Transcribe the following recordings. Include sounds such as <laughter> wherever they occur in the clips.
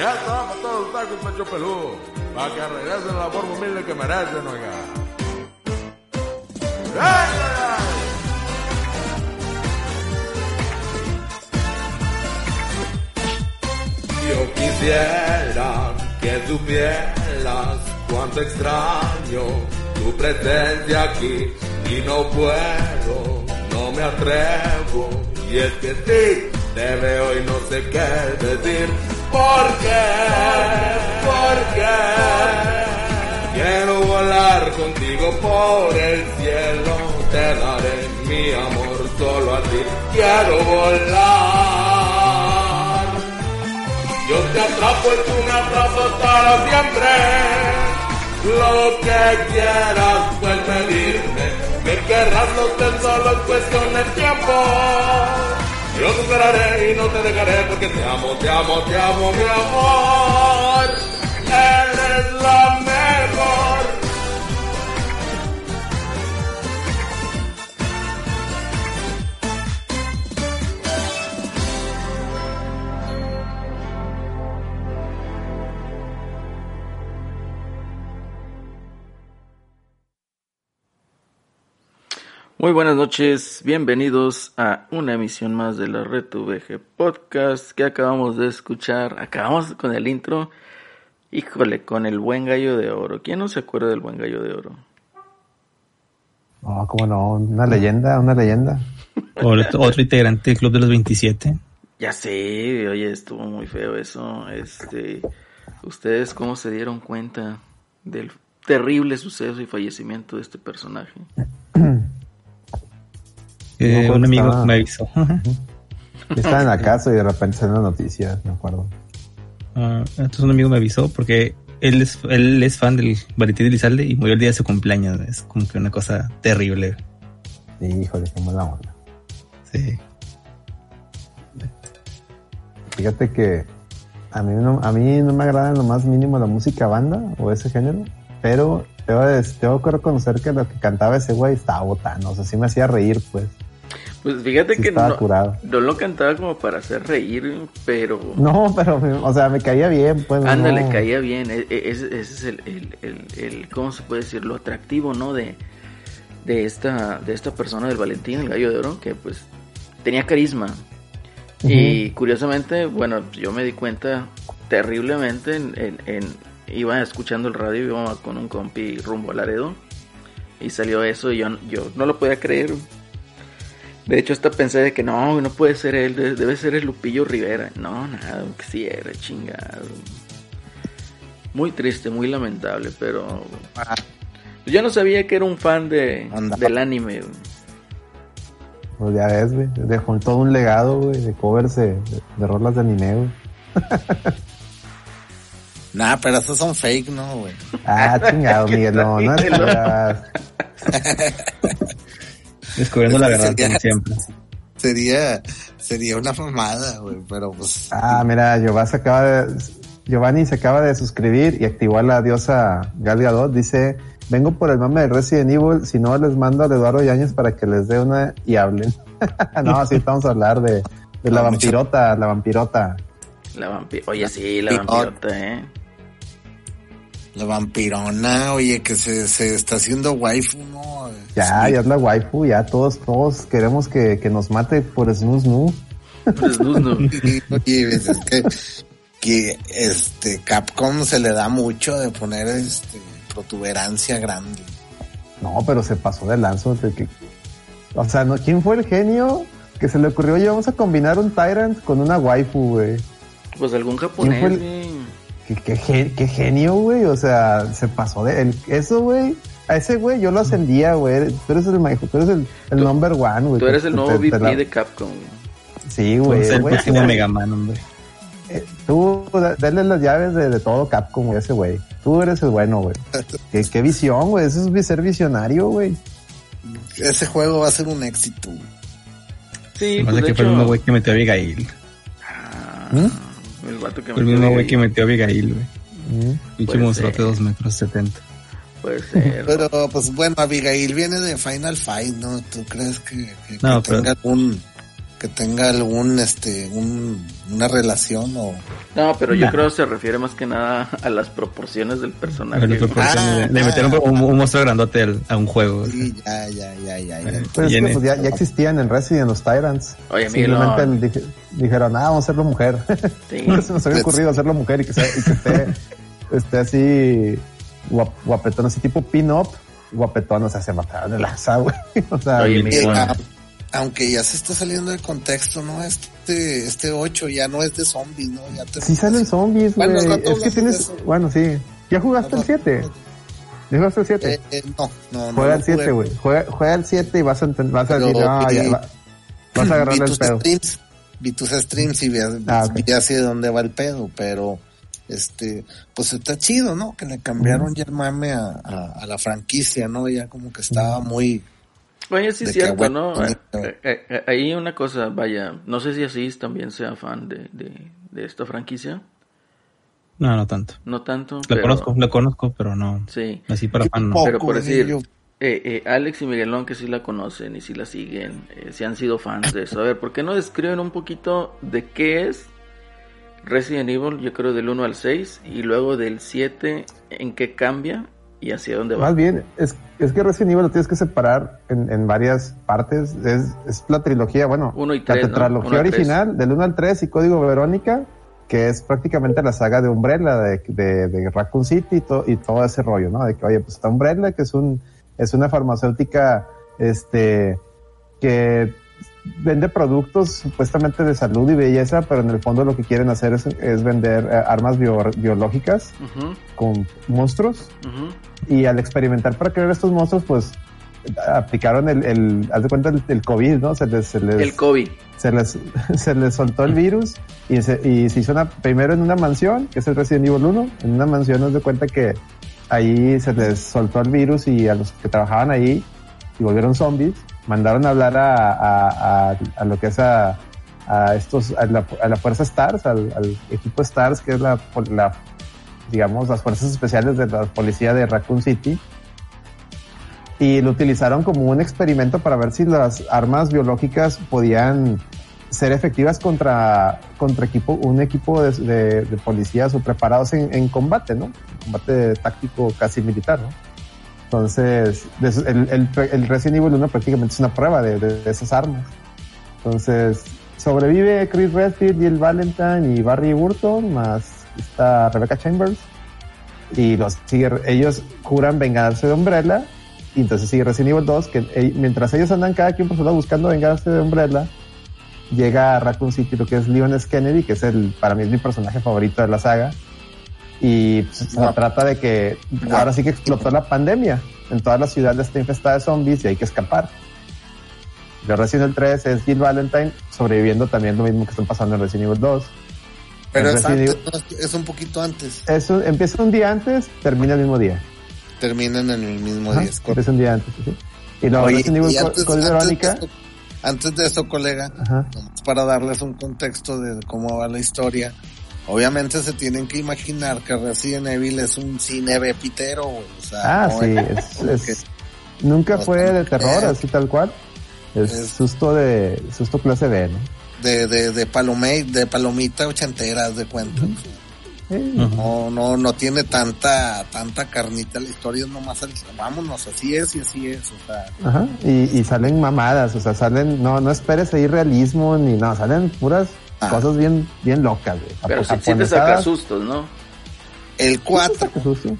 Ya está para todos los tacos, pecho peludo. Para que regresen la forma humilde que merecen, oiga. ¡Ay, ay, ay! Yo quisiera que supieras cuánto extraño tu presencia aquí y no puedo, no me atrevo. Y es que sí, te veo y no sé qué decir. ¿Por qué? ¿Por qué? Quiero volar contigo por el cielo, te daré mi amor solo a ti. Quiero volar. Yo te atrapo y tú me atrapas para siempre. Lo que quieras, pues pedirme. Me querrás, no te solo es cuestión de tiempo. Yo te esperaré y no te dejaré porque te amo, te amo, te amo, mi amor. Eres la mejor. Muy buenas noches, bienvenidos a una emisión más de la Red VG Podcast que acabamos de escuchar. Acabamos con el intro, híjole, con el buen gallo de oro. ¿Quién no se acuerda del buen gallo de oro? No, cómo no, una leyenda, una leyenda. <laughs> Otro, otro integrante del Club de los 27. Ya sé, oye, estuvo muy feo eso. Este, ¿ustedes cómo se dieron cuenta del terrible suceso y fallecimiento de este personaje? <clears throat> Eh, No, un amigo estaba- me avisó. <laughs> Estaba en la casa y de repente salió una noticia, me acuerdo. Ah, entonces un amigo me avisó porque él es, él es fan del Valentín Elizalde y murió el día de su cumpleaños. Es como que una cosa terrible. Sí, híjole, qué mala onda. Sí. Fíjate que a mí no, a mí no me agrada en lo más mínimo la música banda o ese género, pero tengo, de- tengo que reconocer que lo que cantaba ese güey estaba botano, o sea, sí me hacía reír, pues. Pues fíjate Sí que no, curado. no lo cantaba como para hacer reír, pero No, pero, me- o sea, me caía bien, pues. ándale, no. caía bien. E- e- Ese, ese es el, el, el, el- ¿cómo se puede decir? Lo atractivo, ¿no? De, de, esta, de esta persona del Valentín, el gallo de oro, que pues tenía carisma. Y curiosamente, bueno, yo me di cuenta terriblemente en, en- en- iba escuchando el radio, iba con un compi rumbo a Laredo y salió eso y yo, yo no lo podía creer. De hecho, hasta pensé de que no, no puede ser él, de- debe ser el Lupillo Rivera. No, nada, que sí era chingado. Muy triste, muy lamentable, pero yo no sabía que era un fan de, Anda. del anime. güey. Pues ya ves, güey. Dejó todo un legado, güey, de covers de, de, rolas de anime, güey. <laughs> Nah, pero estos son fake, ¿no, güey? Ah, chingado, <laughs> Miguel, no, no Miguelón. <laughs> Descubriendo la verdad sería- como siempre. Sería, sería una mamada, güey, pero pues... Ah, mira, Giovanni se acaba de, Giovanni se acaba de suscribir y activó a la diosa Gal Gadot. Dice, vengo por el mame de Resident Evil, si no les mando a Eduardo Yáñez para que les dé una y hablen. <laughs> no, sí, estamos a hablar de, de la mucho- vampirota, la vampirota. La vampi Oye, sí, la Vampirota. vampirota, eh. La vampirona, oye, que se, se está haciendo waifu, ¿no? Ya, Sí. ya es la waifu, ya todos, todos queremos que, que nos mate por Snoo Snoo. <laughs> Pues, no, no. Oye, ves, es que, que este Capcom se le da mucho de poner este protuberancia grande. No, pero se pasó de lanzo. de que- o sea, ¿no? ¿quién fue el genio que se le ocurrió? Oye, vamos a combinar un Tyrant con una waifu, güey. Pues algún japonés. Qué, qué gen- qué genio, güey. O sea, se pasó de el- eso, güey. A ese güey yo lo ascendía, güey. Tú eres el maestro, tú eres el, el Tú- number one, güey. Tú eres el nuevo VP la- de Capcom. güey. Sí, güey. Próximo ese- Mega Man, hombre. eh, Tú, da- dale las llaves de, de todo Capcom, güey, ese güey. Tú eres el bueno, güey. <laughs> qué, qué visión, güey. Eso es ser visionario, güey. Ese juego va a ser un éxito. güey. Sí, No pues sé de que fue el mismo güey que metió a Abigail. Ah, ¿Mm? El vato que el metió mismo güey que metió a Abigail, güey. Pinche monstruote de 2 metros 70. Puede ser. Pero pues bueno, Abigail viene de Final Fight, ¿no? ¿Tú crees que, que- No, que pero- tenga algún que tenga algún, este, un, una relación o... No, pero yo Nah. creo que se refiere más que nada a las proporciones del personaje. La Ah, de, de ah. meter un, un- un monstruo grandote al- a un juego. Sí, ya, ya, ya, ya. ya. Eh, Pues, es que, Tiene- pues, ya, ya existían en Resident los Tyrants. Oye, Miguel, Simplemente no. dije- dijeron, ah, vamos a hacerlo mujer. <laughs> Sí. Se nos había ocurrido hacerlo mujer y que, sea, y que esté, <laughs> esté así guap- guapetón, así tipo pin-up, guapetón, o sea, se mataron de lanza, güey. <laughs> O sea, Oye, aunque ya se está saliendo del contexto, ¿no? Este, este 8 ya no es de zombies, ¿no? Ya te sí salen zombies, güey. Bueno, es que tienes, bueno, sí. ¿Ya jugaste el 7? ¿Ya jugaste el 7? Eh, eh, no, no, no. Juega lo el 7, jugué. güey. Juega, juega el 7 y vas a, vas a decir, no, vi- ya, va- vas a agarrarle el pedo. streams, vi tus streams y vi, Ah, vi así de dónde va el pedo, pero este, pues está chido, ¿no? Que le cambiaron ya el mame a, a, a la franquicia, ¿no? Ya como que estaba muy, Oye, sí es que, cierto, bueno, ¿no? bonito. Eh, eh, eh, Ahí una cosa, vaya, no sé si Asís también sea fan de, de, de esta franquicia. No, no tanto. No tanto. Lo pero- conozco, lo conozco, pero no. Sí. Así para fan, no. Pero por decir, eh, eh, Alex y Miguelón que sí la conocen y sí la siguen, eh, si han sido fans de eso. A ver, ¿por qué no describen un poquito de qué es Resident Evil? Yo creo del 1 al 6 y luego del 7 en qué cambia y hacia dónde va. Más bien, es, es que Resident Evil lo tienes que separar en, en varias partes. Es, es la trilogía, bueno, Uno y tres, la tetralogía original, del 1 al 3 y Código Verónica, que es prácticamente la saga de Umbrella, de, de, de Raccoon City y, to- y todo ese rollo, ¿no? De que, oye, pues está Umbrella, que es un es una farmacéutica este que vende productos supuestamente de salud y belleza, pero en el fondo lo que quieren hacer es, es vender eh, armas bio- biológicas con monstruos y al experimentar para crear estos monstruos, pues aplicaron el, el haz de cuenta el, el COVID, ¿no? Se les, se les, El COVID. se les, <laughs> se les soltó el virus y se, y se hizo una, primero en una mansión, que es el Resident Evil 1, en una mansión haz de cuenta que ahí se les soltó el virus y a los que trabajaban ahí y volvieron zombies, mandaron a hablar a, a, a, lo que es a, estos, a la, la fuerza STARS, al, al equipo STARS, que es la, la, digamos, las fuerzas especiales de la policía de Raccoon City. Y lo utilizaron como un experimento para ver si las armas biológicas podían ser efectivas contra, contra equipo, un equipo de, de, de policías o preparados en, en combate, ¿no? Combate táctico casi militar, ¿no? Entonces, el, el, el Resident Evil 1 prácticamente es una prueba de, de- de esas armas. Entonces, sobrevive Chris Redfield el Valentine y Barry Burton, más está Rebecca Chambers. Y los sigue, ellos juran vengarse de Umbrella. Y entonces sigue Resident Evil 2, que eh, mientras ellos andan cada quien por su lado buscando vengarse de Umbrella, llega a Raccoon City lo que es Leon S. Kennedy, que es el, para mí mi personaje favorito de la saga. Y se trata de que ahora sí que explotó la pandemia. En toda la ciudad está infestada de zombies y hay que escapar. De Resident Evil 3 es Jill Valentine sobreviviendo también lo mismo que están pasando en Resident Evil 2. Pero es un poquito antes. Eso empieza un día antes, termina el mismo día. Terminan en el mismo Ajá, día. es empieza un día antes. ¿sí? Y luego Oye, Resident Evil y Co- antes, Code antes Verónica. de antes de esto, colega, Ajá. para darles un contexto de cómo va la historia. Obviamente se tienen que imaginar que Resident Evil es un cine bepitero, güey, o sea, Ah, no sí, es- es, es- nunca no fue de terror, así tal cual. Es, Es- susto de susto clase B, ¿no? de, de, de, palome, de palomita ochentera, de cuenta. Sí. No, no, no tiene tanta, tanta carnita la historia, es nomás el, vámonos, así es y así es, o sea, Ajá. Y, y salen mamadas, o sea, salen, no, no esperes ahí realismo ni no, salen puras Ah. cosas bien, bien locas, güey. Pero Japo- sí te saca sustos, ¿no? el 4, Qué susto. el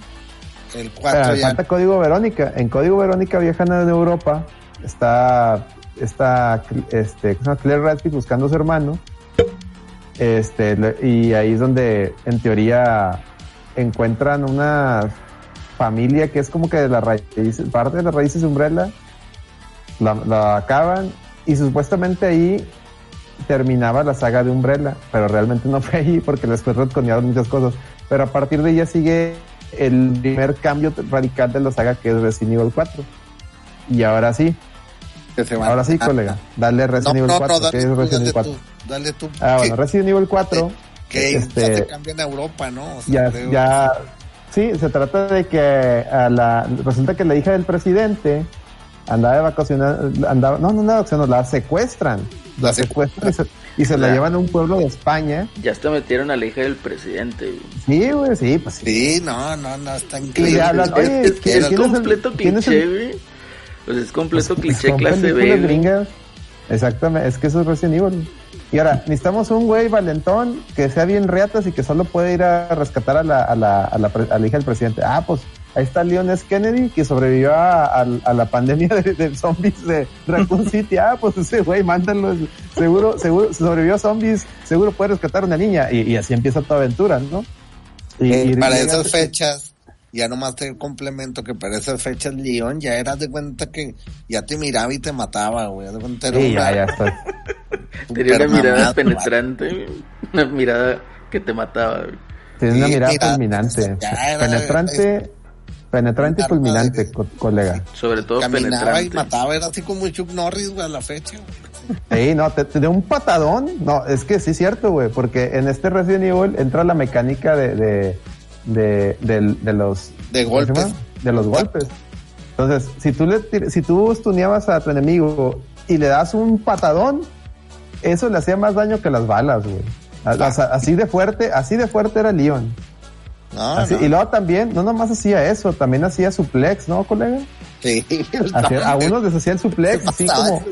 Pero 4 ya, falta Código Verónica. En Código Verónica viajan a Europa. Está, está, este. Claire Redfield buscando a su hermano. Este, y ahí es donde, en teoría, encuentran una familia que es como que de la raíz, parte de las raíces de Umbrella. La, la acaban y supuestamente ahí terminaba la saga de Umbrella, pero realmente no <laughs> fue ahí porque después retconearon muchas cosas. Pero a partir de ella sigue el primer cambio radical de la saga que es Resident Evil 4. Y ahora sí, ahora sí, colega, dale No, Resident Evil no, 4. no, ¿Qué dale es Resident Evil 4? tú, dale tú. Ah, bueno, Resident Evil 4, que este, ya se cambia en Europa, ¿no? O sea, ya, creo- ya, sí, se trata de que a la, resulta que la hija del presidente andaba de vacaciones, andaba, no, no de vacaciones, la secuestran. La secuestran y se, y se la llevan a un pueblo de España. Ya hasta metieron a la hija del presidente. Sí, güey, sí, pues sí. Sí, no, no, no, está Y le increíble. hablan, oye, es, ¿quién- es completo cliché, güey. Pues es completo Pues, cliché clase B. Exactamente, es que eso es Resident Evil. Y ahora, necesitamos un güey valentón que sea bien reatas y que solo puede ir a rescatar a la, a la, a la, a la hija del presidente. Ah, pues ahí está Leon S. Kennedy que sobrevivió a, a- a la pandemia de, de zombies de Raccoon <laughs> City. Ah, pues ese güey, mándalo. Seguro, seguro, sobrevivió a zombies, seguro puede rescatar a una niña. Y, y así empieza tu aventura, ¿no? Y, Eh, y para esas fechas, ya nomás te complemento que para esas fechas León ya eras de cuenta que ya te miraba y te mataba, güey. de cuenta era Sí, una- ya, ya está. <laughs> Tenía una mirada mamado, penetrante, una mirada que te mataba. güey. Tiene una mirada mira, fulminante. ya era- Penetrante, penetrante y fulminante, de- co- colega. Sobre todo Caminaba penetrante. y mataba, era así como Chuck Norris, güey, a la fecha. güey. Sí, no, te, te dio un patadón. No, es que sí es cierto, güey, porque en este Resident Evil entra la mecánica de, de, de, de los... De ¿cómo se golpes. De los golpes. Entonces, si tú le si tú estuneabas a tu enemigo y le das un patadón, eso le hacía más daño que las balas, güey. Así de fuerte, así de fuerte era Leon. No, Así- no. Y luego también, no nomás hacía eso, también hacía suplex, ¿no, colega? Sí, <laughs> Hacía- a unos les hacía el suplex, así como...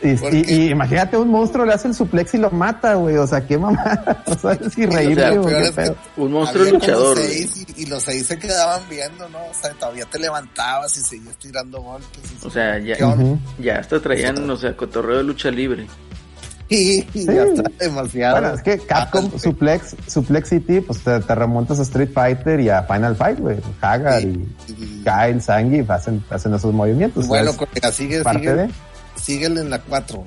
Y, ¿Por y- y imagínate un monstruo le hace el suplex y lo mata, güey. O sea, qué mamá. No sabes si sea, <laughs> o qué es que. Un monstruo luchador. seis y, y los seis se quedaban viendo, ¿no? O sea, todavía te levantabas y seguías tirando golpes. y- O sea, ya, ¿Qué onda? Ujú. ya hasta traían, o sea, cotorreo de lucha libre. <laughs> y, y ya está demasiado. Bueno, es que Capcom Ah, Suplex, Suplex City, pues te, te remontas a Street Fighter y a Final Fight, güey. Hagar Sí. y Kyle, Zangief hacen, hacen esos movimientos. bueno, colega, sigue, parte sigue, de. síguele en la 4.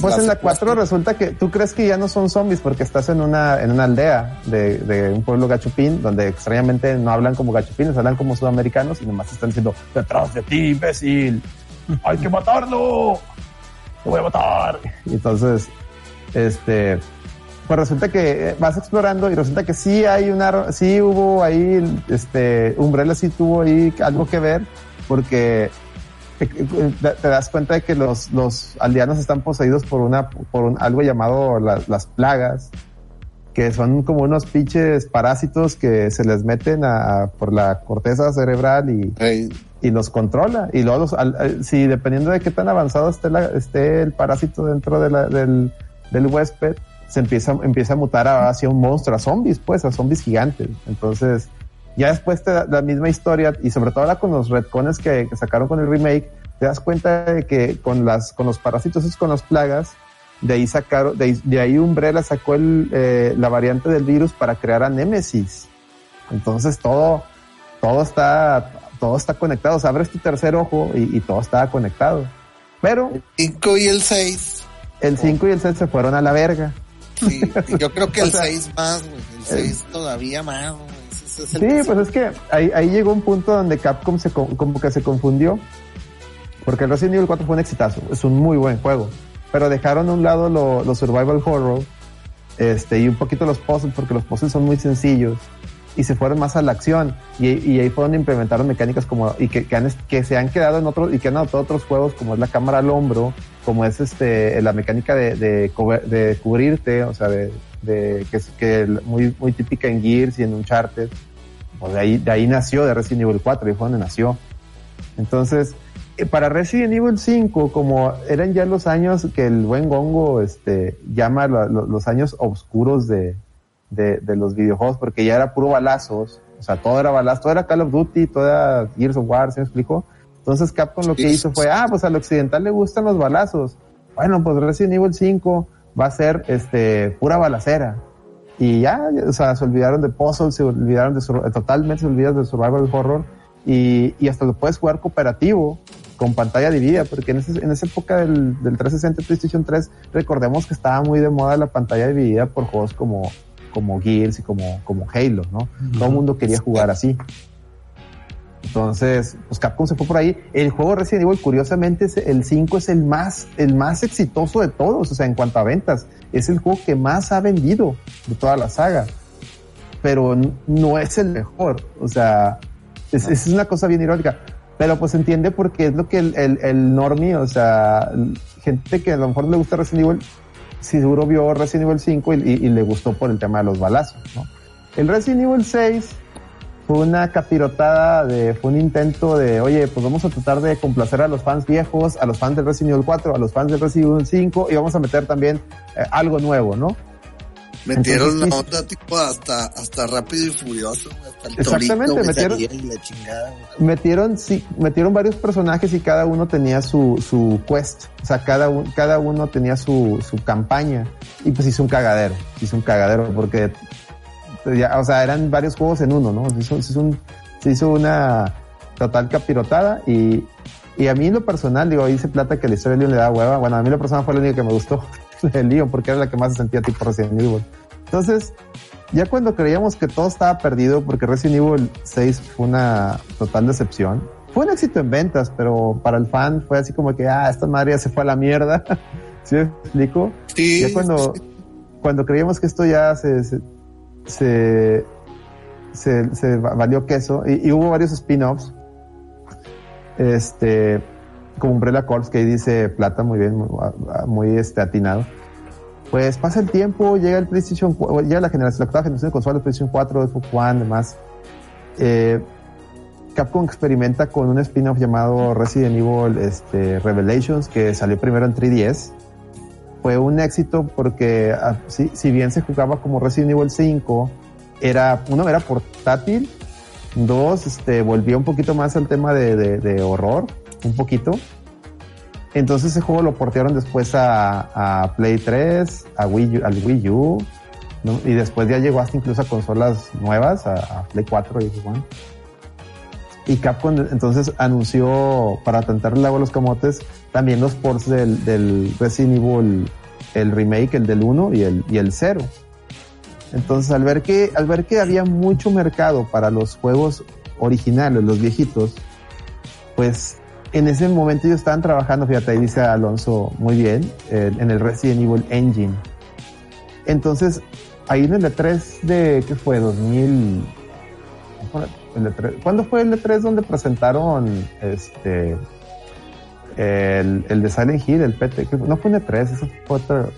Pues en la 4 resulta que tú crees que ya no son zombies porque estás en una, en una aldea de, de un pueblo gachupín donde extrañamente no hablan como gachupines, hablan como sudamericanos y nomás están diciendo, detrás de ti, imbécil, hay que matarlo, te voy a matar. Y entonces, este, pues resulta que eh, vas explorando y resulta que sí hay una, sí hubo ahí, este, Umbrella sí tuvo ahí algo que ver porque te, te das cuenta de que los, los aldeanos están poseídos por una, por un, algo llamado la- las plagas, que son como unos pinches parásitos que se les meten a, a- por la corteza cerebral y, y los controla. Y luego, los, al- al- si dependiendo de qué tan avanzado esté, el parásito dentro del, del huésped, se empieza, empieza a mutar hacia un monstruo, a zombies, pues, a zombies gigantes. Entonces, ya después te la misma historia, y sobre todo ahora con los retcones que, sacaron con el remake, te das cuenta de que con las, con los parásitos, esos con las plagas, de ahí sacaron, de ahí Umbrella sacó el, eh, la variante del virus para crear a Nemesis. Entonces todo, todo está, todo está conectado. O sea, abres tu tercer ojo y, y todo está conectado. Pero 5 y el 6. el 5 y el 6 se fueron a la verga. Sí, yo creo que <laughs> el sea, 6 más, güey. El 6 todavía más, güey. Ese- ese es el Sí, pues es que ahí, ahí llegó un punto donde Capcom se co- como que se confundió. Porque el Resident Evil 4 fue un exitazo. Es un muy buen juego. Pero dejaron a un lado lo, lo survival horror. Este, y un poquito los puzzles, porque los puzzles son muy sencillos. Y se fueron más a la acción. Y, y ahí fue donde implementaron mecánicas como, y que, que, han, que se han quedado en otros, y que han adoptado otros juegos, como es la cámara al hombro, como es este, la mecánica de, de, de cubrirte, o sea, de, de que es que muy, muy típica en Gears y en Uncharted. Pues de ahí, de ahí nació, de Resident Evil 4, y fue donde nació. Entonces, eh, para Resident Evil 5, como eran ya los años que el buen Gongo este, llama lo- lo- los años oscuros de, de, de los videojuegos, porque ya era puro balazos, o sea, todo era balazos, todo era Call of Duty, todo era Gears of War, ¿se me explicó? Entonces Capcom lo que hizo fue, ah, pues al occidental le gustan los balazos. Bueno, pues Resident Evil 5 va a ser este pura balacera. Y ya, o sea, se olvidaron de puzzles, se olvidaron de totalmente se olvidaron de survival horror y, y hasta lo puedes jugar cooperativo con pantalla dividida, porque en, ese- en esa época del, del 360 y PlayStation 3, recordemos que estaba muy de moda la pantalla dividida por juegos como, como Gears y como, como Halo, ¿no? Todo el mundo quería jugar así. Entonces, pues Capcom se fue por ahí. El juego Resident Evil, curiosamente, el 5 es el más, el más exitoso de todos, o sea, en cuanto a ventas. Es el juego que más ha vendido de toda la saga. Pero no es el mejor. O sea, es, es una cosa bien irónica. Pero pues entiende porque es lo que el, el, el normie, o sea, gente que a lo mejor le gusta Resident Evil, seguro vio Resident Evil 5 y, y, y le gustó por el tema de los balazos, ¿no? El Resident Evil 6 fue una capirotada de, fue un intento de, oye, pues vamos a tratar de complacer a los fans viejos, a los fans del Resident Evil 4, a los fans del Resident Evil 5 y vamos a meter también eh, algo nuevo, ¿no? Metieron Entonces, la onda tipo hasta, hasta rápido y furioso, hasta el Exactamente, torito, metieron- y la chingada, metieron sí, metieron varios personajes y cada uno tenía su, su quest, o sea, cada, un- cada uno tenía su, su campaña. Y pues hizo un cagadero, hizo un cagadero porque ya, o sea, eran varios juegos en uno, ¿no? Se hizo, se hizo, un- se hizo una total capirotada y, y a mí en lo personal, digo, dice Plata que la historia de Leon le da hueva, bueno, a mí lo personal fue la única que me gustó, <laughs> de Leon, porque era la que más se sentía tipo Resident Evil. Entonces, ya cuando creíamos que todo estaba perdido, porque Resident Evil 6 fue una total decepción, fue un éxito en ventas, pero para el fan fue así como que, ah, esta madre ya se fue a la mierda. <laughs> ¿Sí me explico? Sí, ya cuando, cuando creíamos que esto ya se, se, se, se- se va- valió queso, y, y hubo varios spin-offs, este, como Umbrella Corps, que ahí dice plata muy bien, muy, este, atinado. Pues pasa el tiempo, llega el PlayStation, llega la generación, la octava generación de consolas, PlayStation 4, Xbox One, demás. Eh, Capcom experimenta con un spin-off llamado Resident Evil este, Revelations, que salió primero en 3DS. Fue un éxito porque ah, si, si bien se jugaba como Resident Evil 5, era, uno era portátil, dos, este, volvía un poquito más al tema de- de horror, un poquito. Entonces ese juego lo portearon después a, Play 3, a Wii U, al Wii U, y después ya llegó hasta incluso a consolas nuevas, a, Play 4 y. Y Capcom entonces anunció para tentarle el agua a los camotes también los ports del, del Resident Evil, el remake, el del 1 y el, y el 0. Entonces al ver que, al ver que había mucho mercado para los juegos originales, los viejitos, pues en ese momento ellos estaban trabajando, fíjate, ahí dice Alonso muy bien, eh, en el Resident Evil Engine. Entonces, ahí en el E3 de, ¿qué fue? 2000... el E3 ¿Cuándo fue el E3 donde presentaron este el, el de Silent Hill, el PT? No fue un E3, eso fue otro-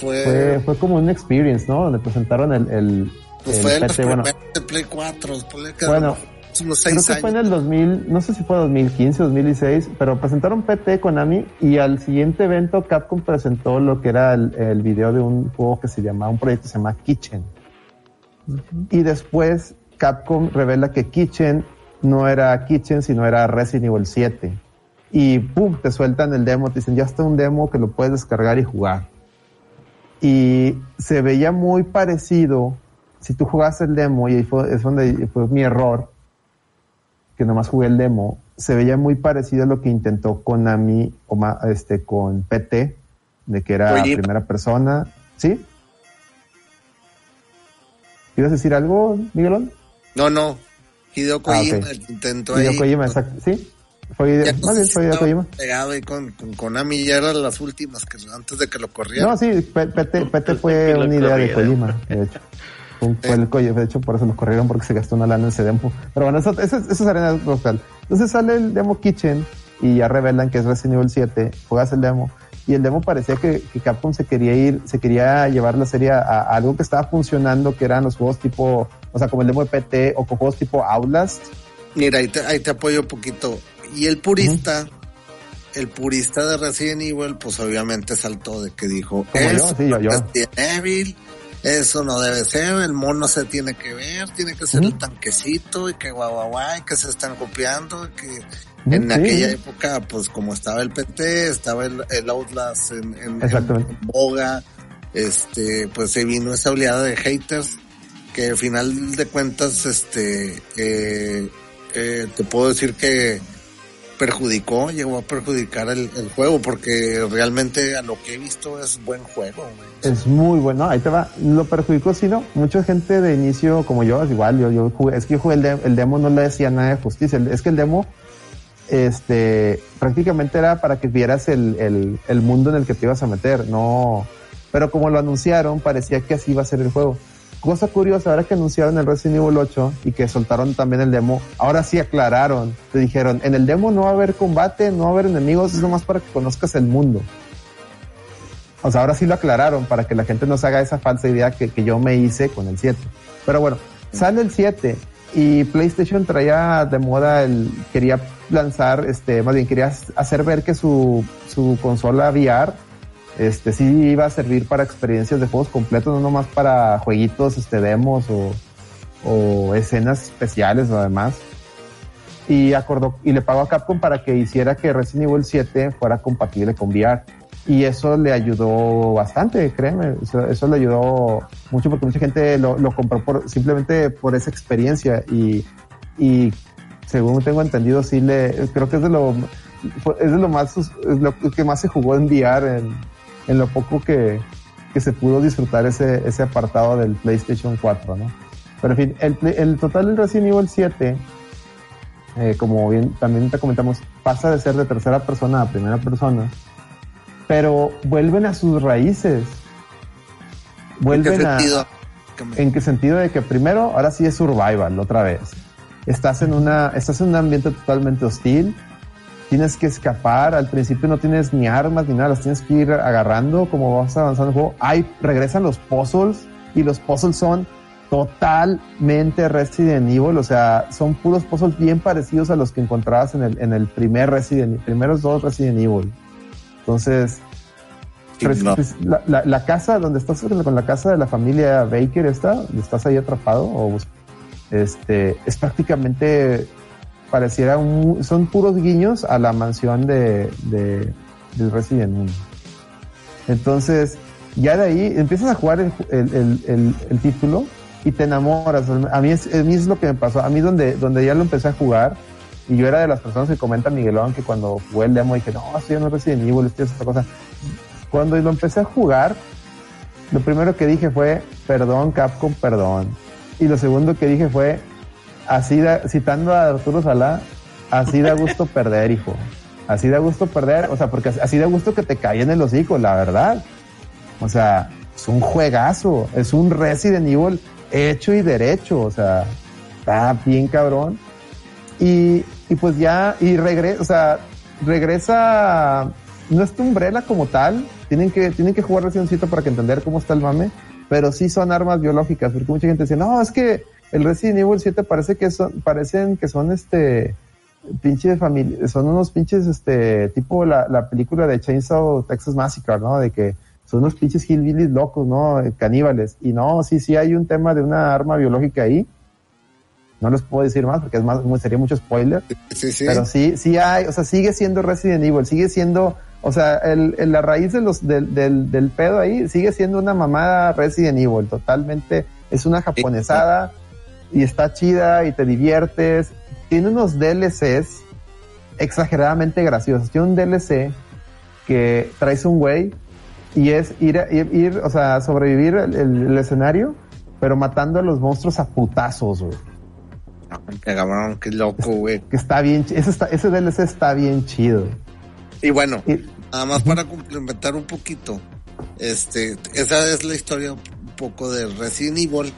fue, fue, fue como un experience, ¿no? Donde presentaron el, el, pues el fue PT, bueno, de Play 4, ponle que bueno, unos Creo seis que fue en años. el 2000, no sé si fue 2015 o 2016, pero presentaron PT Konami y al siguiente evento Capcom presentó lo que era el, el video de un juego que se llama, un proyecto que se llama Kitchen. Y después Capcom revela que Kitchen no era Kitchen, sino era Resident Evil 7. Y pum, te sueltan el demo, te dicen, ya está un demo que lo puedes descargar y jugar. Y se veía muy parecido, si tú jugabas el demo, y ahí fue, es donde fue mi error, que nomás jugué el demo, se veía muy parecido a lo que intentó Konami o ma- este, con PT, de que era Kojima. primera persona. ¿Sí? ¿Ibas a decir algo, Miguelón? No, no. Hideo Ah, Kojima ok. el que intentó Hideo ahí. Kojima, exacto. ¿Sí? Fue, Ya más bien fue Hideo Kojima. pegado ahí con, con Konami, ya eran las últimas que antes de que lo corrieran. No, sí, PT, PT fue una idea de. Kojima, de hecho. <laughs> Fue, fue el Kojima, de hecho, por eso lo corrieron, porque se gastó una lana en ese demo. Pero bueno, eso, eso, eso es arena local. Entonces sale el demo Kitchen y ya revelan que es Resident Evil 7, juegas el demo. Y el demo parecía que, que Capcom se quería ir, se quería llevar la serie a, a algo que estaba funcionando, que eran los juegos tipo, o sea, como el demo de PT o con juegos tipo Outlast. Mira, ahí te, ahí te apoyo un poquito. Y el purista, el purista de Resident Evil, pues obviamente saltó de que dijo, yo, sí, yo, yo. es Resident Evil, eso no debe ser, el mono se tiene que ver, tiene que ser el tanquecito y que guau guau guau, y que se están copiando, y que en sí. aquella época, pues como estaba el PT, estaba el, el Outlast en, en boga, este, pues se vino esa oleada de haters que al final de cuentas, este, eh, eh, te puedo decir que perjudicó, llegó a perjudicar el, juego, porque realmente a lo que he visto es buen juego. Es muy bueno, ahí te va. Lo perjudicó, sí, no. Mucha gente de inicio, como yo, es igual, yo, jugué, es que yo jugué el, de- el demo, no le decía nada de justicia. Es que el demo, este, prácticamente era para que vieras el, el mundo en el que te ibas a meter, no. Pero como lo anunciaron, parecía que así iba a ser el juego. Cosa curiosa, ahora que anunciaron el Resident Evil 8 y que soltaron también el demo, ahora sí aclararon, te dijeron, en el demo no va a haber combate, no va a haber enemigos, es nomás para que conozcas el mundo. O sea, ahora sí lo aclararon para que la gente no se haga esa falsa idea que, que yo me hice con el 7. Pero bueno, sale el 7 y PlayStation traía de moda el, quería lanzar, este, más bien quería hacer ver que su, su consola VR, este, sí iba a servir para experiencias de juegos completos, no nomás para jueguitos, este, demos o, escenas especiales o demás. Y acordó, y le pagó a Capcom para que hiciera que Resident Evil 7 fuera compatible con VR y eso le ayudó bastante, créeme, eso, le ayudó mucho porque mucha gente lo, compró por, simplemente por esa experiencia y, según tengo entendido, sí le, creo que es de lo, es de lo más, lo que más se jugó en VR en lo poco que, que se pudo disfrutar ese, ese apartado del PlayStation 4, ¿no? Pero en fin, el, el total del Resident Evil 7, eh, como bien también te comentamos, pasa de ser de tercera persona a primera persona pero vuelven a sus raíces. Vuelven ¿En qué a. sentido? ¿En qué sentido? De que primero, ahora sí es survival, otra vez. Estás en una, estás en un ambiente totalmente hostil. Tienes que escapar. Al principio no tienes ni armas ni nada, las tienes que ir agarrando como vas avanzando el juego. Hay, regresan los puzzles y los puzzles son totalmente Resident Evil, o sea, son puros puzzles bien parecidos a los que encontrabas en el, en el primer Resident, primeros dos Resident Evil. Entonces, Sí, no. la, la, la, casa donde estás con la casa de la familia Baker está, estás ahí atrapado, o este, es prácticamente pareciera un, son puros guiños a la mansión de, de, de Resident 1. Entonces, ya de ahí empiezas a jugar el, el, el, título y te enamoras. A mí, es, lo que me pasó. A mí donde, donde ya lo empecé a jugar, y yo era de las personas que comenta Miguelón que cuando jugué el demo dije, no, esto ya no es Resident Evil, esto es otra cosa. Cuando lo empecé a jugar, lo primero que dije fue, perdón Capcom, perdón. Y lo segundo que dije fue, así da, citando a Arturo Salá, así da gusto <laughs> perder, hijo. Así da gusto perder, o sea, porque así da gusto que te caen en los hijos, la verdad. O sea, es un juegazo, es un Resident Evil hecho y derecho, o sea, está bien cabrón. Y, y pues ya, y regresa, o sea, regresa, no es tu Umbrella como tal, tienen que, tienen que jugar Resident para que entender cómo está el mame, pero sí son armas biológicas, porque mucha gente dice, no, es que el Resident Evil 7 parece que son, parecen que son este, pinches familia, son unos pinches, este, tipo la, la película de Chainsaw Texas Massacre, ¿no? De que son unos pinches hillbillies locos, ¿no? Caníbales. Y no, sí, sí hay un tema de una arma biológica ahí. No les puedo decir más porque es más, sería mucho spoiler. Sí, sí. Pero sí, sí hay, o sea, sigue siendo Resident Evil, sigue siendo, o sea, el, el la raíz de los, del, del, del, pedo ahí sigue siendo una mamada Resident Evil, totalmente. Es una japonesada y está chida y te diviertes. Tiene unos DLCs exageradamente graciosos. Tiene un DLC que traes un güey y es ir, ir, ir, o sea, sobrevivir el, el, el escenario, pero matando a los monstruos a putazos, güey. Qué cabrón, qué loco, güey. Que está bien, ese, está, ese DLC está bien chido. Y bueno, y, nada más para complementar un poquito, este, esa es la historia un poco de Resident Evil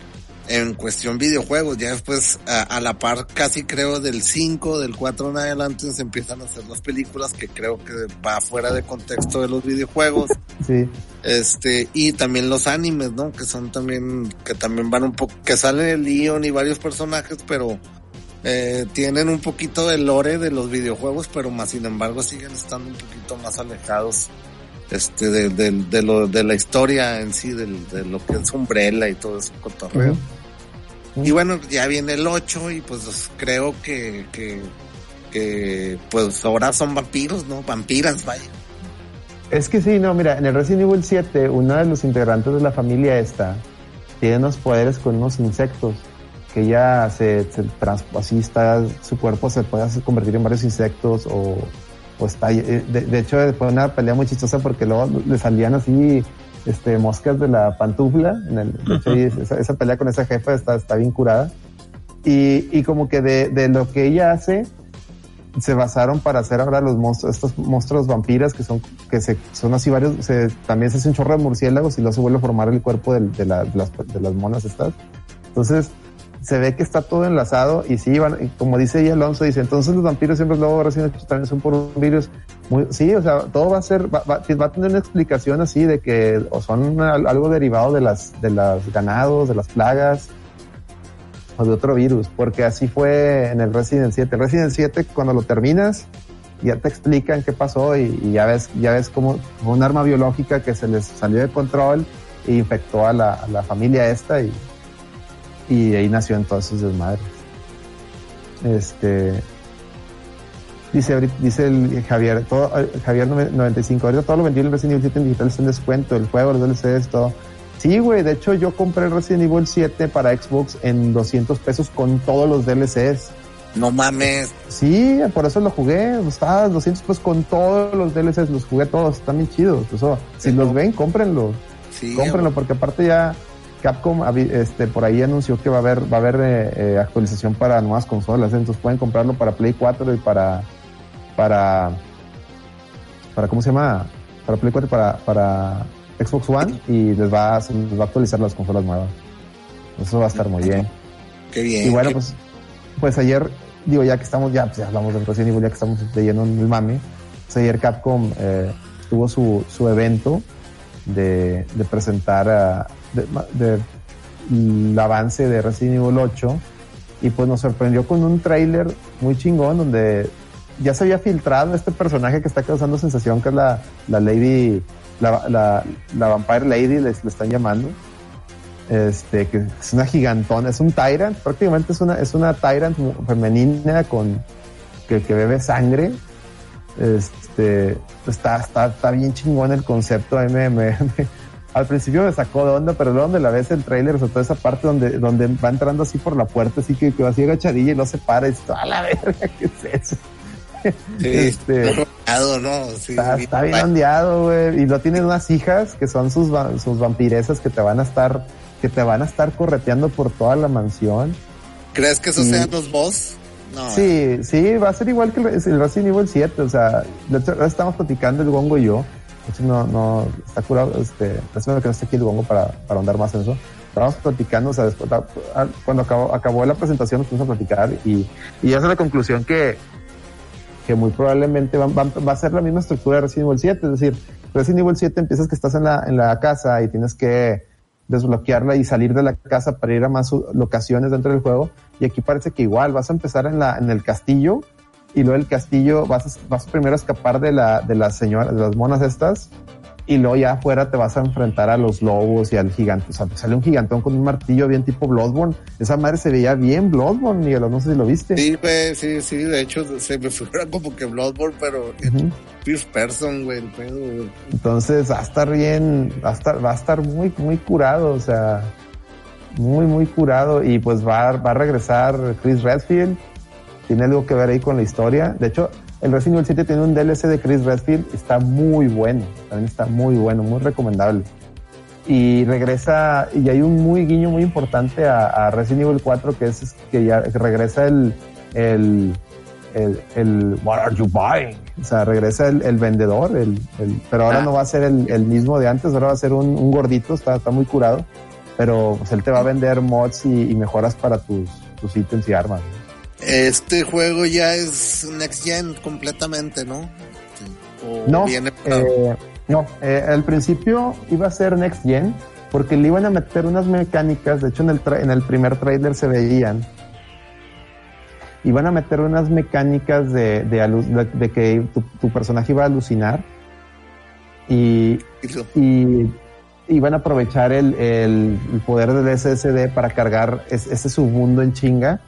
en cuestión videojuegos. Ya después, a, a, la par, casi creo del 5, del 4 en adelante, se empiezan a hacer las películas que creo que va fuera de contexto de los videojuegos. <laughs> Sí. Este, y también los animes, ¿no? Que son también, que también van un poco, que salen el Leon y varios personajes, pero eh, tienen un poquito del lore de los videojuegos, pero más sin embargo siguen estando un poquito más alejados este de, de, de, lo, de la historia en sí, de, de lo que es Umbrella y todo ese cotorreo. Uh -huh. Y bueno, ya viene el 8 y pues creo que, que, que pues ahora son vampiros, ¿no? Vampiras, vaya. Es que sí, no, mira, en el Resident Evil 7, uno de los integrantes de la familia esta tiene unos poderes con unos insectos que ya se, se así está, su cuerpo se puede hacer, convertir en varios insectos o, o está, de, de, hecho fue una pelea muy chistosa porque luego le salían así este moscas de la pantufla en el, de hecho, esa, esa, pelea con esa jefa está, está bien curada y, y como que de, de lo que ella hace se basaron para hacer ahora los monstruos, estos monstruos vampiras que son, que se, son así varios, se, también se hace un chorro de murciélagos y luego se vuelve a formar el cuerpo de, de, la- de las, de las monas estas. Entonces, se ve que está todo enlazado y sí, van, como dice ahí Alonso, dice, entonces los vampiros siempre luego recién también son por un virus. Muy, sí, o sea, todo va a ser, va, va- va a tener una explicación así de que o son al- algo derivado de las, de los ganados, de las plagas o de otro virus, porque así fue en el Resident 7. El Resident 7, cuando lo terminas, ya te explican qué pasó y, ya ves, ya ves como un arma biológica que se les salió de control e infectó a la, a la familia esta y, y de ahí nació en todos sus desmadres. Este dice dice el Javier, todo, eh, Javier nove- 95, ahorita todo lo vendido en Resident Evil 7 en digital está en descuento, el juego, los DLCs, todo. Sí, güey, de hecho yo compré el Resident Evil 7 para Xbox en 200 pesos con todos los DLCs. No mames. Sí, por eso lo jugué, estaba 200 pesos con todos los DLCs, los jugué todos, están bien chidos. Eso, si los ven, cómprenlos. Sí, cómprenlo porque aparte ya Capcom este por ahí anunció que va a haber va a haber eh, eh, actualización para nuevas consolas. Entonces pueden comprarlo para Play 4 y para para para cómo se llama para Play 4 y para para Xbox One y les va les va a actualizar las consolas nuevas. Eso va a estar muy bien. Qué bien. y bueno qué- pues pues ayer digo ya que estamos ya pues ya hablamos del Resident Evil ya que estamos leyendo en el mame pues ayer Capcom eh, tuvo su, su evento de, de presentar a- de, avance de Resident Evil 8 y pues nos sorprendió con un tráiler muy chingón donde ya se había filtrado este personaje que está causando sensación que es la, la Lady la, la, la Vampire Lady le están llamando este que es una gigantona es un Tyrant prácticamente es una es una Tyrant femenina con que, bebe sangre este está, está, está bien chingón el concepto. A al principio me sacó de onda, pero luego donde la ves el trailer, sobre todo esa parte donde, donde va entrando así por la puerta, así que, que va así agachadilla y no se para y dices, a la verga, ¿qué es eso? <laughs> Sí, este- está ¿no? Sí, Está, está bien ondeado, güey. Y lo tienen unas hijas que son sus, sus vampiresas que te van a estar, que te van a estar correteando por toda la mansión. ¿Crees que esos sean los boss? No. Sí, sí, va a ser igual que el, el Resident Evil 7, o sea, de hecho, ahora estamos platicando el gongo y yo, no, está curado, este, lástima que no esté aquí el gongo para, para andar más en eso, estábamos platicando, o sea, después, cuando acabó, acabó la presentación nos pusimos a platicar y, y es la conclusión que, que muy probablemente va, va- a ser la misma estructura de Resident Evil 7, es decir, Resident Evil 7 empiezas que estás en la, en la casa y tienes que desbloquearla y salir de la casa para ir a más locaciones dentro del juego. Y aquí parece que igual vas a empezar en la, en el castillo y luego el castillo vas vas primero a escapar de la, de las señoras, de las monas estas y luego ya afuera te vas a enfrentar a los lobos y al gigante. O sea, te sale un gigantón con un martillo bien tipo Bloodborne. Esa madre se veía bien Bloodborne, Miguel, no sé si lo viste. Sí, güey, sí, sí, de hecho se me figura como que Bloodborne, pero Ujú. first person, güey, el pedo, güey. Entonces va a estar bien, va a estar, va a estar muy, muy curado, o sea, muy, muy curado. Y pues va, va a regresar Chris Redfield. Tiene algo que ver ahí con la historia. De hecho, el Resident Evil 7 tiene un DLC de Chris Redfield. Está muy bueno. También está muy bueno, muy recomendable. Y regresa, y hay un muy guiño muy importante a, a Resident Evil 4, que es que ya regresa el, el, el, el What are you buying? O sea, regresa el, el vendedor, el, el- pero ahora Ah. no va a ser el, el mismo de antes, ahora va a ser un, un gordito, está, está muy curado, pero pues él te va a vender mods y, y mejoras para tus, tus ítems y armas. ¿no? Este juego ya es next gen completamente, ¿no? O No, viene eh, no, eh, al principio iba a ser Next Gen porque le iban a meter unas mecánicas, de hecho en el, tra- en el primer trailer se veían, iban a meter unas mecánicas de, de, alu- de- de que tu, tu personaje iba a alucinar y, y iban a aprovechar el, el- el poder del SSD para cargar es- ese submundo en chinga.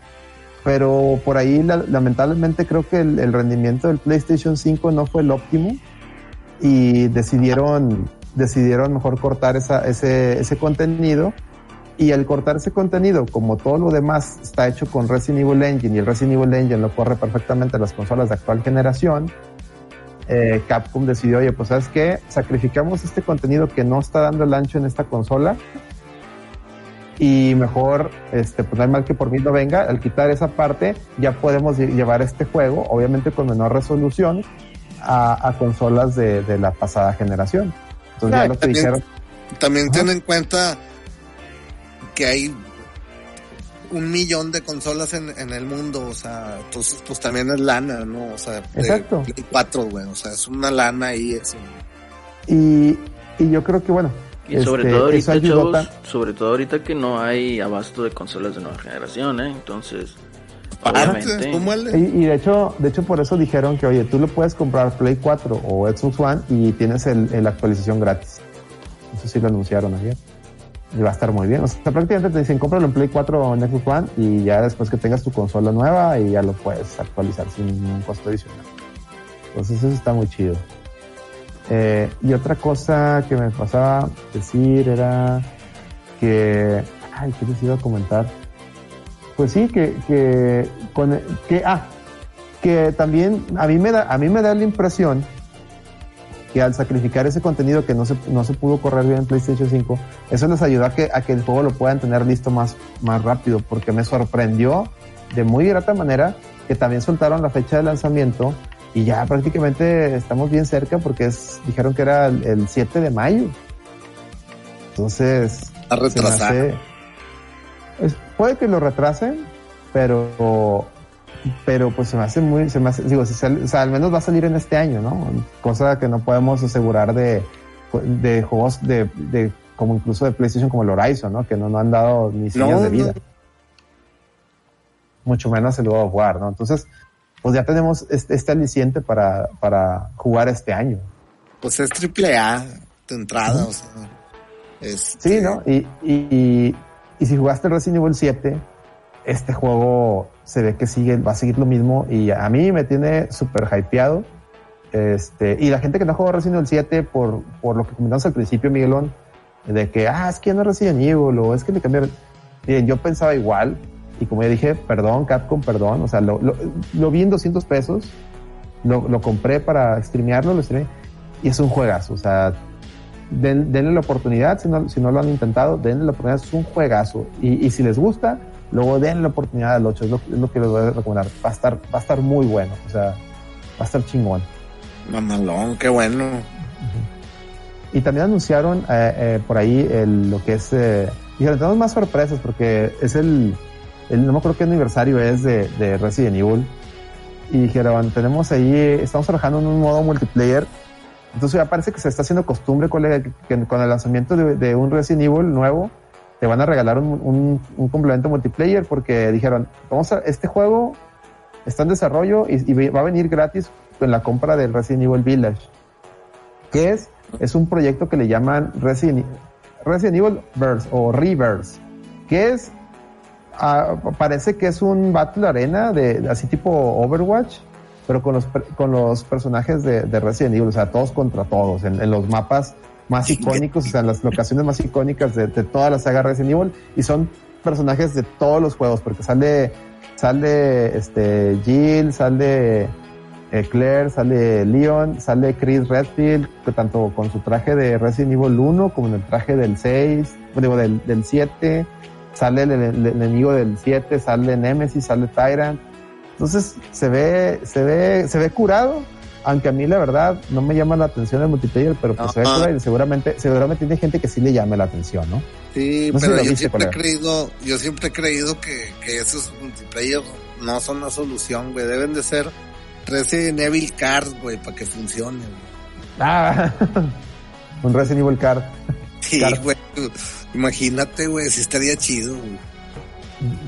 Pero por ahí, la- lamentablemente, creo que el, el rendimiento del PlayStation 5 no fue el óptimo y decidieron, decidieron mejor cortar ese, ese contenido. Y al cortar ese contenido, como todo lo demás está hecho con Resident Evil Engine y el Resident Evil Engine lo corre perfectamente en las consolas de actual generación, eh, Capcom decidió, oye, pues sabes qué, sacrificamos este contenido que no está dando el ancho en esta consola y mejor, este, pues no hay mal que por mí no venga, al quitar esa parte ya podemos lle- llevar este juego, obviamente con menor resolución, a, a consolas de, de la pasada generación. Entonces Ah, ya lo que también- dijeron, También ten en cuenta que hay un millón de consolas en, en el mundo, o sea, entonces pues también es lana, ¿no? O sea, Exacto. Play 4, güey, o sea, es una lana ahí eso. y, y yo creo que bueno, Y sobre este, todo ahorita, chavos, sobre todo ahorita que no hay abasto de consolas de nueva generación, ¿eh? Entonces, obviamente, ¿cómo el- Y, y de hecho, de hecho por eso dijeron que oye, tú lo puedes comprar Play 4 o Xbox One y tienes el, el actualización gratis. Eso sí lo anunciaron ayer. Y va a estar muy bien. O sea, prácticamente te dicen cómpralo en Play 4 o en Xbox One y ya después que tengas tu consola nueva y ya lo puedes actualizar sin ningún costo adicional. Entonces eso está muy chido. Eh, y otra cosa que me pasaba decir era que, ay, ¿qué les iba a comentar? Pues sí, que, que, con, que, ah, que también a mí me da, a mí me da la impresión que al sacrificar ese contenido que no se, no se pudo correr bien en PlayStation 5, eso les ayudó a que, a que el juego lo puedan tener listo más, más rápido, porque me sorprendió de muy grata manera que también soltaron la fecha de lanzamiento y ya prácticamente estamos bien cerca porque es, dijeron que era el, el 7 de mayo. Entonces, hace- es- puede que lo retrasen, pero pero pues se me hace muy, se me hace, digo, si sale- o sea, al menos va a salir en este año, ¿no? Cosa que no podemos asegurar de, de juegos de, de como incluso de PlayStation como el Horizon, ¿no? Que no, no han dado ni señas No, de vida. no. Mucho menos el God of War, ¿no? Entonces, pues ya tenemos este, este aliciente para, para jugar este año. Pues es triple A de entrada, o sea. este, Sí, ¿no? Y, y, y, y si jugaste Resident Evil 7, este juego se ve que sigue, va a seguir lo mismo y a mí me tiene súper hypeado. Este, y la gente que no jugó Resident Evil 7 por, por lo que comentamos al principio, Miguelón, de que, ah, es que ya no es Resident Evil o es que le cambiaron. Miren, yo pensaba igual y como ya dije, perdón, Capcom, perdón, o sea, lo, lo, lo vi en 200 pesos, lo, lo compré para streamearlo, lo streamé y es un juegazo, o sea, den, denle la oportunidad, si no, si no lo han intentado, denle la oportunidad, es un juegazo. Y, y si les gusta, luego denle la oportunidad al 8, es lo, es lo que les voy a recomendar. Va a estar, va a estar muy bueno, o sea, va a estar chingón. Mamalón, qué bueno. Y también anunciaron eh, eh, por ahí el, lo que es, eh, tenemos más sorpresas porque es el, el no me acuerdo qué aniversario es de, de Resident Evil. Y dijeron, tenemos ahí, estamos trabajando en un modo multiplayer entonces ya parece que se está haciendo costumbre, colega, que, con el lanzamiento de, de, un Resident Evil nuevo, te van a regalar un, un, un, complemento multiplayer porque dijeron, vamos a, este juego está en desarrollo y, y, va a venir gratis en la compra del Resident Evil Village. que es? Es un proyecto que le llaman Resident, Resident Evil Verse o Reverse, que es, uh, parece que es un Battle Arena de así tipo Overwatch, pero con los, con los personajes de, de, Resident Evil, o sea, todos contra todos, en, en los mapas más icónicos, o sea, en las locaciones más icónicas de, de, toda la saga Resident Evil, y son personajes de todos los juegos, porque sale, sale este Jill, sale eh, Claire, sale Leon, sale Chris Redfield, que tanto con su traje de Resident Evil 1 como en el traje del 6, digo, del, del 7, sale el, el, el enemigo del 7, sale Nemesis, sale Tyrant, entonces se ve, se ve, se ve curado, aunque a mí la verdad no me llama la atención el multiplayer, pero pues Ajá. se ve curado y seguramente, seguramente tiene gente que sí le llame la atención, ¿no? Sí, No pero yo viste, siempre he creído, yo siempre he creído que, que esos multiplayer no son la solución, güey. Deben de ser Resident Evil Cards, güey, para que funcione, güey. Ah, <laughs> un Resident Evil Card. Sí, güey. Imagínate, güey, si estaría chido, güey.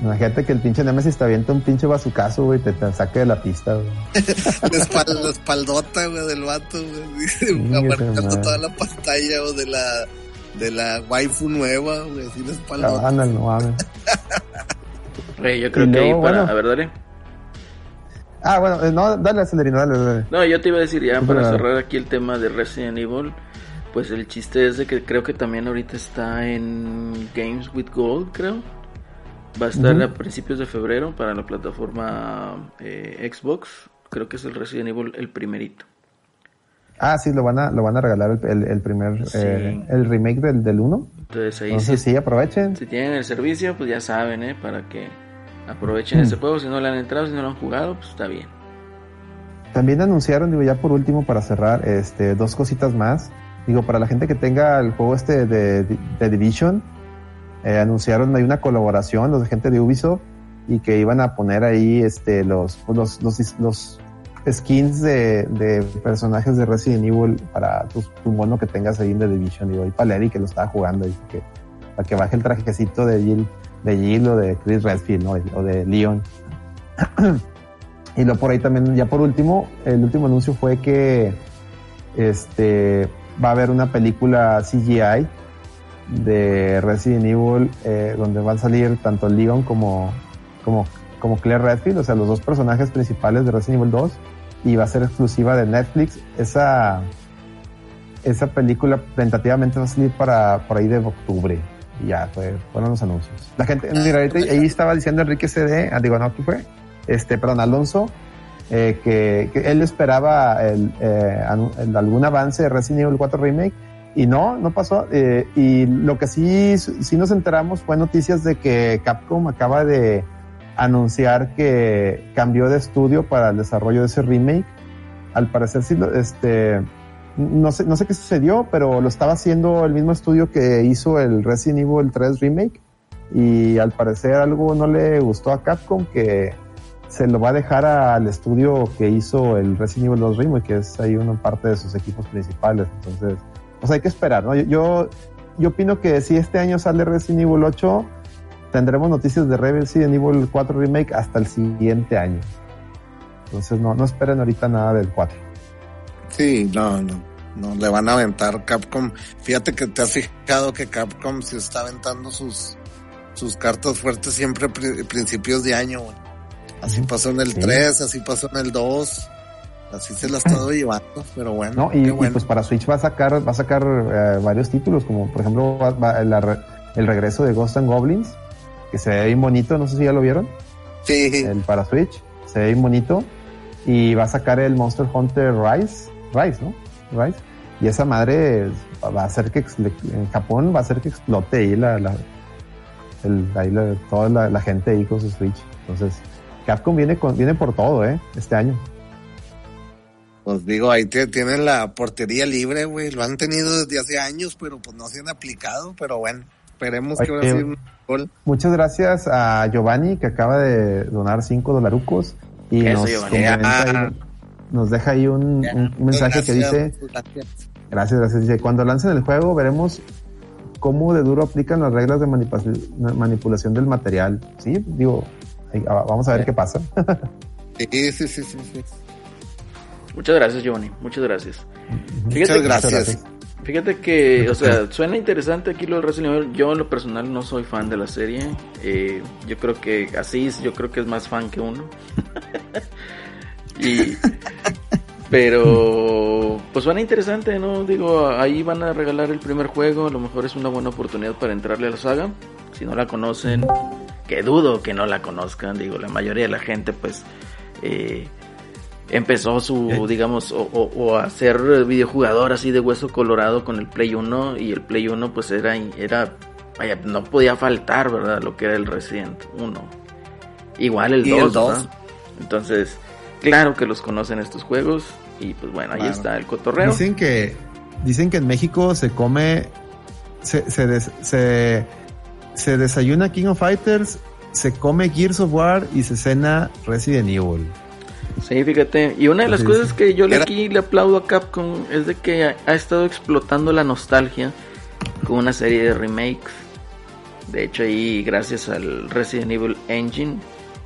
Imagínate que el pinche Nemesis te avienta un pinche bazucazo, güey, te, te saque de la pista, güey. <laughs> La, espal- la espaldota, güey, del vato, güey. Abarcando madre. toda la pantalla, o de la, de la waifu nueva, güey, así la espaldota. Cabana, no mames. <laughs> Güey, yo creo Y que ahí para... bueno. A ver, dale. Ah, bueno, eh, no, dale, Celerino, dale, dale. No, yo te iba a decir ya Sí, para cerrar aquí el tema de Resident Evil. Pues el chiste es de que creo que también ahorita está en Games with Gold, creo. Va a estar a principios de febrero para la plataforma eh, Xbox. Creo que es el Resident Evil el primerito. Ah, sí, lo van a, lo van a regalar el, el, el primer, Sí. eh, el remake del, del 1. Entonces ahí Entonces sí, sí, aprovechen. si tienen el servicio, pues ya saben, ¿eh? Para que aprovechen Mm. este juego. Si no le han entrado, si no lo han jugado, pues está bien. También anunciaron, digo, ya por último, para cerrar, este, dos cositas más. Digo, para la gente que tenga el juego este de, de Division, eh, anunciaron hay una colaboración, los de gente de Ubisoft, y que iban a poner ahí este, los, los, los, los skins de, de personajes de Resident Evil para tu, mono que tengas ahí en The Division. Digo, y Larry que lo estaba jugando, y que, para que baje el trajecito de Jill, de Jill o de Chris Redfield, ¿no? O de Leon. <clears throat> Y luego por ahí también, ya por último, el último anuncio fue que este va a haber una película CGI de Resident Evil eh, donde van a salir tanto Leon como, como, Claire Redfield, o sea, los dos personajes principales de Resident Evil 2 y va a ser exclusiva de Netflix. Esa, esa película tentativamente va a salir para por ahí de octubre. Y ya fue, fueron los anuncios. La gente, mira, ahí estaba diciendo Enrique CD, ah, digo, no, ¿qué fue? Este, perdón, Alonso, eh, que, que él esperaba el, eh, algún avance de Resident Evil 4 Remake y no, no pasó. Eh, y lo que sí, sí nos enteramos fue noticias de que Capcom acaba de anunciar que cambió de estudio para el desarrollo de ese remake. Al parecer sí, este, no sé, no sé qué sucedió, pero lo estaba haciendo el mismo estudio que hizo el Resident Evil 3 Remake. Y al parecer algo no le gustó a Capcom que se lo va a dejar al estudio que hizo el Resident Evil 2 Remake, que es ahí una parte de sus equipos principales. Entonces, pues hay que esperar, ¿no? Yo, yo, opino que si este año sale Resident Evil 8, tendremos noticias de Resident Evil 4 Remake hasta el siguiente año. Entonces, no, no esperen ahorita nada del 4. Sí, no, no, no, le van a aventar Capcom. Fíjate que te has fijado que Capcom se está aventando sus, sus cartas fuertes siempre a pri- principios de año, güey. Así pasó en el Sí. 3, así pasó en el 2, así se la ha estado llevando, pero bueno, ¿no? Y, pues para Switch va a sacar, va a sacar eh, varios títulos, como por ejemplo va- va el, regreso de Ghost and Goblins, que se ve bien bonito, no sé si ya lo vieron, sí, el para Switch, se ve bien bonito, y va a sacar el Monster Hunter Rise, Rise, ¿no? Rise, y esa madre va a hacer que en Japón va a hacer que explote ahí la, la, el, ahí la- toda la, la gente ahí con su Switch, entonces Capcom viene con, viene por todo, eh, este año. pues digo, ahí tienen la portería libre, güey, lo han tenido desde hace años, pero pues no se han aplicado, pero bueno, esperemos que Oye, ahora sí un gol. Muchas gracias a Giovanni que acaba de donar 5 dolarucos y Eso, nos, Ah. ahí- nos deja ahí un, un mensaje que dice, gracias. gracias, gracias, dice, cuando lancen el juego veremos cómo de duro aplican las reglas de manipulación, del material. Sí, digo, vamos a ver qué pasa. Sí, sí, sí, sí, sí. Muchas gracias, Giovanni. Muchas gracias. Muchas Fíjate, que- gracias. fíjate que, o sea, suena interesante aquí lo del Resident Evil. Yo, en lo personal, no soy fan de la serie. Eh, yo creo que así, yo creo que es más fan que uno. <laughs> y. Pero, pues suena interesante, ¿no? Digo, ahí van a regalar el primer juego. A lo mejor es una buena oportunidad para entrarle a la saga. Si no la conocen, que dudo que no la conozcan. Digo, la mayoría de la gente, pues, eh, empezó su, Eh. digamos, o, o, o a ser videojugador así de hueso colorado con el Play 1. Y el Play 1, pues, era, era, vaya, no podía faltar, ¿verdad? Lo que era el Resident 1. Igual el Y el 2, dos. ¿verdad? Entonces, claro que los conocen estos juegos. Y pues bueno, ahí Claro. está el cotorreo. Dicen que, dicen que en México se come, se, se, des- se, se desayuna King of Fighters, se come Gears of War y se cena Resident Evil. Sí, fíjate. Y una de las Sí, cosas sí. que yo le aquí le aplaudo a Capcom es de que ha, ha estado explotando la nostalgia con una serie de remakes. De hecho, ahí gracias al Resident Evil Engine,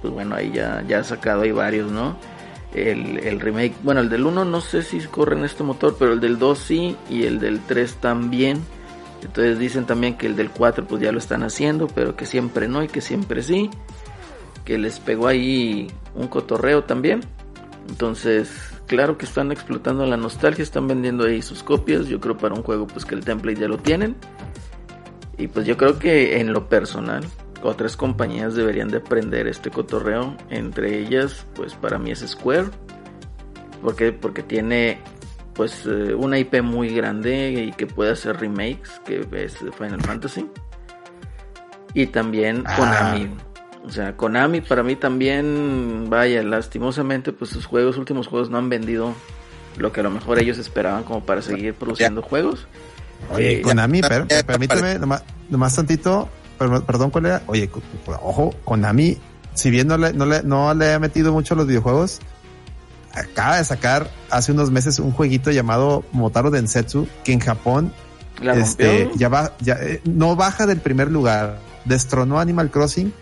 pues bueno, ahí ya, ya ha sacado ahí varios, ¿no? El, el remake, bueno, el del 1 no sé si corre en este motor, pero el del 2 sí y el del 3 también. Entonces dicen también que el del 4 pues ya lo están haciendo, pero que siempre no y que siempre sí. Que les pegó ahí un cotorreo también. Entonces, claro que están explotando la nostalgia, están vendiendo ahí sus copias. Yo creo para un juego pues que el template ya lo tienen. Y pues yo creo que en lo personal, otras compañías deberían de aprender este cotorreo. Entre ellas, pues para mí es Square. ¿Por qué? Porque tiene pues eh, una IP muy grande y que puede hacer remakes, que es Final Fantasy. Y también Ah. Konami. O sea, Konami para mí también, vaya, lastimosamente, pues sus juegos, últimos juegos no han vendido lo que a lo mejor ellos esperaban como para seguir produciendo juegos. Oye, Eh, Konami, per- ya- permíteme nomás, nomás tantito, per- perdón, colega. Oye, ojo, Konami, si bien no le, no le, no le ha metido mucho a los videojuegos, acaba de sacar hace unos meses un jueguito llamado Motaro Densetsu, que en Japón La este, ya va, ya, eh, no baja del primer lugar, destronó Animal Crossing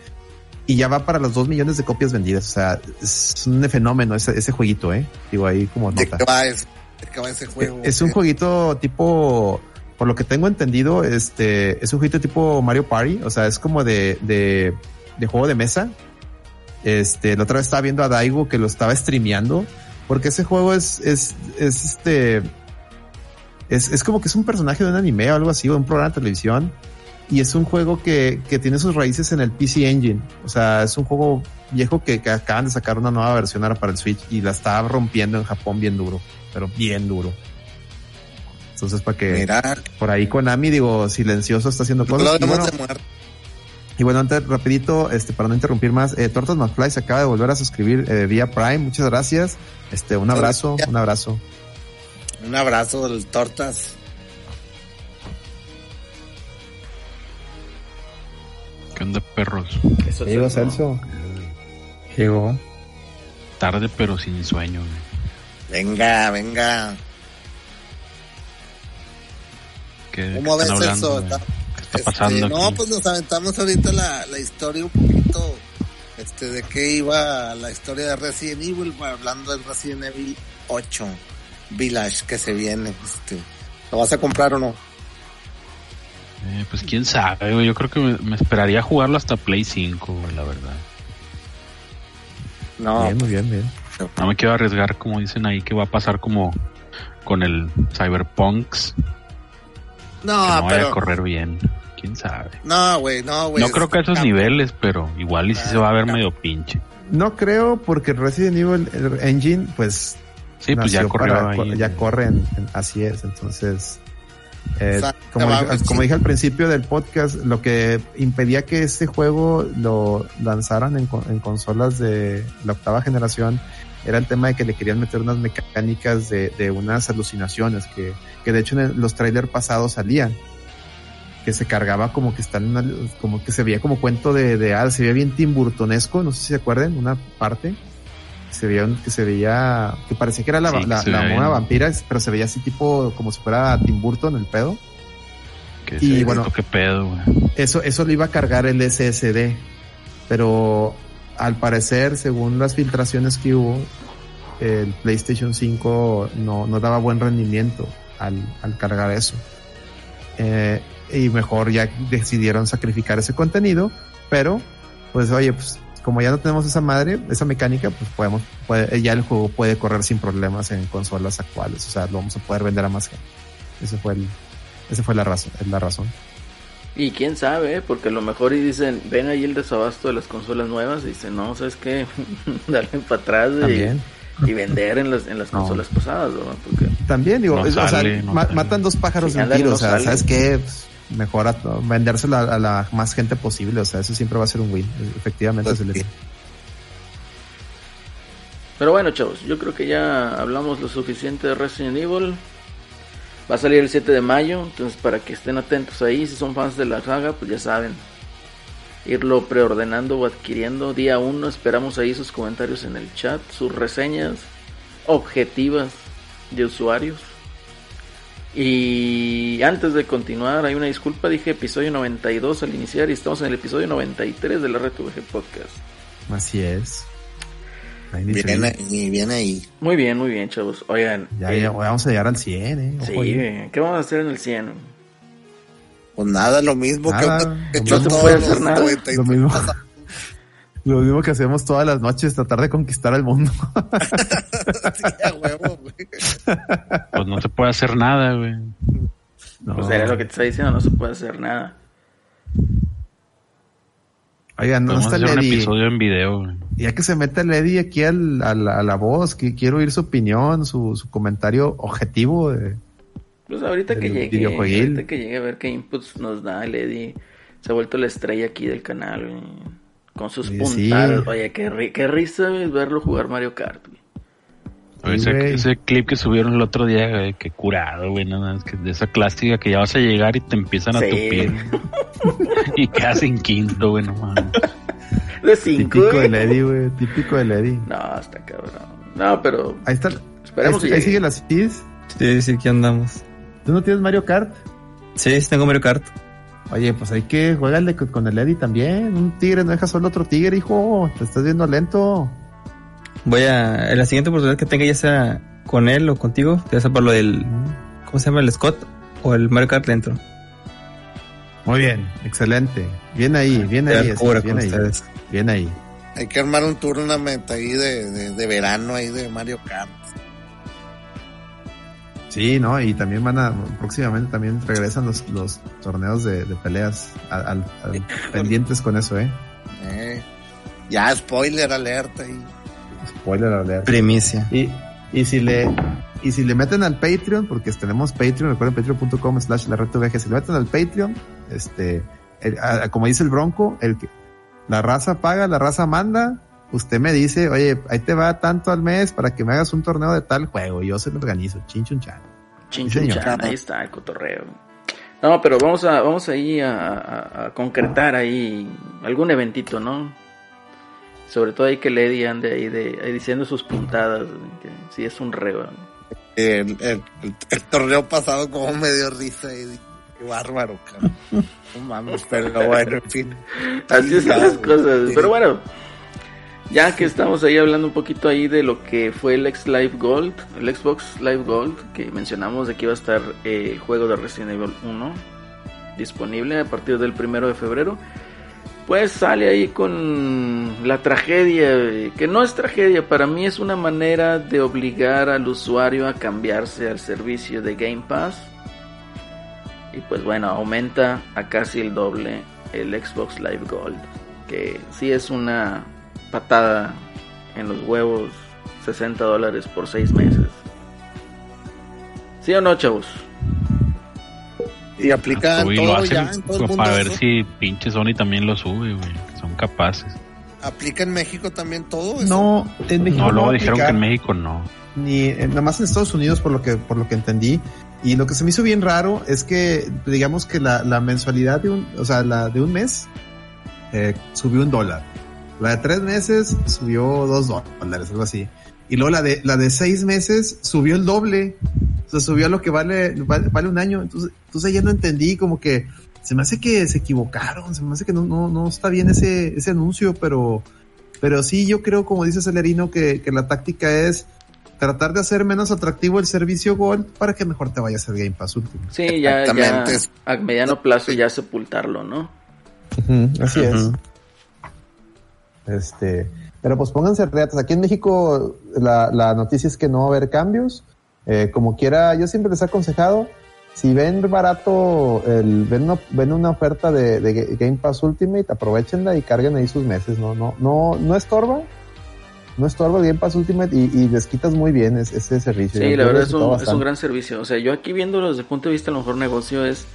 y ya va para los dos millones de copias vendidas. O sea, es un fenómeno ese, ese jueguito, eh. Digo ahí como ¿De nota. va, es, de qué va ese juego? Es un jueguito tipo, por lo que tengo entendido, este, es un jueguito tipo Mario Party, o sea, es como de, de, de juego de mesa. Este, la otra vez estaba viendo a Daigo que lo estaba streameando, porque ese juego es, es, es este, es, es como que es un personaje de un anime o algo así, o un programa de televisión. Y es un juego que, que tiene sus raíces en el PC Engine. O sea, es un juego viejo que, que acaban de sacar una nueva versión ahora para el Switch y la está rompiendo en Japón bien duro, pero bien duro. Entonces, para que por ahí Konami, digo, silencioso está haciendo no lo cosas. Debemos bueno, de. Y bueno, antes, rapidito, este, para no interrumpir más, eh, Tortas McFly se acaba de volver a suscribir eh, vía Prime. Muchas gracias. Este, un abrazo, un abrazo. Un abrazo del Tortas. ¿Qué onda, perros? Eso es- Celso. Llegó. Tarde, pero sin sueño. güey. Venga, venga. ¿Qué, qué ¿Cómo ves güey? Está- ¿Qué está Este, pasando no, aquí? pues nos aventamos ahorita la, la historia un poquito, este, de qué iba la historia de Resident Evil, hablando de Resident Evil 8 Village que se viene, este, ¿lo vas a comprar o no? Eh, pues quién sabe, güey. Yo creo que me, me esperaría jugarlo hasta Play 5, güey, la verdad. No, Bien, muy bien, bien. No me quiero arriesgar, como dicen ahí, que va a pasar como con el Cyberpunks, que no, no vaya a pero, correr bien. Quién sabe. no, güey, no, güey. No creo que a esos niveles, pero igual y si se va a ver medio pinche. No creo porque Resident Evil el Engine, pues, Sí, pues ya para- ahí. ya corre en- en- así es. Entonces, eh, O sea, como, dije, como dije al principio del podcast, lo que impedía que este juego lo lanzaran en, co- en consolas de la octava generación era el tema de que le querían meter unas mecánicas de, de unas alucinaciones que, que de hecho en el- los trailers pasados salían que se cargaba como que están en una- como que se veía como cuento de, de hadas, se veía bien timburtonesco, no sé si se acuerdan, una parte se veía que se veía que parecía que era la, Sí, la, la mona vampira, pero se veía así tipo como si fuera Tim Burton el pedo. Que y sí, bueno- esto qué pedo. Eso, eso lo iba a cargar el SSD, pero al parecer, según las filtraciones que hubo, el PlayStation 5 no, no daba buen rendimiento al, al cargar eso. Eh, y mejor ya decidieron sacrificar ese contenido, pero pues oye, pues como ya no tenemos esa madre, esa mecánica, pues podemos, puede, ya el juego puede correr sin problemas en consolas actuales, o sea, lo vamos a poder vender a más gente. Ese fue el, esa fue la razón, es la razón. Y quién sabe, ¿eh? porque a lo mejor y dicen, ven ahí el desabasto de las consolas nuevas, y dicen, no, ¿sabes qué? <laughs> Darle para atrás y, y vender en las, en las <laughs> No. consolas pasadas, ¿verdad? Porque También, digo, No es- o sea, no ma- sale. matan dos pájaros Sí, de un tiro, no o sea, sale. ¿sabes qué? Pues, mejor a- vendérselo a, a la más gente posible, o sea, eso siempre va a ser un win, efectivamente. Pues se. Pero bueno, chavos, yo creo que ya hablamos lo suficiente de Resident Evil. Va a salir el 7 de mayo, entonces para que estén atentos ahí, si son fans de la saga, pues ya saben. Irlo preordenando o adquiriendo día 1. Esperamos ahí sus comentarios en el chat, sus reseñas objetivas de usuarios. Y antes de continuar, hay una disculpa, dije episodio 92 al iniciar y estamos en el episodio 93 de la Red VG Podcast. Así es. Ahí Viene ahí, viene ahí. Muy bien, muy bien, chavos. Oigan, ya, eh, ya vamos a llegar al 100, eh. Sí, Ojo. ¿qué vamos a hacer en el 100? Pues nada, lo mismo Nada, que lo he mismo. hecho No se todos puede los hacer nada. 93 Lo mismo. Lo mismo que hacemos todas las noches, tratar de conquistar al mundo. <laughs> Sí, a huevo, güey. Pues no se puede hacer nada, güey. No. Pues era lo que te está diciendo, no se puede hacer nada. Oigan, no Podemos está hacer un Lady. episodio en video, güey. Ya que se meta Lady aquí al- a, la, a la voz, que quiero oír su opinión, su, su comentario objetivo de, Pues ahorita que llegue, ahorita que llegue a ver qué inputs nos da el Eddie, se ha vuelto la estrella aquí del canal, güey, con sus Sí, puntadas. sí. Oye, qué, ri- qué risa verlo jugar Mario Kart. güey. Sí, ese, clip que subieron el otro día, güey, que curado, güey, nada más que de esa clásica que ya vas a llegar y te empiezan a Sí. tupir. <laughs> y quedas en quinto, güey, no mames. De cinco. típico güey. del Eddie, güey, típico del Eddie. No, está cabrón. No, pero Ahí está. esperemos ahí, que ahí sigue la CIS. Sí, sí, aquí andamos. ¿Tú no tienes Mario Kart? Sí, sí tengo Mario Kart. Oye, pues hay que jugarle con, con el Eddie también. Un tigre no deja solo otro tigre, hijo. Te estás viendo lento. Voy a, en la siguiente oportunidad que tenga, ya sea con él o contigo, te vas a por lo del, ¿cómo se llama? El Scott o el Mario Kart dentro. Muy bien, excelente. Bien ahí, bien ahí. Ya bien con ahí. ustedes. Bien ahí. Hay que armar un tournament ahí de, de, de verano ahí de Mario Kart. Sí, ¿no? Y también van a, próximamente también regresan los, los torneos de, de peleas al, al- al- pendientes con eso, ¿eh? Eh. Ya, spoiler alerta ahí. Spoiler alert. Primicia. Y, y si le y si le meten al Patreon, porque tenemos Patreon, recuerden patreon.com slash la red VG, si le meten al Patreon, este, el- a- a- como dice el Bronco, el que la raza paga, la raza manda, usted me dice, oye, ahí te va tanto al mes para que me hagas un torneo de tal juego, yo se lo organizo, chinchun chan. Chin, Sí, chin, señor. chan, ahí está el cotorreo. No, pero vamos a, vamos ahí a, a- a concretar ahí algún eventito, ¿no? Sobre todo ahí que Lady ande ahí, de, ahí diciendo sus puntadas, que sí es un reo. El, el, el- torneo pasado como me dio risa y qué bárbaro, cabrón. No mames, pero bueno, en fin. Así Ya, las cosas. Sí. Pero bueno, ya que estamos ahí hablando un poquito ahí de lo que fue el X Live Gold, el Xbox Live Gold, que mencionamos de que iba a estar eh, el juego de Resident Evil 1 disponible a partir del primero de febrero. Pues sale ahí con la tragedia, que no es tragedia, para mí es una manera de obligar al usuario a cambiarse al servicio de Game Pass. Y pues bueno, aumenta a casi el doble el Xbox Live Gold, que sí es una patada en los huevos, 60 dólares por 6 meses. ¿Sí o no, chavos? Y aplica en Y lo todo hacen ya, en todo el mundo. para ver eso. si pinche Sony también lo sube, güey. Son capaces. ¿Aplica en México también todo eso? No, en México No, luego dijeron que en México no. ni eh, nada más en Estados Unidos por lo que por lo que entendí y lo que se me hizo bien raro es que digamos que la, la mensualidad de un o sea la de un mes eh, subió un dólar la de tres meses subió dos dólares algo así y luego la de la de seis meses subió el doble o sea subió a lo que vale vale, vale un año entonces entonces ya no entendí como que se me hace que se equivocaron se me hace que no no, no está bien ese ese anuncio pero pero sí, yo creo, como dice Celerino, que, que la táctica es tratar de hacer menos atractivo el servicio Gold para que mejor te vayas al Game Pass último. Sí, ya, ya a mediano plazo ya sepultarlo, ¿no? así es. Este, pero pues pónganse reatas. Aquí en México la, la noticia es que no va a haber cambios. Eh, como quiera, yo siempre les he aconsejado, si ven barato, el, ven, una, ven una oferta de, de Game Pass Ultimate, aprovechenla y carguen ahí sus meses. No, no, no, no estorba. No estorba el Game Pass Ultimate y, y les quitas muy bien ese, ese servicio. Sí, Yo la verdad es un, es un gran servicio. O sea, yo aquí viéndolo desde el punto de vista, a lo mejor negocio es,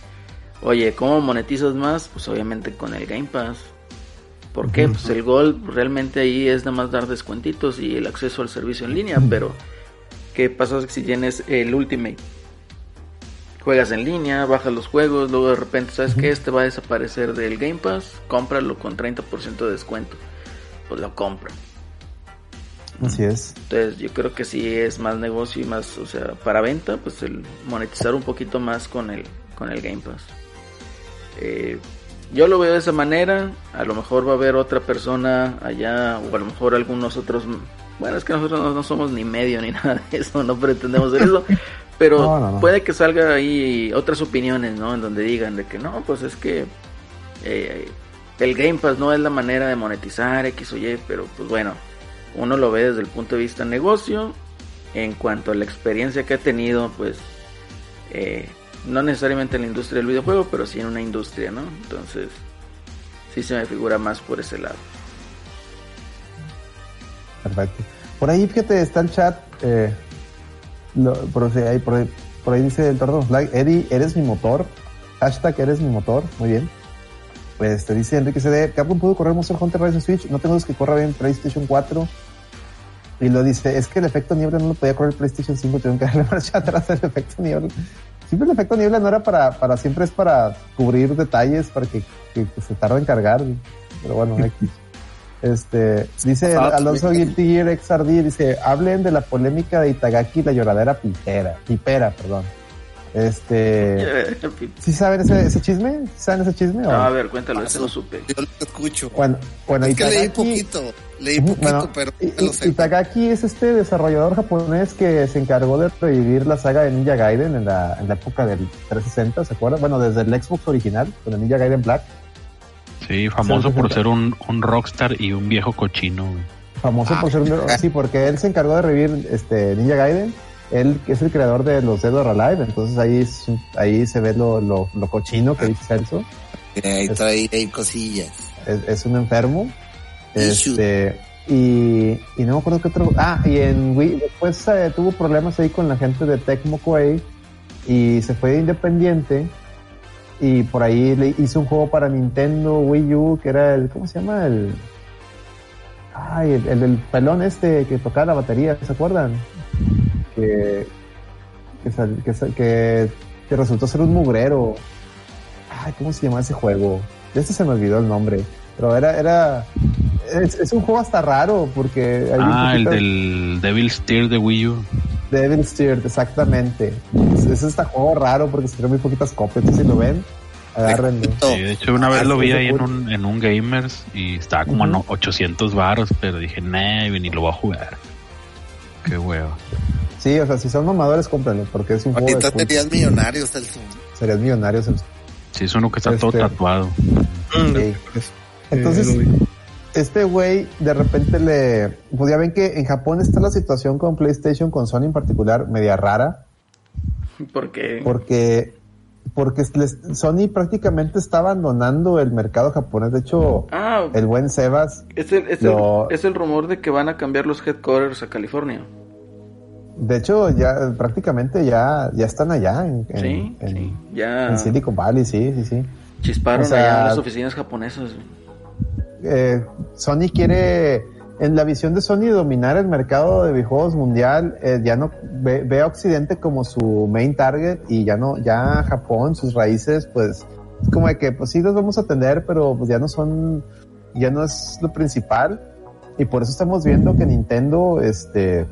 oye, ¿cómo monetizas más? Pues obviamente con el Game Pass. ¿Por qué? Pues el Gold realmente ahí es nada más dar descuentitos y el acceso al servicio en línea, pero ¿qué pasa si tienes el Ultimate? Juegas en línea, bajas los juegos, luego de repente, ¿sabes qué? Este va a desaparecer del Game Pass, cómpralo con 30% de descuento. Pues lo compro. Así es. Entonces yo creo que sí es más negocio y más, o sea, para venta, pues el monetizar un poquito más con el, con el Game Pass. Eh, yo lo veo de esa manera, a lo mejor va a haber otra persona allá, o a lo mejor algunos otros, bueno, es que nosotros no, no somos ni medio ni <laughs> nada de eso, no pretendemos hacer eso, <laughs> pero No, no, no. puede que salga ahí otras opiniones, ¿no? En donde digan de que no, pues es que eh, el Game Pass no es la manera de monetizar X o Y, pero pues bueno, uno lo ve desde el punto de vista negocio. En cuanto a la experiencia que ha tenido, pues eh, no necesariamente en la industria del videojuego, pero sí en una industria, ¿no? Entonces, sí se me figura más por ese lado. Perfecto. Por ahí, fíjate, está el chat. Eh, lo- por, ahí, por, ahí, por ahí dice el Tordo Flag, Eddie, eres mi motor. Hashtag eres mi motor. Muy bien. Pues te dice Enrique CD, Capcom pudo correr Monster Hunter Rise Switch. No tengo que corra bien PlayStation 4. Y lo dice, es que el efecto niebla no lo podía correr PlayStation 5. Tuvieron que darle <laughs> marcha atrás al efecto niebla. Siempre el efecto niebla no era para, para siempre es para cubrir detalles, para que, que- que se tarde en cargar. Pero bueno, X. <laughs> Este, dice Ah, Alonso. Guilty Gear XRD, dice, hablen de la polémica de Itagaki y la lloradera pipera, pipera, perdón. Este, ¿sí saben ese, ese chisme? ¿Sí ¿Saben ese chisme? o No, a ver, cuéntalo, ese no supe. Yo lo escucho. Bueno, bueno, es que leí Itagaki- poquito, leí poquito, bueno, pero no sé. Itagaki es este desarrollador japonés que se encargó de revivir la saga de Ninja Gaiden en la, en la época del 360, ¿se acuerdan? Bueno, desde el Xbox original, con el Ninja Gaiden Black. Sí, famoso por 60. ser un, un rockstar y un viejo cochino. Famoso Ah. por ser un... <laughs> Sí, porque él se encargó de revivir este Ninja Gaiden. Él que es el creador de los Dead or Alive, entonces ahí, es un- ahí se ve lo, lo, lo cochino que dice Celso. Eh, Ahí trae ahí cosillas. Es, es un enfermo. Este, y, no me acuerdo qué otro... Ah, y en Wii, después eh, tuvo problemas ahí con la gente de Tecmo Koei y se fue de independiente y por ahí le hizo un juego para Nintendo Wii U que era el... ¿Cómo se llama? El... Ay, el, el pelón este que tocaba la batería, ¿se acuerdan? Que, que, sal- que, que, resultó ser un mugrero. Ay, ¿cómo se llama ese juego? Este se me olvidó el nombre. Pero era, era, es, es un juego hasta raro porque hay un Ah, el poquito del Devil's Tear de Wii U. de Devil's Steered, exactamente. Es, es este juego raro porque se muy poquitas copias. Entonces, si lo ven, agárrenlo. Sí, de hecho, una vez Ah, lo sí, vi ahí en un, en un Gamers y estaba como a no- 800 varos, pero dije, nah, ni lo voy a jugar. Qué huevo. Sí, o sea, si son mamadores, cómprenlo porque es un juego ahorita serías millonario, Celso. Serías millonarios. el- Sí, es uno que está todo Este- tatuado. Sí. Entonces, Eh, lo vi. Este güey de repente le... Pues ya ven que en Japón está la situación con PlayStation, con Sony en particular, media rara. Porque porque porque les- Sony prácticamente está abandonando el mercado japonés. De hecho, Ah, el buen Sebas, es el, es, lo- el, es el rumor de que van a cambiar los headquarters a California. de hecho, ya prácticamente ya, ya están allá en, en- Sí, en- sí. Ya en Silicon Valley, sí, sí, sí. chisparon O sea- allá en las oficinas japonesas. Eh, Sony quiere, en la visión de Sony, dominar el mercado de videojuegos mundial. eh, ya no ve, a Occidente como su main target y ya no, ya Japón, sus raíces, pues es como de que, pues sí, los vamos a atender, pero pues ya no son, ya no es lo principal. Y por eso estamos viendo que Nintendo, este,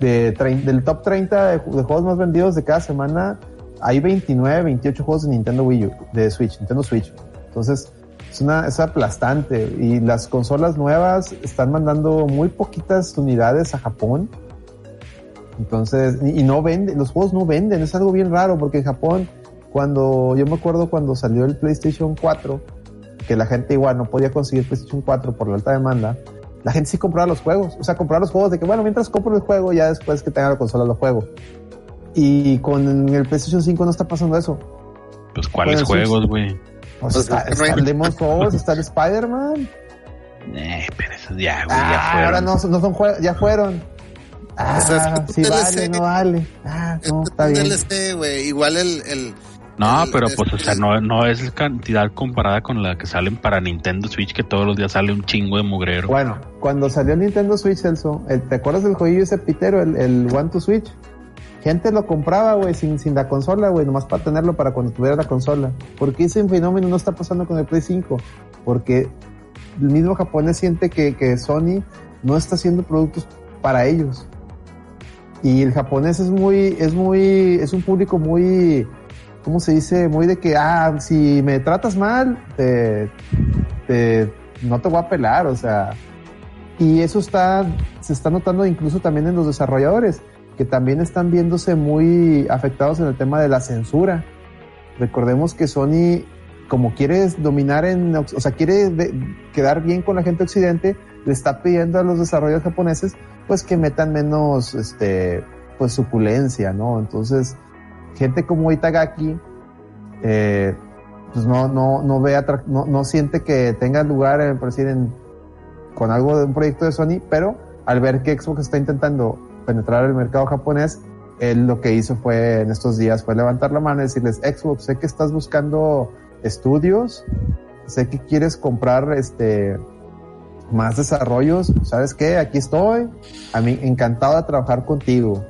del top 30 de, ju- de juegos más vendidos de cada semana, hay 29, 28 juegos de Nintendo Wii U, de Switch, Nintendo Switch. Entonces, es una, es aplastante. Y las consolas nuevas están mandando muy poquitas unidades a Japón. Entonces, y, y no venden, los juegos no venden, es algo bien raro, porque en Japón, cuando, yo me acuerdo cuando salió el PlayStation 4, que la gente igual no podía conseguir PlayStation 4 por la alta demanda, la gente sí compraba los juegos. O sea, compraba los juegos de que, bueno, mientras compro el juego, ya después que tenga la consola lo juego. Y con el PlayStation 5 no está pasando eso. Pues, ¿cuáles juegos, güey? O sea, está, es que no hay- está el Demon's <laughs> Souls, está el Spider-Man. Eh, pero esos ya, güey, ya Ah, fueron. ahora no, no son juegos, ya fueron. Ah, O sea, sí un vale, DLC. no vale. Ah, no, Es está bien. DLC, güey. Igual el, el No, el- pero el- pues, o sea, no, no es cantidad comparada con la que salen para Nintendo Switch, que todos los días sale un chingo de mugrero. Bueno, cuando salió Nintendo Switch, Celso, el- ¿te acuerdas del jueguillo ese pitero, el, el One to Switch? Gente lo compraba, güey, sin, sin la consola, güey, nomás para tenerlo para cuando tuviera la consola. ¿Por qué ese fenómeno no está pasando con el Play 5? Porque el mismo japonés siente que, que Sony no está haciendo productos para ellos. Y el japonés es muy, es muy, es un público muy, ¿cómo se dice? Muy de que, ah, si me tratas mal, te, te, no te voy a pelar, o sea. Y eso está, se está notando incluso también en los desarrolladores, que también están viéndose muy afectados en el tema de la censura. Recordemos que Sony, como quiere dominar en, o sea, quiere quedar bien con la gente occidente, le está pidiendo a los desarrolladores japoneses, pues que metan menos, este, pues suculencia, ¿no? Entonces, gente como Itagaki, eh, pues no, no, no ve no, no siente que tenga lugar, eh, por decir, en, con algo de un proyecto de Sony, pero al ver que Xbox está intentando penetrar el mercado japonés, él lo que hizo fue en estos días fue levantar la mano y decirles, Xbox, sé que estás buscando estudios, sé que quieres comprar este más desarrollos, ¿sabes qué? Aquí estoy, a encantado de trabajar contigo.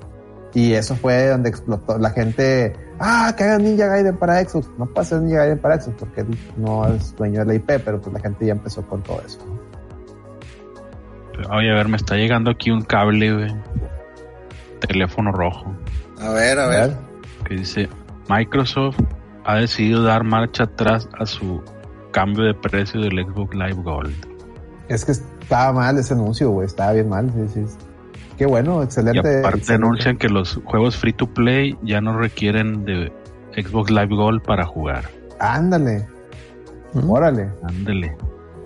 Y eso fue donde explotó la gente, ah, que hagan Ninja Gaiden para Xbox. No ser Ninja Gaiden para Xbox porque él no es dueño de la IP, pero pues la gente ya empezó con todo eso. Oye, a ver, me está llegando aquí un cable, güey. Teléfono rojo. A ver, a ver. Que dice: Microsoft ha decidido dar marcha atrás a su cambio de precio del Xbox Live Gold. Es que estaba mal ese anuncio, güey, estaba bien mal. Sí, sí. Qué bueno, Y excelente. aparte excelente. anuncian que los juegos free to play ya no requieren de Xbox Live Gold para jugar. Ándale, ¿Mm? órale, Ándele.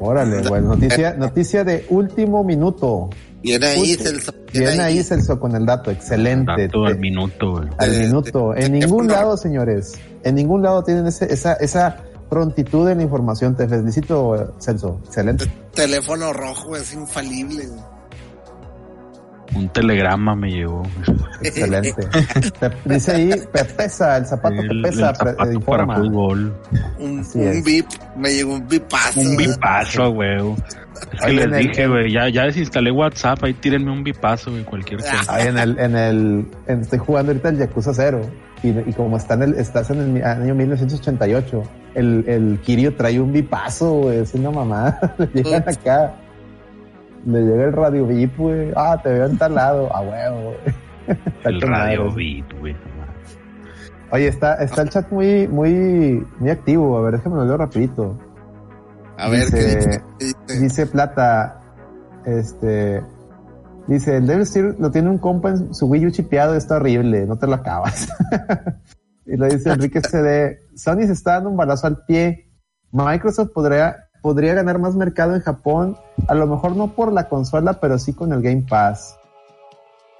Órale, <laughs> güey. Noticia, noticia de último minuto. Viene ahí. Celso. Viene ahí Celso con el dato, excelente. Todo Te- al minuto, güey. al Eh, minuto. te- En te- ningún lado, señores. En ningún lado tienen ese, esa, esa prontitud en la información. Te felicito, Celso. Excelente. Teléfono rojo es infalible. Un telegrama me llegó. Excelente. Te- dice ahí, Pepesa, el zapato El, el Pepesa, pre- zapato para fútbol. Un, un. VIP, me llegó un VIPazo. Un bipazo, güey. Es que les el- dije, güey, ya, ya desinstalé WhatsApp, ahí tírenme un bipazo, güey, cualquier cosa. Ahí en el, en el, en- estoy jugando ahorita el Yakuza 0 y, y como está en el, estás en el año 1988, el, el Kirio trae un bipazo, güey, es una mamá, le <laughs> llegan acá, le llega el radio VIP, güey, ah, te veo en tal lado, a huevo, güey. <laughs> Está El radio beat, güey. Oye, está, está el chat muy, muy, muy activo, a ver, déjame lo leo rapidito. A ver, Dice- ¿qué dice? Plata, este, dice, el Devil Steer lo tiene un compa en su Wii U chipeado, está horrible, no te lo acabas. <laughs> y lo dice Enrique CD, Sony se está dando un balazo al pie. Microsoft podría, podría ganar más mercado en Japón, a lo mejor no por la consola, pero sí con el Game Pass.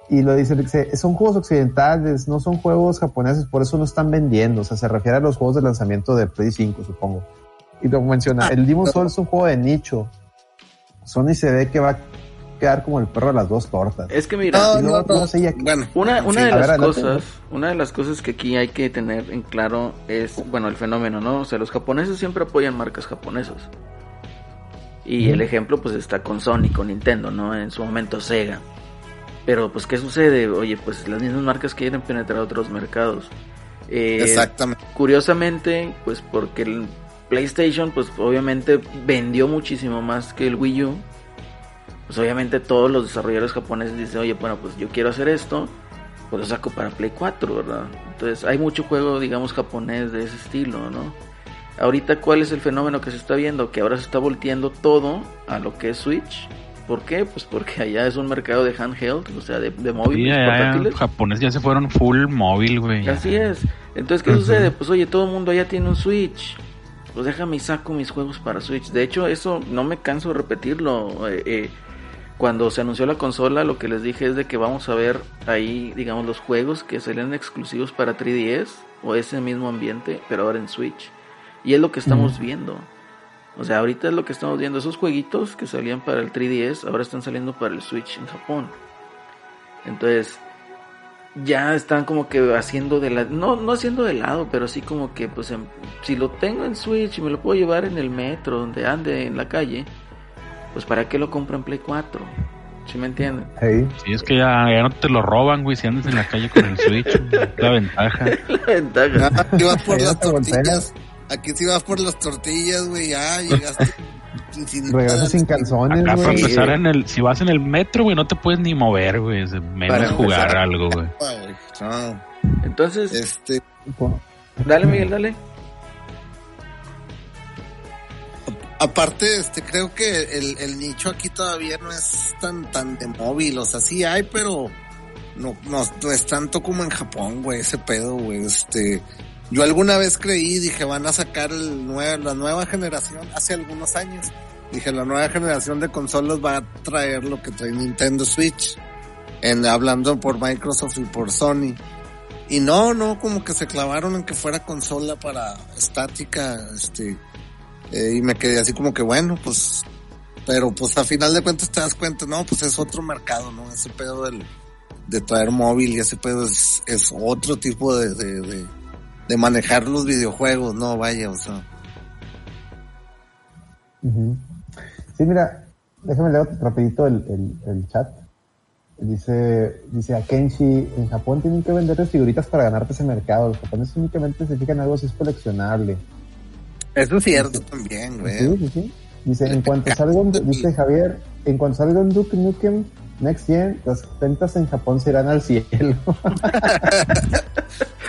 Y lo dice, dice, son juegos occidentales, no son juegos japoneses, por eso no están vendiendo. O sea, se refiere a los juegos de lanzamiento de Play 5, supongo. Y lo menciona, el Demon's Souls es un juego de nicho. Sony se ve que va quedar como el perro de las dos tortas. Es que mira, No, no, no. no sé, ya- Bueno, Una, una de A las ver, adelante. cosas, una de las cosas que aquí hay que tener en claro es, bueno, el fenómeno, ¿no? O sea, los japoneses siempre apoyan marcas japonesas. Y el ejemplo, pues, está con Sony, con Nintendo, ¿no? En su momento Sega. Pero, pues, ¿qué sucede? Oye, pues las mismas marcas quieren penetrar otros mercados. Eh, Exactamente. Curiosamente, pues porque el PlayStation, pues obviamente vendió muchísimo más que el Wii U. Pues obviamente todos los desarrolladores japoneses dicen, oye, bueno, pues yo quiero hacer esto, pues lo saco para Play 4, ¿verdad? Entonces hay mucho juego, digamos, japonés de ese estilo, ¿no? Ahorita, ¿cuál es el fenómeno que se está viendo? Que ahora se está volteando todo a lo que es Switch. ¿Por qué? Pues porque allá es un mercado de handheld, o sea, de, de allá portátiles. los japoneses ya se fueron full móvil, güey. Así es. Entonces, ¿qué sucede? Pues oye, todo el mundo ya tiene un Switch. Pues déjame y saco mis juegos para Switch. De hecho, eso no me canso de repetirlo. Eh, eh, cuando se anunció la consola, lo que les dije es de que vamos a ver ahí, digamos, los juegos que serían exclusivos para 3DS o ese mismo ambiente, pero ahora en Switch. Y es lo que estamos viendo. O sea, ahorita es lo que estamos viendo. Esos jueguitos que salían para el 3DS ahora están saliendo para el Switch en Japón. Entonces, ya están como que haciendo de la no no haciendo de lado pero sí como que pues en- si lo tengo en Switch y me lo puedo llevar en el metro donde ande en la calle pues para qué lo compro en Play 4 ¿sí me entienden? Hey, Sí, es que ya, ya no te lo roban, güey, si andas en la calle con el Switch. la ventaja. <laughs> la ventaja Ah, aquí vas por las tortillas. Aquí sí vas por las tortillas, güey. Ya llegaste. sin- regresas sin calzones, Acá para güey. empezar en el, si vas en el metro, güey, no te puedes ni mover, güey. Menos Para jugar algo, güey. Ah, güey, no. entonces Este, dale Miguel dale aparte, este, creo que el, el nicho aquí todavía no es tan, tan de móvil. O sea, sí hay, pero no, no, no es tanto como en Japón, güey, ese pedo, güey. Este, yo alguna vez creí, dije, van a sacar el nue- la nueva generación hace algunos años. Dije, la nueva generación de consolas va a traer lo que trae Nintendo Switch. En, hablando por Microsoft y por Sony. y no, no, como que se clavaron en que fuera consola para estática, este, eh, y me quedé así como que bueno, pues, pero pues a final de cuentas te das cuenta, no, pues es otro mercado, ¿no? Ese pedo del, de traer móvil y ese pedo es, es otro tipo de, de, de, manejar los videojuegos, no, vaya, o sea. Sí, mira, déjame leer rapidito el, el, chat. Dice, dice a Kenshi, en Japón tienen que vender figuritas para ganarte ese mercado. Los japoneses únicamente se fijan en algo si es coleccionable. Eso es cierto también, güey. Sí, sí, sí. Dice, en cuanto salga un, dice Javier, en cuanto salga un Duke Nukem Next Gen, las ventas en Japón se irán al cielo. <laughs>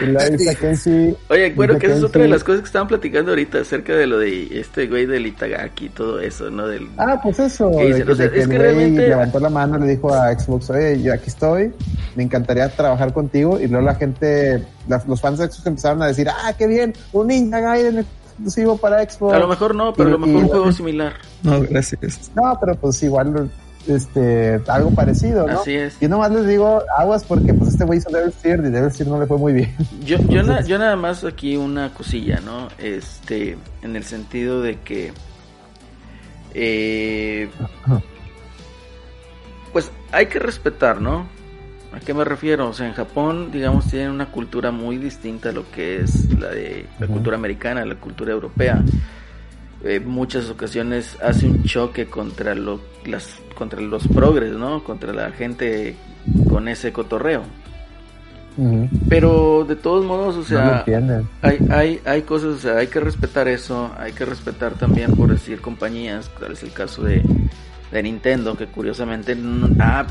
y la dice Kenshi. Oye, bueno, dice que esa es otra de las cosas que estaban platicando ahorita acerca de lo de este güey del Itagaki y todo eso, ¿no? Del... Ah, pues eso. ¿Qué de dicen? que, O sea, que es que realmente- levantó la mano, le dijo a Xbox, oye, yo aquí estoy, me encantaría trabajar contigo. Y luego la gente, los fans de Xbox empezaron a decir, ah, qué bien, un Ninja Gaiden exclusivo para Xbox. A lo mejor no, pero a lo Y- mejor un juego similar. No, gracias. No, pero pues igual, este, algo parecido, ¿no? Así es. Yo nomás les digo aguas porque pues este güey hizo Devil's Tear y Devil's Tear no le fue muy bien. <laughs> Yo, yo, na- yo nada más aquí una cosilla, ¿no? Este, en el sentido de que, eh, pues hay que respetar, ¿no? ¿A qué me refiero? O sea, en Japón, digamos, tienen una cultura muy distinta a lo que es la de la cultura americana, la cultura europea. Eh, muchas ocasiones hace un choque contra lo, las, contra los progres, ¿no? Contra la gente con ese cotorreo. Pero de todos modos, o no sea, entienden. hay, hay, hay cosas, o sea, hay que respetar eso, hay que respetar también, por decir, compañías, cuál es el caso de, de Nintendo, que curiosamente no- ha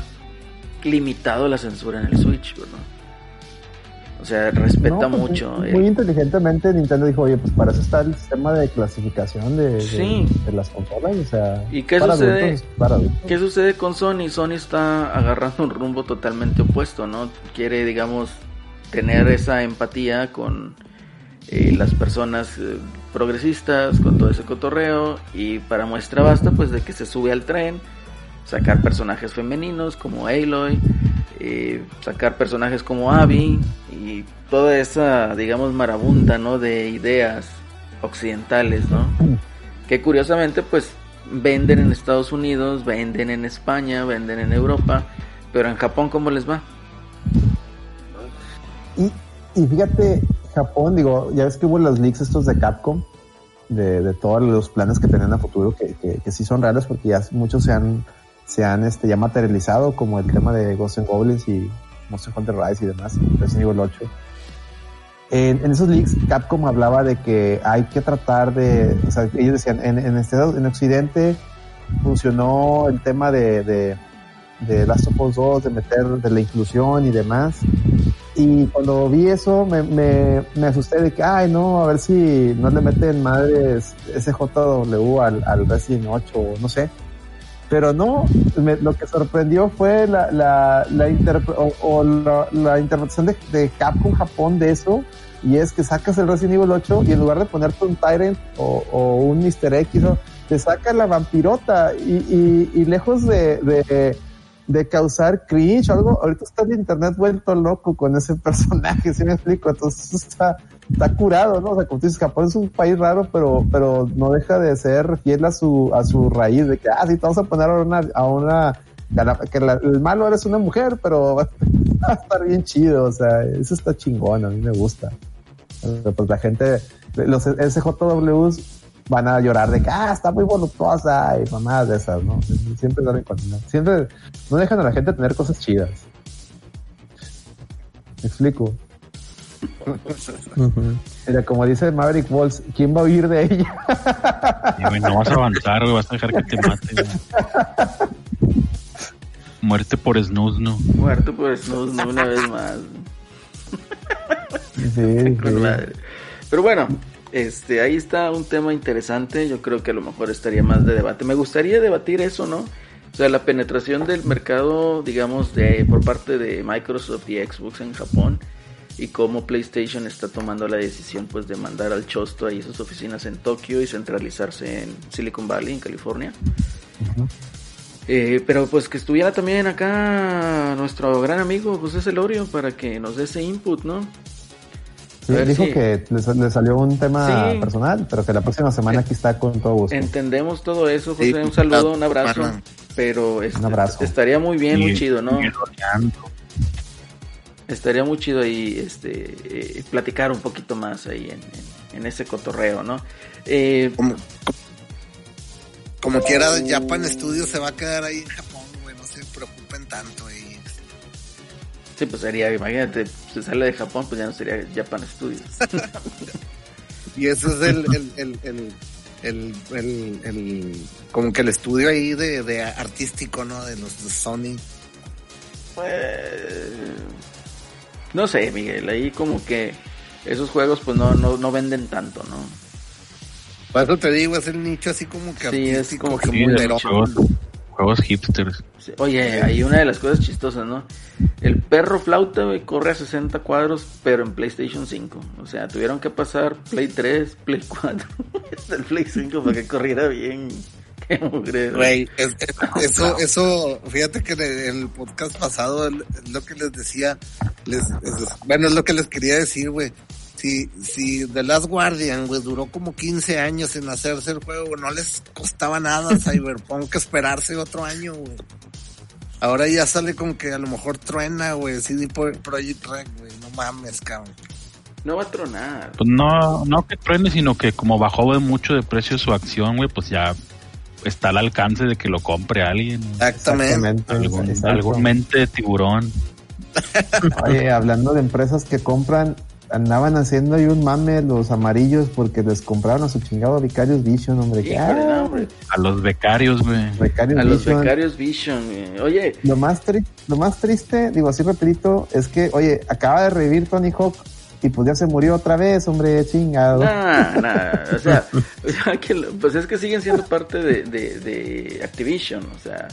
limitado la censura en el Switch, ¿verdad? O sea, respeta No, pues, mucho. Muy el- inteligentemente Nintendo dijo, oye, pues para eso está el sistema de clasificación de, de- Sí. de las consolas, o sea, ¿Y qué para sucede? adultos, para adultos. ¿Qué sucede con Sony? Sony está agarrando un rumbo totalmente opuesto, ¿no? Quiere, digamos, tener esa empatía con eh, las personas eh, progresistas, con todo ese cotorreo, y para muestra basta, pues de que se sube al tren, sacar personajes femeninos como Aloy, eh, sacar personajes como Abby, y toda esa, digamos, marabunta, ¿no? De ideas occidentales, ¿no? que curiosamente pues venden en Estados Unidos, venden en España, venden en Europa, pero en Japón ¿cómo les va? Y, y fíjate, Japón, digo, ya ves que hubo los leaks estos de Capcom, de, de todos los planes que tenían a futuro, que, que, que sí son reales porque ya muchos se han, se han este, ya materializado, como el tema de Ghosts and Goblins y Monster Hunter Rise y demás, Resident Evil 8. En, en esos leaks, Capcom hablaba de que hay que tratar de, ellos decían, en, en, este, en Occidente funcionó el tema de, de, de Last of Us 2, de meter de la inclusión y demás. Y cuando vi eso, me, me, asusté de que, ay, no, a ver si no le meten madres SJW al, al Resident 8 o no sé. Pero no, me- lo que sorprendió fue la, la, la, interpre- o, la, interpretación de, de Capcom Japón de eso. Y es que sacas el Resident Evil 8 y en lugar de ponerte un Tyrant o, o un Mr. X, te saca la vampirota. Y, y, y lejos de, de, de causar cringe o algo, ahorita está el internet vuelto loco con ese <laughs> personaje, ¿sí me explico? Entonces está, está curado, ¿no? O sea, como tú dices, Japón es un país raro, pero, pero no deja de ser fiel a su, a su raíz, de que, ah, sí, te vamos a poner a una, a una, que la- el malo eres una mujer, pero <laughs> va a estar bien chido, o sea, eso está chingón, a mí me gusta. Pero, pues la gente, los SJWs van a llorar de que, ah, está muy voluptuosa y mamadas de esas, ¿no? Siempre dan. Siempre no dejan a la gente tener cosas chidas. ¿Me explico? Mira, como dice Maverick Walls, ¿quién va a huir de ella? Güey, no vas a avanzar, güey, vas a dejar que te maten. güey. Muerte por snooze, ¿no? Muerto por Snooze ¿no? una vez más. Sí, sí. <laughs> Pero bueno, este, ahí está un tema interesante. Yo creo que a lo mejor estaría más de debate. Me gustaría debatir eso, ¿no? O sea, la penetración del mercado, digamos, de por parte de Microsoft y Xbox en Japón y cómo PlayStation está tomando la decisión, pues, de mandar al chosto ahí sus oficinas en Tokio y centralizarse en Silicon Valley, en California. Eh, pero pues que estuviera también acá nuestro gran amigo José Celorio para que nos dé ese input, ¿no? Sí, ver dijo que le, sa- le salió un tema Sí. personal, pero que la próxima semana aquí está con todo gusto. Entendemos todo eso, José. Sí, un saludo, un abrazo. Pero este, Un abrazo. estaría muy bien, muy chido, ¿no? Estaría muy chido ahí este, eh, platicar un poquito más ahí en, en- en ese cotorreo, ¿no? Eh, Como, como, quiera, Japan Studio se va a quedar ahí en Japón, güey. No se preocupen tanto. Y... sí, pues sería, imagínate, se sale de Japón, pues ya no sería Japan Studios. <laughs> Y ese es el, el, el, el, el, el- el- como que el estudio ahí de, de artístico, ¿no? De los de Sony. Pues, no sé, Miguel, ahí como que esos juegos pues no, no, no venden tanto, ¿no? Por eso te digo, es el nicho así como que Sí, es como que Sí, juegos, juegos hipsters. Oye, hay una de las cosas chistosas, ¿no? El perro flauta güey, corre a 60 cuadros, pero en PlayStation 5. O sea, tuvieron que pasar Play 3, Play 4, <laughs> hasta el Play 5 para que corriera bien. <laughs> Güey, es- es- <laughs> eso, eso, fíjate que en el, podcast pasado es lo que les decía, les, es- bueno, es lo que les quería decir, güey. Si, si The Last Guardian, güey, duró como 15 años en hacerse el juego, no les costaba nada a <laughs> Cyberpunk esperarse otro año, güey. Ahora ya sale como que a lo mejor truena, güey, CD Pro- Project Red, güey, no mames, cabrón. No va a tronar. Pues no, no que truene, sino que como bajó mucho de precio su acción, güey, pues ya está al alcance de que lo compre alguien. Exactamente. Algún, mente de tiburón. Oye, hablando de empresas que compran, andaban haciendo ahí un mame los amarillos porque les compraron a su chingado Vicarious Vision, hombre. no, ah, hombre. A los becarios, güey. A los Vision. becarios Vision. güey. Oye, Lo más, tri- lo más triste, digo así rapidito, es que, oye, acaba de revivir Tony Hawk y pues ya se murió otra vez, hombre, chingado. Nah, nah, o sea, <laughs> o sea, que lo- pues es que siguen siendo parte de, de, de Activision, o sea,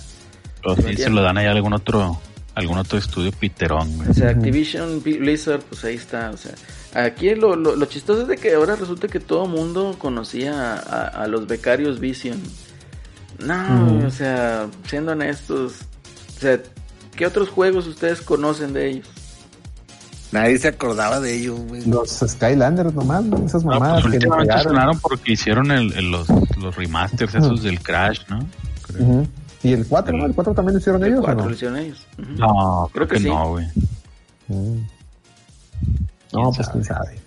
Pero sí me se lo dan ahí a algún otro, algún otro estudio piterón, güey. o sea, Activision, Bli- Blizzard, pues ahí está, o sea, aquí lo, lo, lo chistoso es de que ahora resulta que todo mundo conocía a, a los becarios Vision. No, o sea, siendo honestos, o sea, ¿qué otros juegos ustedes conocen de ellos? Nadie se acordaba de ellos, güey. Los Skylanders nomás, ¿no? esas No, mamadas pues que últimamente sonaron porque hicieron el, el- los, los remasters esos del Crash, ¿no? Creo. Ujú. Y el 4, ¿no? ¿El 4 también lo hicieron El ellos o cuatro no? lo hicieron ellos. Ujú. No, creo, que que, sí. no, güey. Mm. ¿Quién No, pues sabe? quién sabe.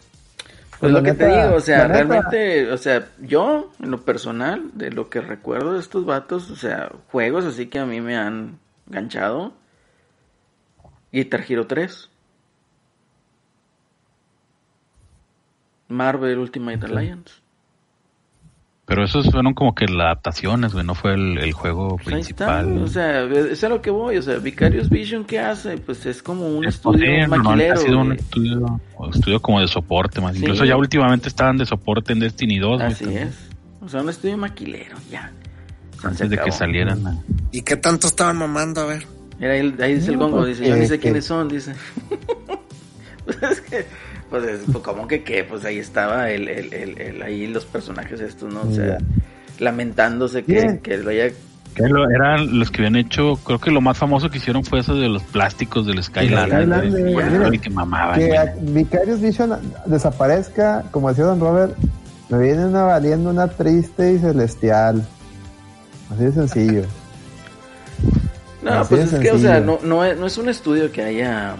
Pues la lo que te neta- digo, o sea, la neta- realmente, o sea, yo, en lo personal, de lo que recuerdo de estos vatos, o sea, juegos así que a mí me han ganchado. Guitar Hero 3. Marvel Ultimate Alliance. Pero esos fueron como que las adaptaciones, güey, no fue el, el juego Pues ahí está, principal. o sea, es a lo que voy, o sea, Vicarious Vision, ¿qué hace? Pues es como un Es estudio posible, no, maquilero. ha sido un estudio, un estudio como de soporte más. Sí. Incluso ya últimamente estaban de soporte en Destiny 2, güey, Así es. O sea, un estudio maquilero, ya. Antes de que salieran. ¿Y qué tanto estaban mamando? A ver. Mira, ahí, ahí dice el No, gongo, pues, dice, yo ni sé quiénes son, dice. <laughs> pues es que, pues, es, pues, ¿cómo que qué? Pues ahí estaba el, el, el, el- ahí los personajes estos, ¿no? O sea, lamentándose que, que lo haya... Que lo- eran los que habían hecho, creo que lo más famoso que hicieron fue eso de los plásticos del Skylander. Que mamaban. Que Vicarious Vision desaparezca, como decía Don Robert, me viene una valiendo una triste y celestial. Así de sencillo. <laughs> No, Así pues de es que, o sea, no, sencillo. no, es, no es un estudio que haya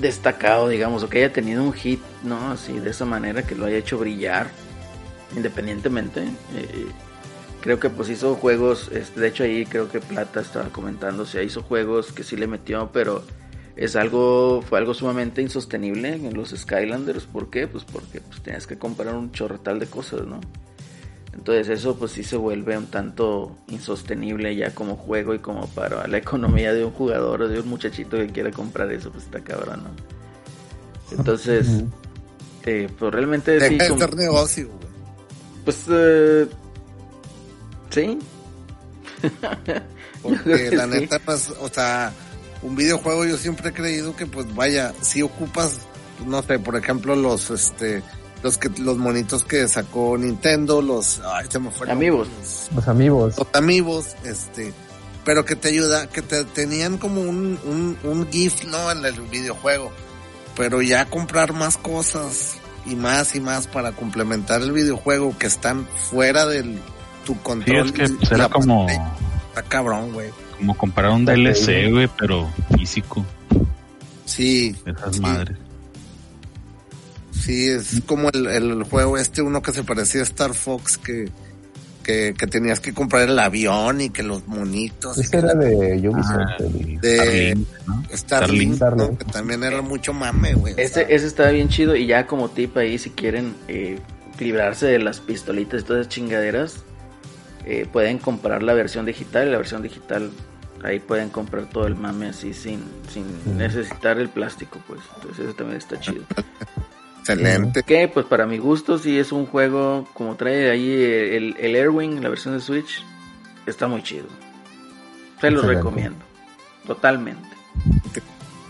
destacado, digamos, o que haya tenido un hit, ¿no? Así, de esa manera, que lo haya hecho brillar, independientemente. Eh, creo que pues hizo juegos, este, de hecho ahí creo que Plata estaba comentando, o sea, hizo juegos que sí le metió, pero es algo, fue algo sumamente insostenible en los Skylanders. ¿Por qué? Pues porque pues, tenías que comprar un chorretal de cosas, ¿no? Entonces eso pues sí se vuelve un tanto insostenible ya como juego y como para la economía de un jugador o de un muchachito que quiera comprar eso, pues está cabrón, ¿no? Entonces, eh, pues realmente sí, Deja de como- negocio, güey. pues eh, sí. <laughs> Porque la sí. neta, pues, o sea, un videojuego yo siempre he creído que, pues, vaya, si ocupas, no sé, por ejemplo, los, este, los que, los monitos que sacó Nintendo, los, ay, se me fue el nombre, Amigos. Los, Los amigos. los amigos, este, pero que te ayuda, que te tenían como un, un, un GIF, ¿no? En el videojuego. Pero ya comprar más cosas y más y más para complementar el videojuego que están fuera del tu Sí, control. es que y pues, como, pantalla. Está cabrón, güey. como comprar un DLC, güey, pero físico. Sí, Esas Sí. madres. Sí, es como el, el juego este, uno que se parecía a Star Fox, que, que, que tenías que comprar el avión y que los monitos. Ese que era la- de Ubisoft. Ah, de Starlink, ¿no? Starlink, Starlink. ¿no? que también era mucho mame, güey. Ese, ese está bien chido y ya como tip ahí si quieren eh, librarse de las pistolitas y todas esas chingaderas, eh, pueden comprar la versión digital y la versión digital ahí pueden comprar todo el mame así sin, sin necesitar el plástico pues. Entonces eso también está chido. <laughs> excelente. Que pues para mi gusto sí es un juego como trae ahí el, el Airwing, la versión de Switch, está muy chido. Se los Excelente. recomiendo. Totalmente.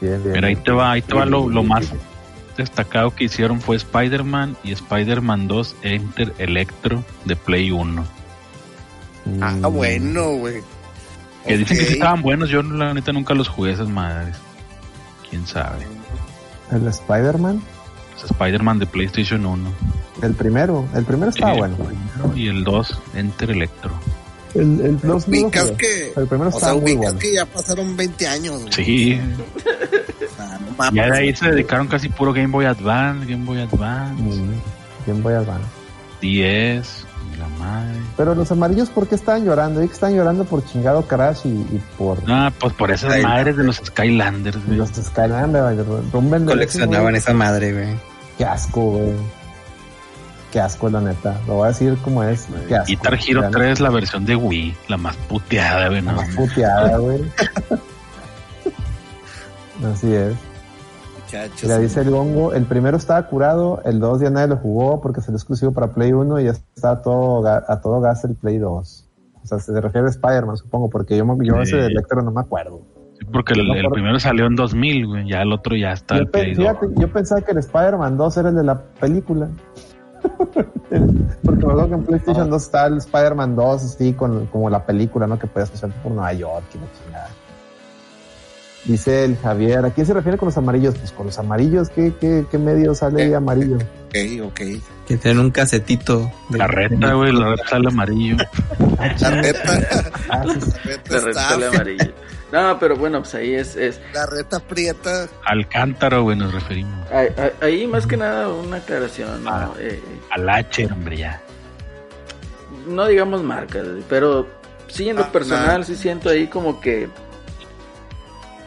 Bien, bien. Mira, ahí te va, ahí te va lo, lo más destacado que hicieron fue Spider-Man y Spider-Man 2 Enter Electro de Play 1. Mm, Ah, bueno, güey. Que dicen que sí estaban buenos, yo la neta nunca los jugué esas madres. Quién sabe. El Spider-Man, Spider-Man de PlayStation 1. el primero. El primero estaba Sí, bueno. el primero Y el 2 Enter Electro. El, el lo Ubicas que, El primero o sea, estaba muy bueno. que ya pasaron 20 años, güey. Sí, O sea, no mames. ya de ahí se dedicaron casi puro Game Boy Advance, Game Boy Advance, Mm, Bien voy Advance. 10, la madre. Pero los amarillos, ¿por qué estaban llorando? Y que estaban llorando por chingado Crash y, y por Ah, pues por esas Ay, madres de los Skylanders, güey. los Skylanders. Rumben de Coleccionaban esa madre, güey. güey. Qué asco, güey. Qué asco, la neta. Lo voy a decir como es. Qué asco. Guitar Hero La 3, la versión de Wii, la más puteada, güey. La no. más puteada, güey. <laughs> Así es. Muchachos. Mira, dice el Gongo, el primero estaba curado, el 2 ya nadie lo jugó porque salió exclusivo para Play 1 y ya está a todo, a todo gas el Play 2. O sea, se refiere a Spider-Man, supongo, porque yo, me- yo Sí. ese de Electro no me acuerdo. Sí, porque el, No, el por- primero salió en 2000, güey. Ya el otro ya está Yo, el pe- Play 2. fíjate, yo pensaba que el Spider-Man 2 era el de la película. <laughs> porque acuerdo que en PlayStation 2 está el Spider-Man 2, así, con, como la película, ¿no? Que puedes pasar por Nueva York y la chingada. Dice el Javier, ¿a quién se refiere con los amarillos? Pues con los amarillos, ¿qué, qué, qué medio sale ahí amarillo? Ok, ok. Que tienen un casetito. de- La reta, güey, la reta sale amarillo. <laughs> La reta, Ah, sí, sí. la reta De está, repente el amarillo. No, pero bueno, pues ahí es, es la reta prieta. Al cántaro, güey, nos referimos. ahí, más que nada una aclaración, ¿no? Ah. Eh, Al H, hombre, ya. no digamos marcas, pero sí en lo Ah, personal nah. sí siento ahí como que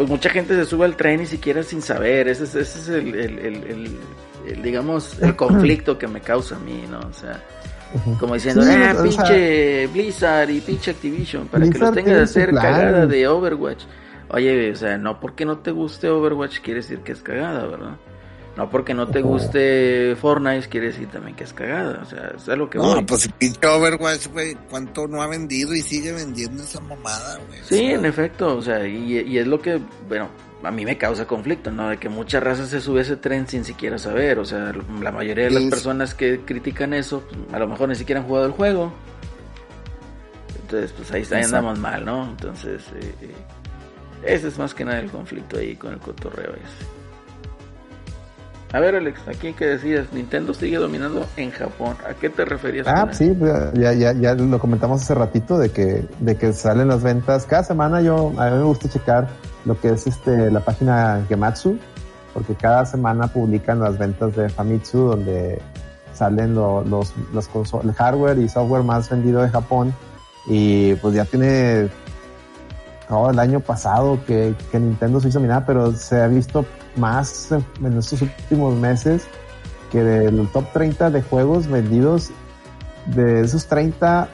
pues mucha gente se sube al tren ni siquiera sin saber, ese es, ese es el, el- el- el- el, digamos el conflicto que me causa a mí, ¿no? O sea, como diciendo, Sí, ah, o sea- pinche Blizzard y pinche Activision, para que lo Blizzard tengas su hacer plan. cagada de Overwatch. Oye, o sea, no porque no te guste Overwatch quiere decir que es cagada, ¿verdad? No porque no te guste Fortnite quiere decir también que es cagada, o sea, es a lo que No, voy. pues pinche Overwatch, güey, cuánto no ha vendido y sigue vendiendo esa mamada, güey. Sí, en efecto, o sea, y, y es lo que, bueno, a mí me causa conflicto, ¿no? De que mucha raza se sube a ese tren sin siquiera saber, o sea, la mayoría de las personas que critican eso, pues, a lo mejor ni siquiera han jugado el juego. Entonces, pues ahí, ahí andamos mal, ¿no? Entonces, eh, eh, ese es más que nada el conflicto ahí con el cotorreo ese. A ver, Alex, aquí que decías, Nintendo sigue dominando en Japón. ¿A qué te referías? Ah, pues sí, ya, ya, ya lo comentamos hace ratito de que, de que salen las ventas. Cada semana yo, a mí me gusta checar lo que es este, la página Gematsu, porque cada semana publican las ventas de Famitsu, donde salen lo- los, los el hardware y software más vendido de Japón. Y pues ya tiene todo el año pasado que, que Nintendo se hizo dominar, pero se ha visto más en, estos últimos meses que del top 30 de juegos vendidos, de esos 30,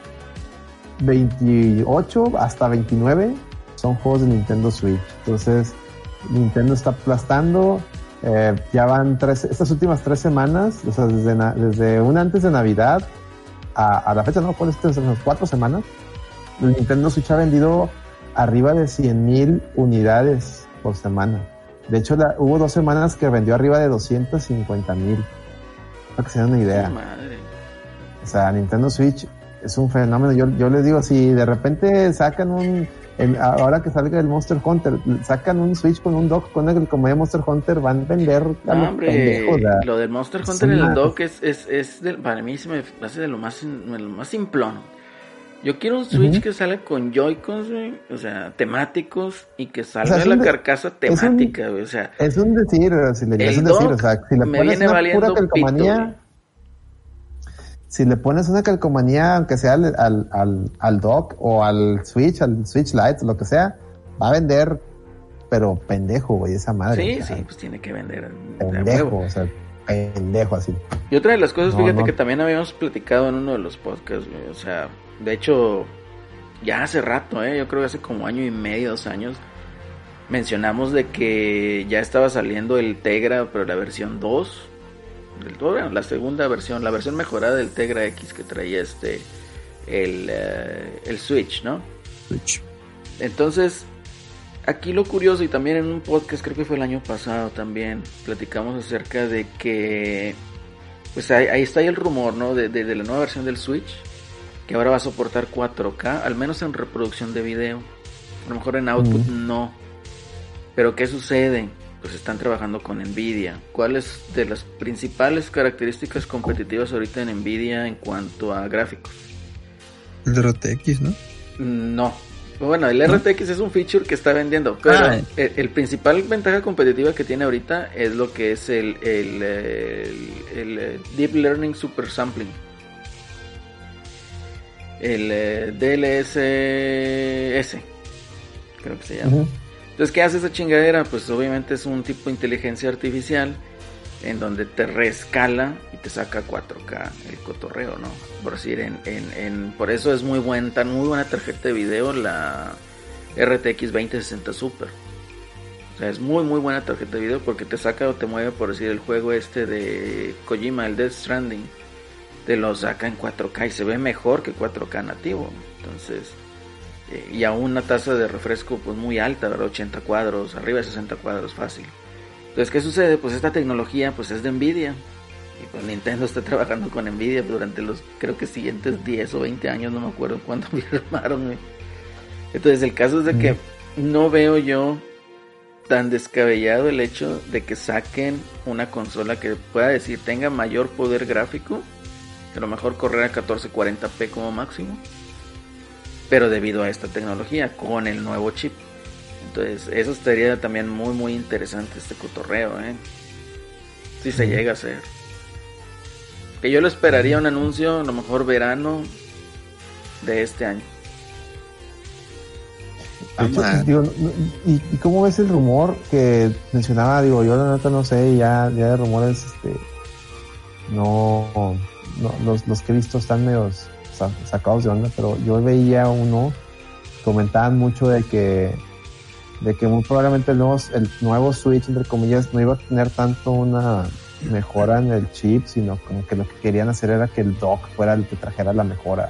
28 hasta 29 son juegos de Nintendo Switch. Entonces, Nintendo está aplastando. eh, ya van tres, estas últimas tres semanas, o sea, desde, desde un antes de Navidad a, a la fecha, no, ¿cuál es? Estas son las cuatro semanas. El Nintendo Switch ha vendido arriba de 100 mil unidades por semana. De hecho, la- hubo dos semanas que vendió arriba de 250 mil. Para que se den una idea. Madre. O sea, Nintendo Switch es un fenómeno. Yo, yo les digo, si de repente sacan un, el- ahora que salga el Monster Hunter, sacan un Switch con un dock con el como de Monster Hunter, van a vender a No, hombre, lo del Monster Hunter en el dock es, es, es del- para mí se me hace de lo más, de lo más simplón. Yo quiero un Switch que salga con Joy-Cons, güey, o sea, temáticos y que salga O sea, la de- carcasa un- temática, güey, o sea, Es un decir, si le El es un decir, o sea, si le me pones una pura calcomanía, si le pones una calcomanía, aunque sea al, al, al, al dock o al Switch, al Switch Lite, lo que sea, va a vender, pero pendejo, güey, esa madre. sí, o sea, sí, pues tiene que vender. Pendejo, o sea, pendejo así. Y otra de las cosas, No, fíjate no. que también habíamos platicado en uno de los podcasts, güey, o sea, de hecho, ya hace rato, ¿eh? yo creo que hace como año y medio, dos años, mencionamos de que ya estaba saliendo el Tegra, pero la versión 2, del bueno, la segunda versión, la versión mejorada del Tegra X que traía este, el, eh, el Switch, ¿no? Entonces, aquí lo curioso, y también en un podcast, creo que fue el año pasado también, platicamos acerca de que, pues ahí, ahí está ahí el rumor, ¿no? De, de- de la nueva versión del Switch, que ahora va a soportar 4K, al menos en reproducción de video. A lo mejor en output no. Pero ¿qué sucede? Pues están trabajando con Nvidia. ¿Cuáles de las principales características competitivas ahorita en Nvidia en cuanto a gráficos? El RTX, ¿no? No. Bueno, el RTX es un feature que está vendiendo, pero Ah. el, el principal ventaja competitiva que tiene ahorita es lo que es el, el, el- el, eh, Deep Learning Super Sampling. El eh, DLSS, creo que se llama. Entonces, ¿qué hace esa chingadera? Pues obviamente es un tipo de inteligencia artificial en donde te reescala y te saca 4K el cotorreo, ¿no? Por decir, en, en, en- por eso es muy buena, tan muy buena tarjeta de video la RTX 2060 Super. O sea, es muy muy buena tarjeta de video porque te saca o te mueve, por decir, el juego este de Kojima, el Death Stranding, te lo saca en 4K y se ve mejor que 4K nativo. Entonces, eh, y a una tasa de refresco pues muy alta, ¿verdad? 80 cuadros, arriba de 60 cuadros fácil. Entonces, ¿qué sucede? Pues esta tecnología pues es de Nvidia. Y pues Nintendo está <laughs> trabajando con Nvidia durante los creo que siguientes 10 o 20 años, no me acuerdo cuándo <laughs> firmaron. Entonces, el caso es de que no veo yo tan descabellado el hecho de que saquen una consola que pueda decir tenga mayor poder gráfico, a lo mejor correr a 1440p como máximo, pero debido a esta tecnología con el nuevo chip. Entonces, eso estaría también muy muy interesante este cotorreo, ¿eh? Si se llega a hacer. Que yo lo esperaría un anuncio, a lo mejor verano de este año. Hecho, digo, ¿y, ¿Y cómo ves el rumor que mencionaba? Digo, yo la neta no sé, ya, ya de rumores, este, no, no los, los que he visto están medio sa- sacados de onda, pero yo veía uno, comentaban mucho de que, de que muy probablemente el nuevo, el nuevo Switch, entre comillas, no iba a tener tanto una mejora en el chip, sino como que lo que querían hacer era que el dock fuera el que trajera la mejora.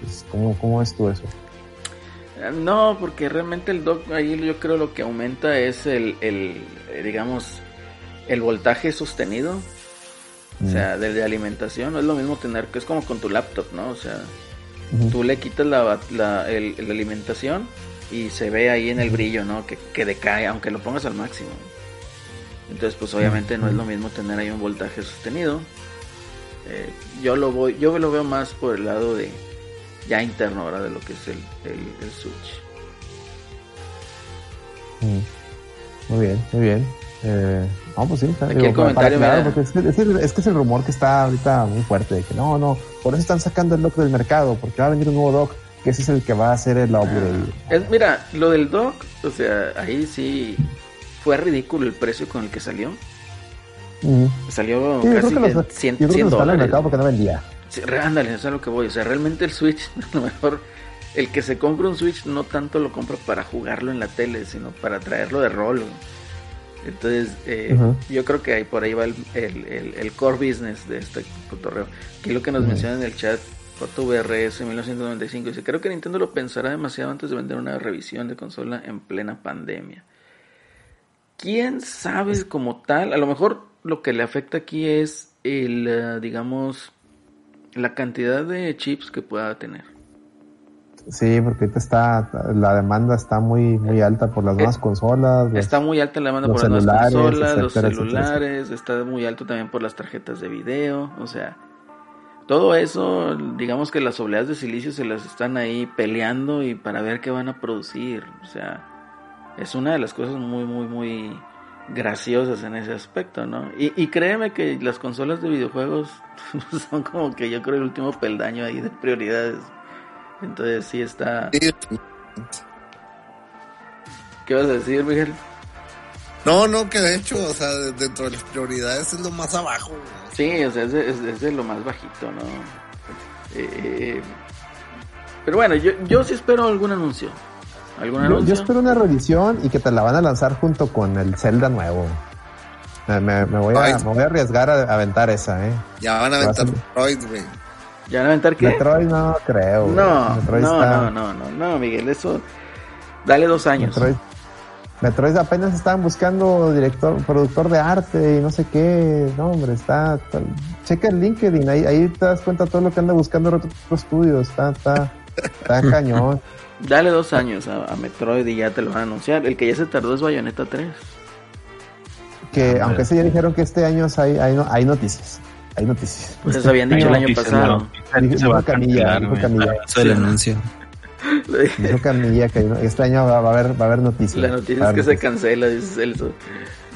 Pues, ¿cómo, ¿Cómo ves tú eso? Eh, No, porque realmente el dock ahí yo creo lo que aumenta es el, el eh, digamos, el voltaje sostenido. O sea, de, de alimentación. No es lo mismo tener que es como con tu laptop, ¿no? O sea, Ujú. tú le quitas la, la, el- la alimentación y se ve ahí en el brillo, ¿no? Que, que decae, aunque lo pongas al máximo. Entonces, pues obviamente no es lo mismo tener ahí un voltaje sostenido. Eh, yo lo voy, yo lo veo más por el lado de ya interno, ahora De lo que es el, el, el Switch. Mm. Muy bien, muy bien. Eh, no, pues sí. está- Aquí el para- para comentario aclarar, da- porque es, que, es es que es el rumor que está ahorita muy fuerte, de que no, no, por eso están sacando el dock del mercado, porque va a venir un nuevo dock, que ese es el que va a hacer el upgrade. Es, mira, lo del dock, o sea, ahí sí fue ridículo el precio con el que salió. Salió Sí, yo creo casi que los, 100, yo creo que 100 los están en el dólares. mercado porque no vendía. Sí, ándale, eso es a lo que voy. O sea, realmente el Switch, <laughs> a lo mejor el que se compra un Switch no tanto lo compra para jugarlo en la tele, sino para traerlo de rol. güey. Entonces, eh, yo creo que ahí por ahí va el, el- el- el core business de este cotorreo. Aquí lo que nos Ujú. menciona en el chat, VRS 1995, dice, creo que Nintendo lo pensará demasiado antes de vender una revisión de consola en plena pandemia. ¿Quién sabe como tal? A lo mejor lo que le afecta aquí es el, eh, digamos, la cantidad de chips que pueda tener. Sí, porque ahorita está, la demanda está muy, muy alta por las nuevas consolas. los- Está muy alta la demanda por las nuevas consolas, los etcétera, celulares, está muy alto también por las tarjetas de video, o sea, todo eso, digamos que las obleas de silicio se las están ahí peleando y para ver qué van a producir, o sea, es una de las cosas muy, muy, muy graciosas en ese aspecto, ¿no? Y, y créeme que las consolas de videojuegos <laughs> son como que yo creo el último peldaño ahí de prioridades. Entonces sí está... Sí. ¿Qué vas a decir, Miguel? No, no, que de hecho, o sea, de- dentro de las prioridades es lo más abajo. güey. Sí, o sea, es de, es de- es de lo más bajito, ¿no? Eh, pero bueno, yo, yo sí espero algún anuncio. ¿Algún Yo, anuncio? yo espero una reedición y que te la van a lanzar junto con el Zelda nuevo. Me, me- me voy, a, me voy a arriesgar a, aventar esa, ¿eh? Ya van a aventar a- Metroid, güey. ¿Ya van a aventar qué? Metroid no creo. no, no, está- no, no, no, no, Miguel, eso... Dale dos años. Metroid, Metroid apenas estaban buscando director, productor de arte y no sé qué. No, hombre, está. está- checa el LinkedIn, ahí, ahí te das cuenta todo lo que anda buscando otro, otro estudio. Está, está, está <laughs> cañón. Dale dos años a, a Metroid y ya te lo van a anunciar. El que ya se tardó es Bayonetta 3. Que aunque ese ya dijeron que este año hay, hay noticias. Hay noticias. Pues eso habían dicho el año pasado. Dijo- Camilla, dijo. Camilla. Eso del anuncio. Dijo Camilla que este año va, a haber, va a haber noticias. La noticia es que se cancela, dice Celso.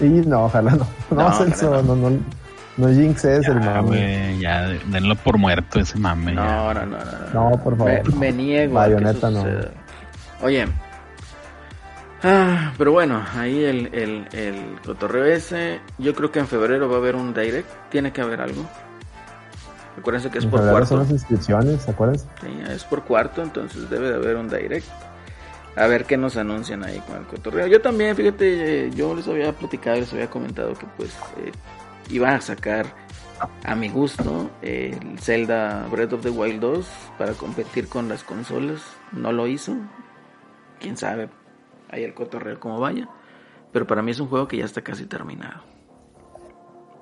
Y no, <laughs> ojalá no. No, No, Celso, no, no, no jinxes el Ya, mame. ya, denlo por muerto ese mame. No, no, no, no. no. No, por favor. Me, no. me niego a que Bayonetta eso no. Oye. Ah, pero bueno, ahí el, el, el cotorreo ese. Yo creo que en febrero va a haber un direct. Tiene que haber algo. Acuérdense que es En por febrero son cuarto. las inscripciones, ¿se acuerdas? Sí, es por cuarto, entonces debe de haber un direct. A ver qué nos anuncian ahí con el cotorreo. Yo también, fíjate, yo les había platicado, les había comentado que pues eh, iba a sacar a mi gusto eh, el Zelda Breath of the Wild 2 para competir con las consolas. No lo hizo. Quién sabe ahí el cotorreo como vaya. Pero para mí es un juego que ya está casi terminado.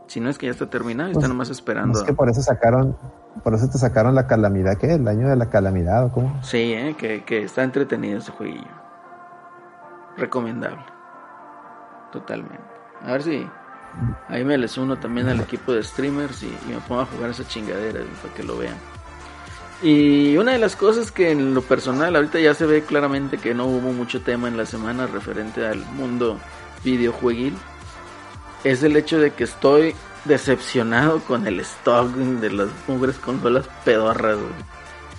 Si no es que ya está terminado, Pues, está nomás esperando. Es que por eso sacaron, por eso te sacaron la calamidad, ¿qué? El año de la calamidad, ¿o cómo? Sí, eh, que, que está entretenido ese jueguillo. Recomendable. Totalmente. A ver si ahí me les uno también al equipo de streamers y, y me pongo a jugar esa chingadera para que lo vean. Y una de las cosas que en lo personal ahorita ya se ve claramente que no hubo mucho tema en la semana referente al mundo videojueguil es el hecho de que estoy decepcionado con el stock de las mugres consolas pedorras. güey.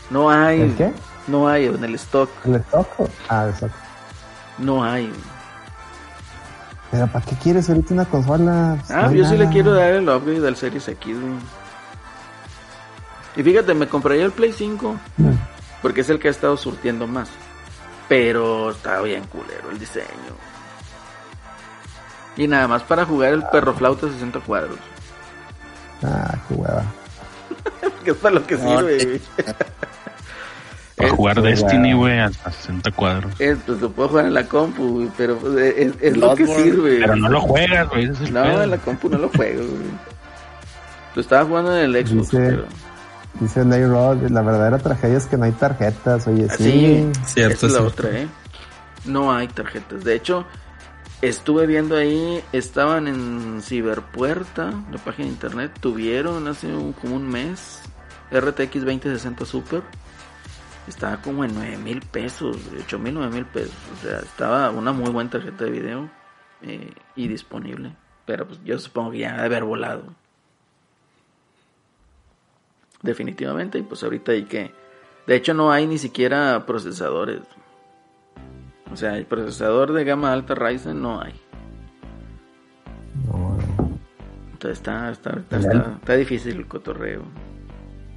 No hay. ¿El qué? No hay en el stock. ¿El stock? Ah, el stock. No hay. Pero ¿para qué quieres ahorita una consola? Pues, Ah, no yo sí le quiero dar el upgrade al Series X, güey. Y fíjate, me compraría el Play 5 Mm. porque es el que ha estado surtiendo más. Pero está bien culero el diseño. Y nada más para jugar el perro flauta 60 cuadros. Ah, qué hueva. <laughs> Que es para lo que No, sirve, eh, güey. Para jugar Destiny, güey, a, a 60 cuadros. Es, pues lo puedo jugar en la compu, güey, pero pues, es, es lo que sirve. Pero no lo juegas, güey. es No, pedo. en la compu no lo juego, güey. Lo estaba jugando en el Xbox, Dice- pero... Dice Layrod, la verdadera tragedia es que no hay tarjetas, oye, Así, sí. Cierto, esa es la cierto. otra, ¿eh? No hay tarjetas. De hecho, estuve viendo ahí, estaban en Ciberpuerta, la página de internet, tuvieron hace un- como un mes RTX 2060 Super. Estaba como en 9 mil pesos, 8 mil, 9 mil pesos. O sea, estaba una muy buena tarjeta de video eh, y disponible. Pero pues yo supongo que ya ha de haber volado. Definitivamente. Y pues ahorita hay que... De hecho no hay ni siquiera procesadores. O sea, el procesador de gama alta Ryzen no hay. No, Entonces está, está, está, está- difícil el cotorreo.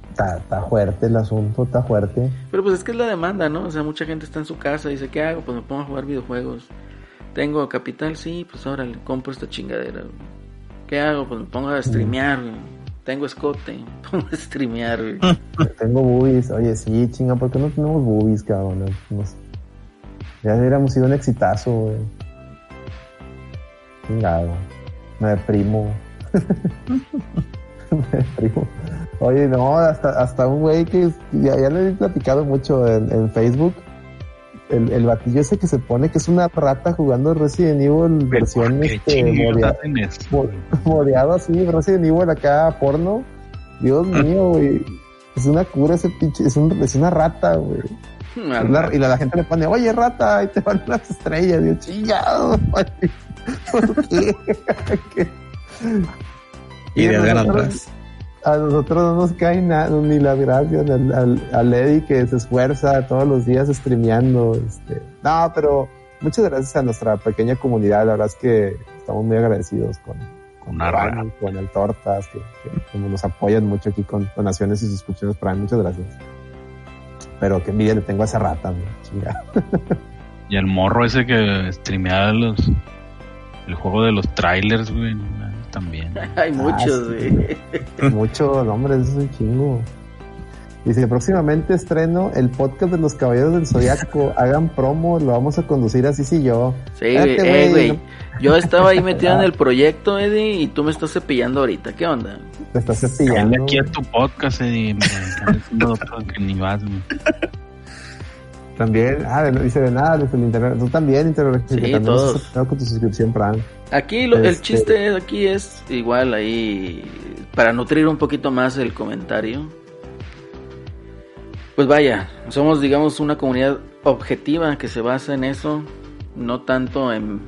está, está fuerte el asunto, está fuerte. Pero pues es que es la demanda, ¿no? O sea, mucha gente está en su casa y dice, ¿qué hago? Pues me pongo a jugar videojuegos. Tengo capital, sí, pues ahora le compro esta chingadera. ¿Qué hago? Pues me pongo a streamear. Tengo escote, <laughs> me a streamear. <laughs> Tengo boobies, oye, sí, chinga, ¿por qué no tenemos boobies, cabrón? Ya hubiéramos sido un exitazo, güey. Chingado. Me deprimo. <laughs> Primo. Oye, no, hasta, hasta un güey que ya, le he platicado mucho en Facebook. El, el batillo ese que se pone que es una rata jugando Resident Evil versión ¿Por qué este, chingados modea- hacen eso? mo- <laughs> modeado así, Resident Evil acá porno. Dios mío, güey. Es una cura ese pinche, es, un, es una rata, güey. Ah, la- y la, la gente le pone, oye, rata, ahí te van las estrellas. Dios, chingado, güey. ¿Por <laughs> qué? <laughs> ¿Qué? Y de ganadoras. A nosotros no nos cae nada, ni las gracias al, al, al Eddie que se esfuerza todos los días streameando. Este. No, pero muchas gracias a nuestra pequeña comunidad. La verdad es que estamos muy agradecidos con, con rata. con el Tortas, que, que- nos apoyan mucho aquí con donaciones y suscripciones para mí. Muchas gracias. Pero qué envidia le tengo a esa rata, güey. Chinga. Y el morro ese que streameaba los, el juego de los trailers, güey. También. <laughs> Hay muchos, sí. güey. <laughs> Mucho, no, hombre, eso es un chingo. Dice, próximamente estreno el podcast de los Caballeros del Zodiaco. <laughs> Hagan promo, lo vamos a conducir así sí yo. Sí, Espérate, güey, eh, güey. Yo estaba ahí metido en el proyecto, Eddie, y tú me estás cepillando ahorita. ¿Qué onda? Te estás cepillando. aquí a tu podcast, Eddie. me están diciendo otro que ni vas, güey. También, ah, de- dice de nada, desde el internet. Tú también, internet. Sí, también todos. con tu suscripción Prime. Aquí lo- el Este- chiste aquí es igual ahí para nutrir un poquito más el comentario. Pues vaya, somos digamos una comunidad objetiva que se basa en eso, no tanto en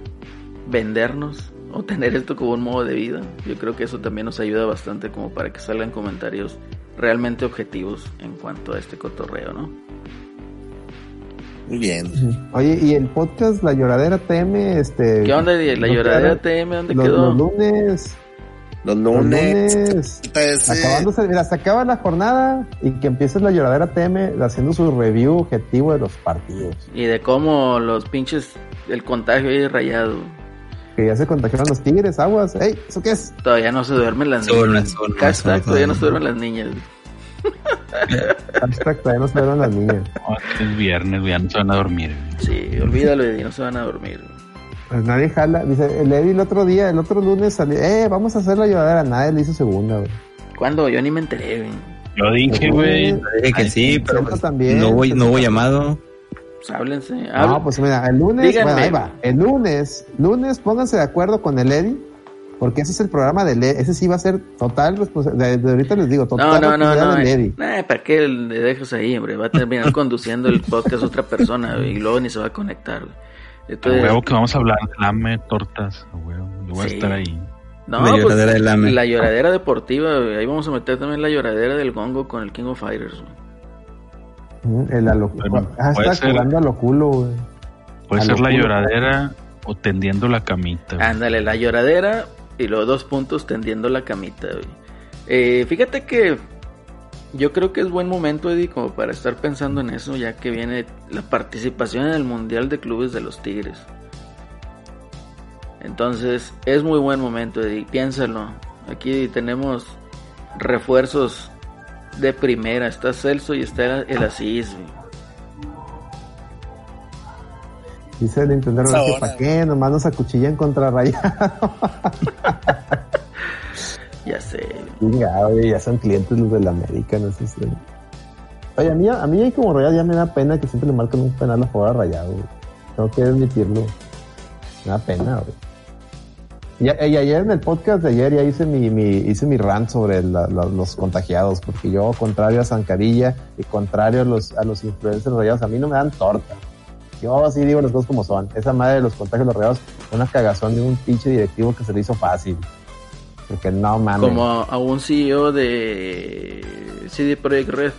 vendernos o tener esto como un modo de vida. Yo creo que eso también nos ayuda bastante como para que salgan comentarios realmente objetivos en cuanto a este cotorreo, ¿no? Muy bien. Oye, y el podcast La Lloradera TM, este. ¿Qué onda? La ¿no lloradera quedaron? TM, ¿dónde los, quedó? los lunes. Los Los lunes. lunes. ese- Acabándose, mira, se acaba la jornada y que empieces la lloradera TM haciendo su review objetivo de los partidos. Y de cómo los pinches, el contagio ahí rayado. Que ya se contagiaron los tigres, aguas. ¡Ey! ¿Eso qué es? Todavía no se duermen las niñas. todavía no se duermen las niñas. Hashtag todavía no se vieron las niñas. No, es viernes, ya no se van a dormir. Sí, olvídalo y no se van a dormir. Pues nadie jala. Dice, el Eddie el otro día, el otro lunes salió, eh, vamos a hacer la lloradera. Nadie le hizo segunda, güey. ¿Cuándo? Yo ni me enteré, güey. Yo dije, güey. Dije que sí, pero pues, también, no hubo, no hubo llamado. Pues háblense. No, Hablen. pues mira, el lunes, bueno, ahí va. El lunes, lunes, pónganse de acuerdo con el Eddie, porque ese es el programa del Eddie. Ese sí va a ser total responsabilidad. De, de ahorita les digo, total no, no, no, responsabilidad no. del eh. Eddie. Nah, ¿Para qué le dejas ahí, hombre? Va a terminar <laughs> conduciendo el podcast otra persona y luego ni se va a conectar. güey. A Entonces, huevo que vamos a hablar de lame, tortas. A huevo. Yo voy Sí. a estar ahí. no, La pues, lloradera AME. la lloradera deportiva, güey. ahí vamos a meter también la lloradera del gongo con el King of Fighters. güey. Ujú, El Bueno, ah, puede está ser. jugando a lo culo, güey. Puede A ser la culo. lloradera o tendiendo la camita. güey. Ándale, la lloradera y los dos puntos tendiendo la camita. Eh, fíjate que yo creo que es buen momento, Eddie, como para estar pensando en eso, ya que viene la participación en el Mundial de Clubes de los Tigres. Entonces, es muy buen momento, Eddie, piénsalo. Aquí tenemos refuerzos de primera. Está Celso y está el Asís. Dice el Nintendo Esa que hora. para qué, nomás nos acuchillan contra Rayado. <laughs> Ya sé. Chinga, oye, ya son clientes los del América, no sé si. Oye, a mí, a mí como Rayado ya me da pena que siempre le marcan un penal a favor a Rayado, güey. Tengo que admitirlo. Me da pena, güey. Y, y ayer en el podcast de ayer ya hice mi, mi, hice mi rant sobre la- la- los contagiados, porque yo, contrario a Zancarilla y contrario a los, a los influencers rayados, a mí no me dan torta. Yo sí digo las cosas como son. Esa madre de los contagios de los rayados, una cagazón de un pinche directivo que se le hizo fácil. Porque no mames. Como a un CEO de CD Projekt Red.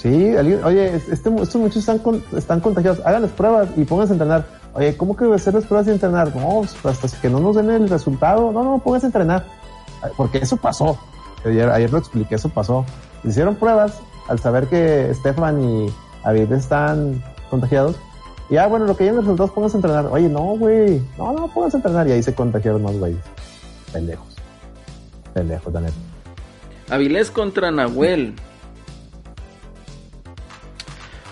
Sí, alguien- oye, este, estos muchachos están, con- están contagiados, hagan las pruebas y pónganse a entrenar. Oye, ¿cómo que hacer las pruebas y entrenar? No, pues, hasta que no nos den el resultado, no, no, pónganse a entrenar. Porque eso pasó. Ayer, ayer lo expliqué, eso pasó. Hicieron pruebas al saber que Stefan y David están contagiados. Y ah, bueno, lo que lleguen los resultados, pónganse a entrenar. Oye, no, güey, no, no, pónganse a entrenar. Y ahí se contagiaron más güeyes. Pendejos. Pendejos, la neta. Avilés contra Nahuel.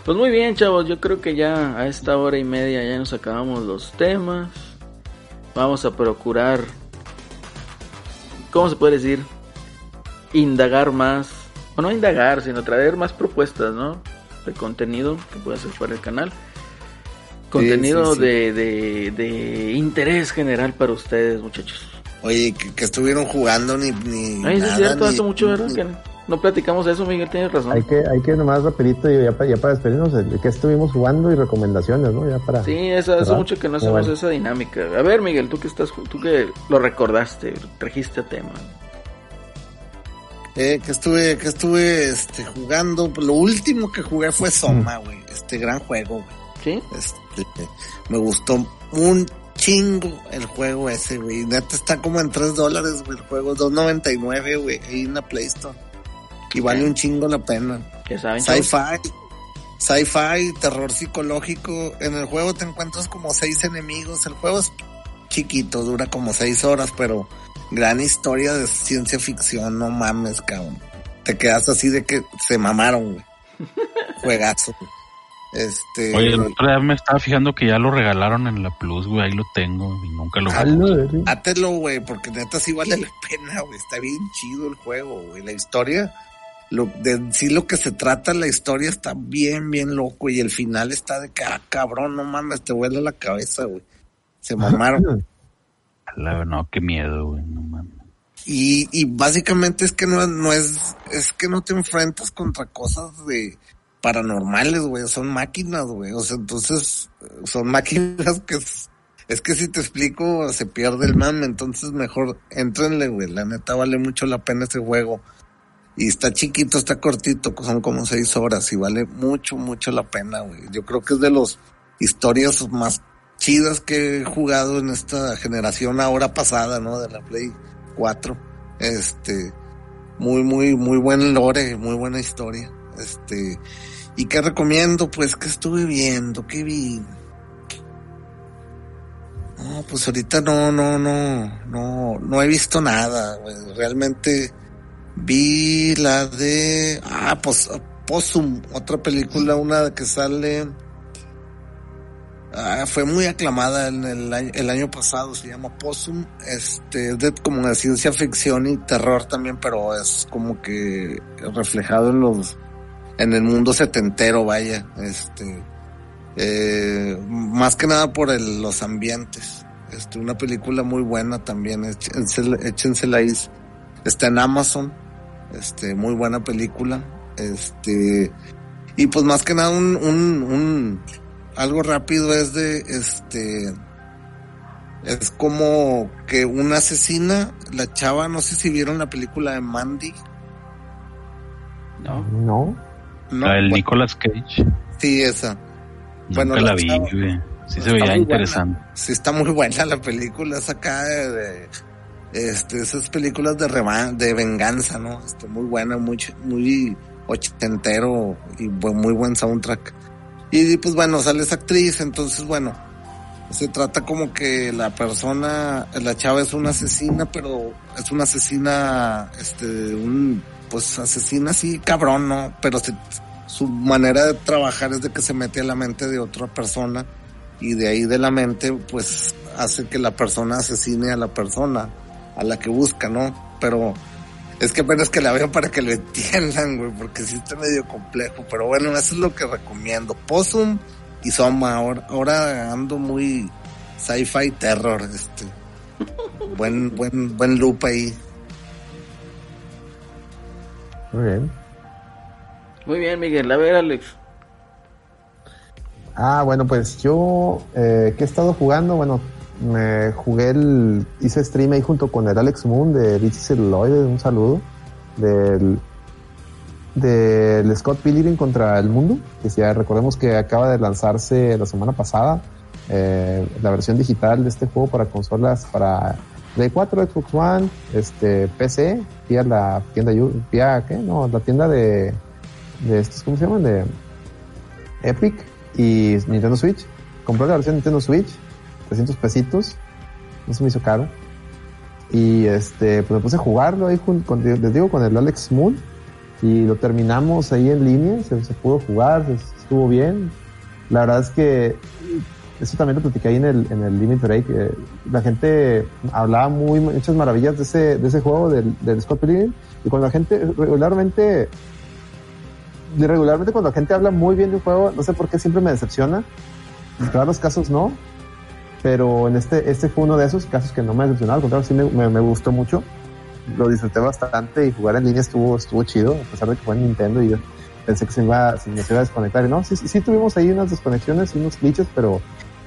Pues muy bien, chavos. Yo creo que ya a esta hora y media ya nos acabamos los temas. Vamos a procurar, ¿cómo se puede decir? indagar más, o no indagar, sino traer más propuestas, ¿no? De contenido que puede hacer para el canal. Contenido sí, sí. De, de, de interés general para ustedes, muchachos. Oye, que, que estuvieron jugando ni. ni Ay, es cierto, ni- hace mucho, ¿verdad? ni- Que no platicamos de eso, Miguel, tienes razón. Hay que, hay que nomás rapidito y ya para, ya para despedirnos de qué estuvimos jugando y recomendaciones, ¿no? Ya para. Sí, eso hace mucho que no hacemos bueno. esa dinámica. A ver, Miguel, tú que estás, tú que lo recordaste, trajiste a tema. Eh, que estuve, que estuve este, jugando. Lo último que jugué fue Soma, güey. Este gran juego, güey. ¿Sí? Este, me gustó un chingo el juego ese, güey. Neta está como en 3 dólares, güey. El juego 2.99, güey. Ahí en la Play Store. Y vale un chingo la pena. Ya saben, chavos. Sci-fi. Sci-fi, terror psicológico. En el juego te encuentras como seis enemigos. El juego es chiquito, dura como seis horas, pero gran historia de ciencia ficción. No mames, cabrón. Te quedas así de que se mamaron, güey. <laughs> Juegazo. Este. Oye, el otro día me estaba fijando que ya lo regalaron en la Plus, güey. Ahí lo tengo y nunca lo sí. Hátelo, güey, porque neta sí vale la pena, güey. Está bien chido el juego, güey. La historia, lo, de sí lo que se trata, la historia está bien, bien loco. Y el final está de que, ah, cabrón, no mames, te vuela la cabeza, güey. Se mamaron. La- No, qué miedo, güey. No mames. Y, y básicamente es que no, no es, es que no te enfrentas contra cosas de paranormales, güey, son máquinas, güey, o sea, entonces son máquinas que es, es que si te explico se pierde el mame, entonces mejor entrenle, güey, la neta vale mucho la pena ese juego. Y está chiquito, está cortito, son como seis horas y vale mucho, mucho la pena, güey. Yo creo que es de los historias más chidas que he jugado en esta generación ahora pasada, ¿no? De la Play 4. Este, muy, muy, muy buen lore, muy buena historia. Este, y qué recomiendo, pues, que estuve viendo, que vi. No, pues ahorita no, no, no, no, no he visto nada. Realmente vi la de, ah, pues, Possum, otra película, una que sale, Ah, fue muy aclamada en el año, el año pasado, se llama Possum, este, es de como de ciencia ficción y terror también, pero es como que reflejado en los, en el mundo setentero, vaya, este, eh, más que nada por el- los ambientes, este, una película muy buena también, échensela, échensela ahí, está en Amazon, este, muy buena película, este, y pues más que nada un, un, un algo rápido es de este es como que una asesina la chava no sé si vieron la película de Mandy ¿No? No. no La del Bueno, Nicolas Cage. sí esa Bueno, Nunca la la vi, chava- güey. Sí se Está veía interesante. sí está muy buena la película es acá de, de, este esas películas de reva- de venganza no este muy buena muy muy ochentero y muy buen soundtrack y pues bueno sale esa actriz entonces bueno se trata como que la persona la chava es una asesina pero es una asesina este un pues asesina así cabrón no pero se- su manera de trabajar es de que se mete a la mente de otra persona y de ahí de la mente pues hace que la persona asesine a la persona a la que busca, ¿no? Pero es que apenas que la veo para que lo entiendan, güey, porque sí está medio complejo, pero bueno, eso es lo que recomiendo. Possum y Soma, ahora, ahora ando muy sci-fi terror, este. Buen, buen, buen loop ahí. Muy bien. Muy bien, Miguel. A ver, Alex. Ah, bueno, pues yo, eh, ¿qué he estado jugando? Bueno, me jugué el, hice stream ahí junto con el Alex Moon de Richie Celluloid, un saludo, del, del Scott Pilgrim contra el mundo, que ya recordemos que acaba de lanzarse la semana pasada, eh, la versión digital de este juego para consolas para Play 4, Xbox One, este, PC, vía la tienda, vía, ¿qué? No, la tienda de, de estos, ¿cómo se llaman? De Epic y Nintendo Switch. Compré la versión de Nintendo Switch, 300 pesitos, no se me hizo caro. Y este, pues me puse a jugarlo ahí con, con- les digo, con el Alex Moon y lo terminamos ahí en línea, se, se pudo jugar, se- estuvo bien. La verdad es que eso también lo platiqué ahí en el, en el Limit Break. eh, la gente hablaba muy, muchas maravillas de ese, de ese juego, del, del Scott Pilgrim. Y cuando la gente regularmente, regularmente cuando la gente habla muy bien de un juego, no sé por qué siempre me decepciona. En los casos no. Pero en este, este fue uno de esos casos que no me decepcionó. Al contrario, sí me, me, gustó mucho. Lo disfruté bastante y jugar en línea estuvo, estuvo chido, a pesar de que fue en Nintendo y yo pensé que se iba, se me iba a desconectar. Y no, sí, sí, tuvimos ahí unas desconexiones y unos glitches, pero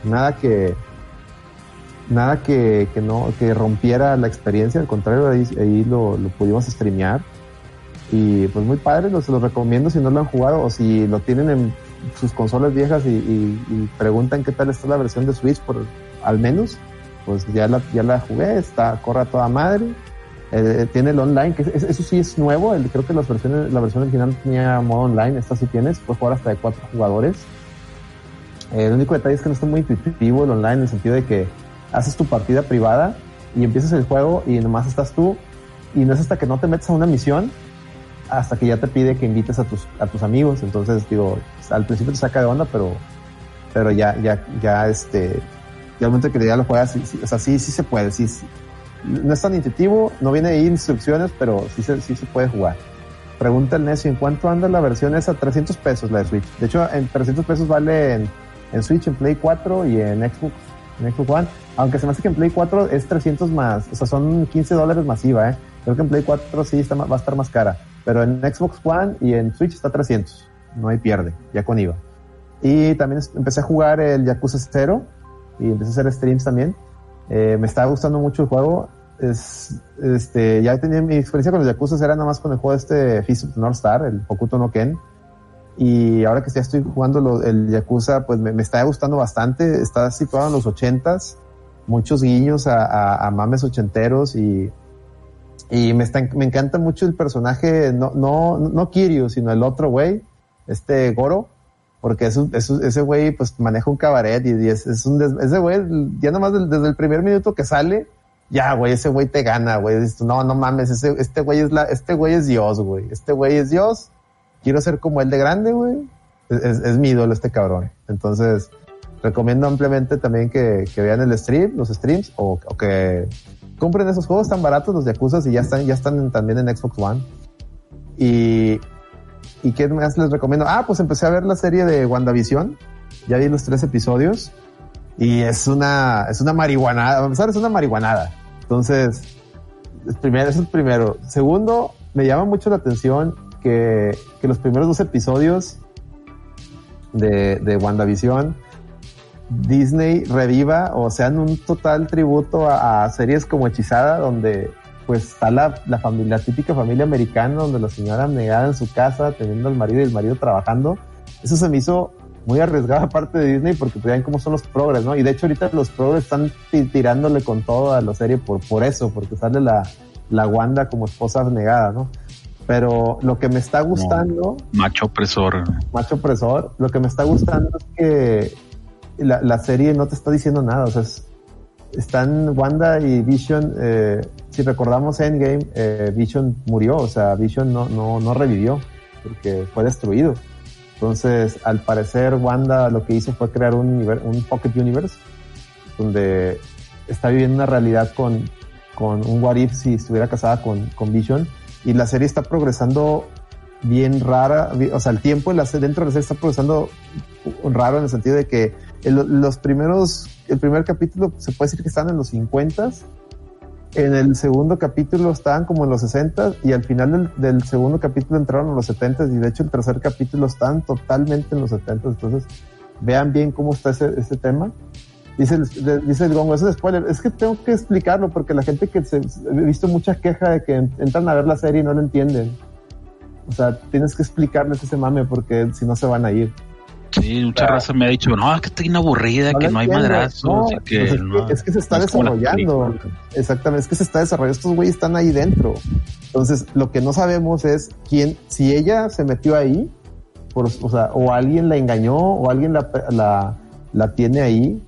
nada que nada que, que no que rompiera la experiencia al contrario ahí, ahí lo, lo pudimos streamear y pues muy padre los, los recomiendo si no lo han jugado o si lo tienen en sus consolas viejas y- y preguntan qué tal está la versión de Switch por al menos pues ya la, ya la jugué está corre a toda madre. Eh, tiene el online que es- eso sí es nuevo el, creo que las versiones la versión original tenía modo online esta sí tienes puedes jugar hasta de cuatro jugadores. Eh, el único detalle es que no está muy intuitivo el online en el sentido de que haces tu partida privada y empiezas el juego y nomás estás tú. Y no es hasta que no te metes a una misión hasta que ya te pide que invites a tus a tus amigos. Entonces digo al principio te saca de onda pero pero ya ya ya este ya al momento que ya lo juegas sí, sí, o sea sí sí se puede sí, sí. no es tan intuitivo no viene ahí instrucciones pero sí se sí se puede jugar. Pregunta el necio en cuánto anda la versión esa 300 pesos la de Switch. De hecho en 300 pesos vale en, en Switch en Play 4 y en Xbox en Xbox One. Aunque se me hace que en Play 4 es 300 más o sea son 15 dólares masiva eh creo que en Play 4 sí está, va a estar más cara pero en Xbox One y en Switch está 300 no hay pierde ya con IVA. Y también empecé a jugar el Yakuza 0 y empecé a hacer streams también eh, me estaba gustando mucho el juego es, este, ya tenía mi experiencia con los Yakuza era nada más con el juego este Fist of North Star, el Hokuto no Ken. Y ahora que ya estoy jugando lo- el Yakuza, pues me, me está gustando bastante. Está situado en los ochentas, muchos guiños a, a- a mames ochenteros y, y me, está, me encanta mucho el personaje, no, no, no Kiryu, sino el otro güey, este Goro, porque es ese güey pues maneja un cabaret y, es, un des- ese güey ya nomás del- desde el primer minuto que sale ya güey ese güey te gana güey. No no mames ese, este güey es la este güey es Dios güey. Este güey es Dios. Quiero ser como él de grande güey. Es, mi ídolo este cabrón. Entonces recomiendo ampliamente también que, vean el stream los streams o, que compren esos juegos tan baratos los Yakuza y ya están ya están también en Xbox One. Y ¿Y qué más les recomiendo? Ah, pues empecé a ver la serie de WandaVision. Ya vi los tres episodios. Y es una, es una marihuanada. Vamos es una marihuanada. Entonces, es primero, eso es primero. Segundo, me llama mucho la atención que, que los primeros dos episodios de, de WandaVision, Disney reviva o sean un total tributo a, a series como Hechizada, donde pues está la, la familia, la típica familia americana, donde la señora negada en su casa, teniendo al marido y el marido trabajando. Eso se me hizo muy arriesgado <laughs> aparte de Disney porque vean cómo son los progres, ¿no? Y de hecho ahorita los progres están ti- tirándole con todo a la serie por, por eso, porque sale la, la Wanda como esposa negada, ¿no? Pero lo que me está gustando Macho opresor. macho opresor. Lo que me está gustando es que la, la serie no te está diciendo nada. O sea, es- están Wanda y Vision. eh, si recordamos Endgame, eh, Vision murió. O sea, Vision no, no, no revivió porque fue destruido. Entonces, al parecer, Wanda lo que hizo fue crear un, univer- un Pocket Universe donde está viviendo una realidad con, con un What If si estuviera casada con, con Vision. Y la serie está progresando bien rara, o sea, el tiempo dentro de la serie está progresando raro en el sentido de que los primeros, el primer capítulo se puede decir que están en los 50 en el segundo capítulo estaban como en los 60 y al final del, del segundo capítulo entraron a los 70 y de hecho el tercer capítulo están totalmente en los 70 entonces vean bien cómo está ese, ese tema. Dice el, dice el gongo eso es spoiler. Es que tengo que explicarlo porque la gente que se, he visto mucha queja de que entran a ver la serie y no lo entienden. O sea tienes que explicarles ese mame porque si no se van a ir Sí, mucha Ah. raza me ha dicho, no, es que está bien aburrida, No que no hay madrazos, No, y que, es, no, que, es que se está desarrollando. Exactamente, es que se está desarrollando. Estos güeyes están ahí dentro. Entonces, lo que no sabemos es quién, si ella se metió ahí, por, o sea, o alguien la engañó, o alguien la, la, la tiene ahí.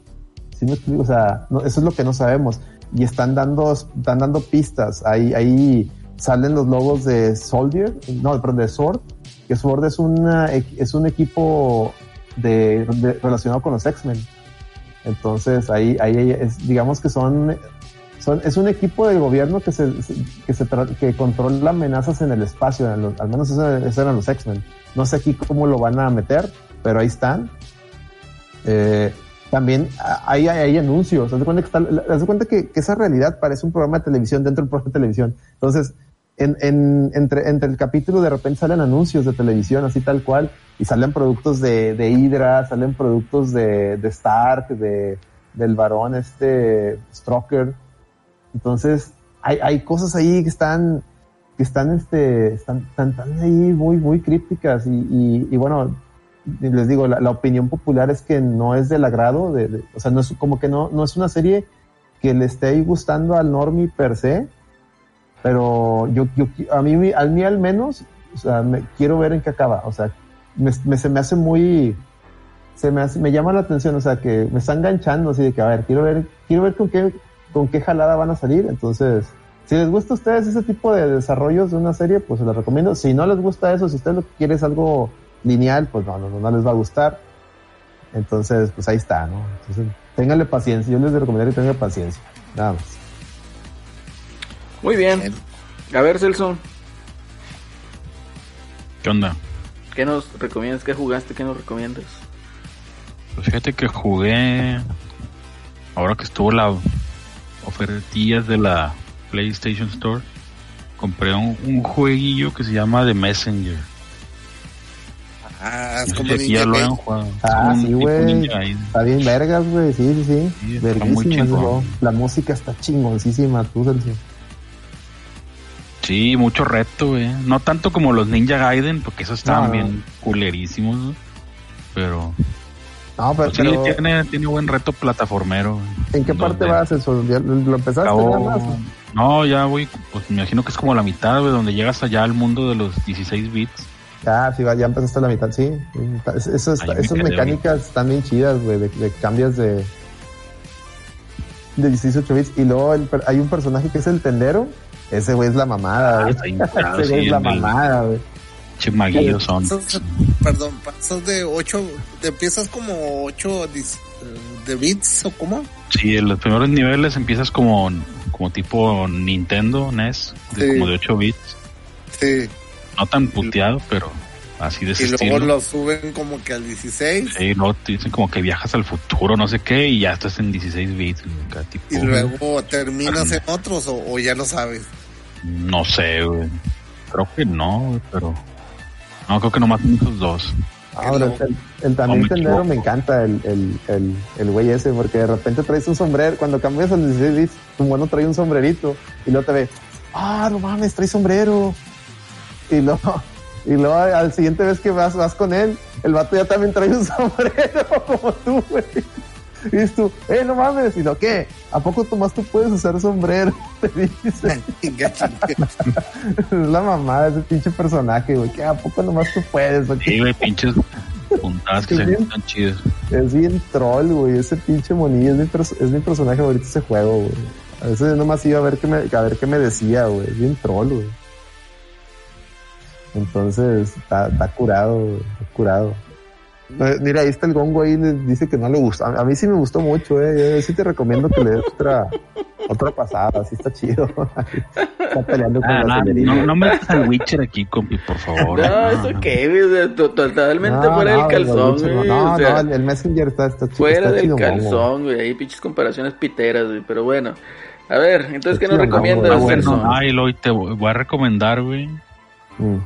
¿Sí me explico? O sea, no, eso es lo que no sabemos. Y están dando, están dando pistas. Ahí, ahí salen los logos de Soldier, no, perdón, de Sword, que Sword es una, es un equipo de, de- relacionado con los X-Men. Entonces ahí, ahí es, digamos que son, son, es un equipo del gobierno que se, que se que controla amenazas en el espacio, al menos eso, eran los X-Men. No sé aquí cómo lo van a meter, pero ahí están. Eh, también hay, hay, anuncios. Haz de cuenta, que, está- cuenta que, que esa realidad parece un programa de televisión dentro de un programa de televisión. Entonces, en, en- entre, el capítulo de repente salen anuncios de televisión, así tal cual, y salen productos de, de Hydra, salen productos de, de Stark, de, del varón este Stroker. Entonces, hay, hay cosas ahí que están, que están, este, están, están, ahí muy, muy crípticas y, y, bueno, les digo, la, opinión popular es que no es del agrado, de, de- o sea, no es como que no, no es una serie que le esté gustando al normie per se, pero yo, yo a mí, a mí al menos, o sea, me, quiero ver en qué acaba, o sea, me, se me hace muy, se me hace, me llama la atención, o sea, que me está enganchando así de que, a ver, quiero ver, quiero ver con qué, con qué jalada van a salir, entonces, si les gusta a ustedes ese tipo de desarrollos de una serie, pues se los recomiendo. Si no les gusta eso, si ustedes lo que quieren es algo lineal, pues no, no, no les va a gustar. Entonces, pues ahí está, ¿no? Entonces, ténganle paciencia. Yo les recomendaría que tengan paciencia. Nada más. Muy bien. A ver, Celso, ¿Qué onda? ¿qué nos recomiendas? ¿Qué jugaste? ¿Qué nos recomiendas? Pues fíjate que jugué. Ahora que estuvo la ofertillas de la PlayStation Store, compré un, un jueguillo que se llama The Messenger. Ah, es No como Ninja ya lo han jugado. Es Ah, sí, güey. Está bien vergas, güey. Sí, sí, sí. Verguísima. La música está chingoncísima, tú, Celso. Sí, mucho reto, güey. No tanto como los Ninja Gaiden, porque esos estaban No, no. bien culerísimos, ¿no? Pero, No, pero, pues sí, tiene, tiene buen reto plataformero. ¿en qué parte 2D. vas? ¿Ya ¿Lo empezaste? No, ya voy, pues me imagino que es como la mitad, güey, donde llegas allá al mundo de los 16 bits. Ah, sí, ya empezaste a la mitad, sí. Es- eso está- Ahí me esas mecánicas están bien chidas, güey, de, de cambias de, de 18 bits. Y luego el hay un personaje que es el tendero. Ese güey es la mamada, Ah, güey. Ese güey sí, es la mamada, güey. Che maguillos son. Perdón, pasas de 8, te empiezas como 8 de bits o cómo? Sí, en los primeros niveles empiezas como, como tipo Nintendo NES, de Sí. como de 8 bits. Sí. No tan puteado, pero así de ese Y luego estilo. lo suben como que al 16 Sí, no, te dicen como que viajas al futuro, no sé qué, y ya estás en 16 bits. tipo, y luego terminas en otros o, o ya lo sabes. No sé, güey. Creo que no, güey, pero... No, creo que nomás en esos dos. Ah, pero el, también No me tendero me encanta el, el, el, el güey ese, porque de repente traes un sombrero. Cuando cambias al 16 bits, tu mono trae un sombrerito. Y luego te ve, ah, no mames, trae sombrero. Y luego, <laughs> y luego al siguiente vez que vas, vas con él, el vato ya también trae un <laughs> sombrero como tú, güey. <laughs> Y dices tú, eh, no mames. Y lo ¿qué? ¿A poco Tomás tú puedes usar sombrero? <laughs> Te dice. Es <laughs> la mamada de ese pinche personaje, güey. ¿Qué? ¿A poco nomás tú puedes? Sí, güey, pinches puntadas que se bien. están chidas. Es bien troll, güey. Ese pinche monillo es mi, es mi personaje favorito de ese juego, güey. A veces yo nomás iba a ver qué me, a ver qué me decía, güey. Es bien troll, güey. Entonces, está, está curado, güey. Está curado. Eh, Mira, ahí está el gongo ahí, dice que no le gusta. A, mí sí me gustó mucho, eh. Yo sí te recomiendo que le des otra, otra pasada, sí está chido. <laughs> está peleando con Ah, la no, no, no metas al Witcher aquí, compi, por favor. No, No, eso no. qué, Totalmente No, fuera no, del calzón, güey. No, o sea, no, el, Messenger está, está chido. fuera está del chido, calzón, güey. Hay pinches comparaciones piteras, güey. Pero bueno. A ver, entonces, ¿qué nos recomiendas, Ah, ay, Eloy, te voy voy a recomendar, güey, Mm.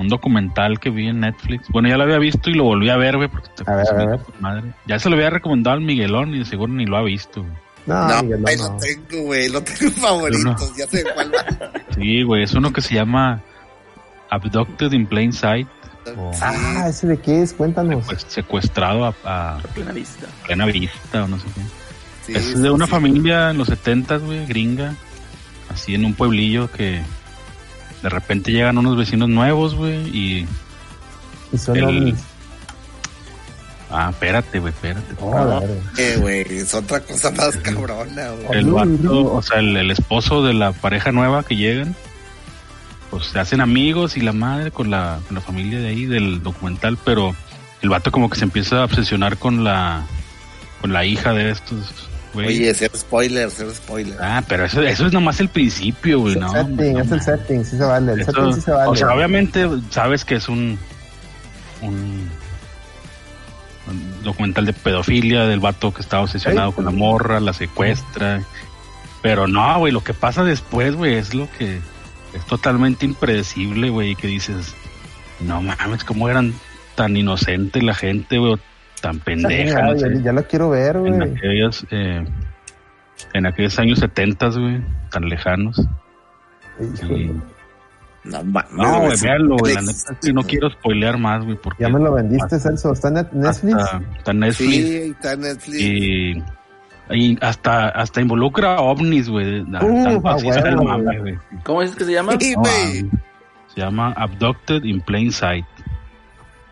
Un documental que vi en Netflix. Bueno, ya lo había visto y lo volví a ver, güey, porque te A ver, a ver. madre. Ya se lo había recomendado al Miguelón y seguro ni lo ha visto. güey. No, No, Miguel, no, ahí no. lo tengo, güey, lo tengo favoritos, ya sé cuál va. Sí, güey, es uno que se llama Abducted in Plain Sight, o Ah, ¿ese de qué es? Cuéntanos. pues, secuestrado a, a A plena vista. plena vista o no sé qué. Sí, es sí, de una sí. familia en los setentas, güey, gringa, así en un pueblillo que de repente llegan unos vecinos nuevos, güey, y Y son el- ovnis. ah, espérate, güey, espérate. Oh. Eh, güey, es otra cosa más cabrona, güey. El vato, o sea, el, el esposo de la pareja nueva que llegan, pues se hacen amigos y la madre con la, con la familia de ahí del documental, pero el vato como que se empieza a obsesionar con la con la hija de estos, Oye, ser spoiler, ser spoiler. Ah, pero eso, eso es nomás el principio, güey, Es el ¿no? setting, No, es el setting, sí se vale. El setting sí se vale. O sea, obviamente sabes que es un, un, un documental de pedofilia del vato que está obsesionado con la morra, la secuestra. Pero no, güey, lo que pasa después, güey, es lo que es totalmente impredecible, güey, que dices, no mames, cómo eran tan inocentes la gente, güey, tan pendeja, Ya, no sé, ya lo quiero ver, en güey. aquellos, eh, en aquellos años setentas, güey, tan lejanos. Y- No, mames, no, güey, sí. véanlo, güey. La neta, sí, no quiero spoilear más, güey, porque. Ya me lo vendiste, Celso. ¿Está en Net- Netflix? Hasta, está en Netflix. Sí, está en Netflix. Y, y hasta, hasta involucra a ovnis, güey. Uh, tanto a así está el huevo, mame, güey. güey. ¿Cómo dices que se llama? Sí, No, ah, Se llama Abducted in Plain Sight.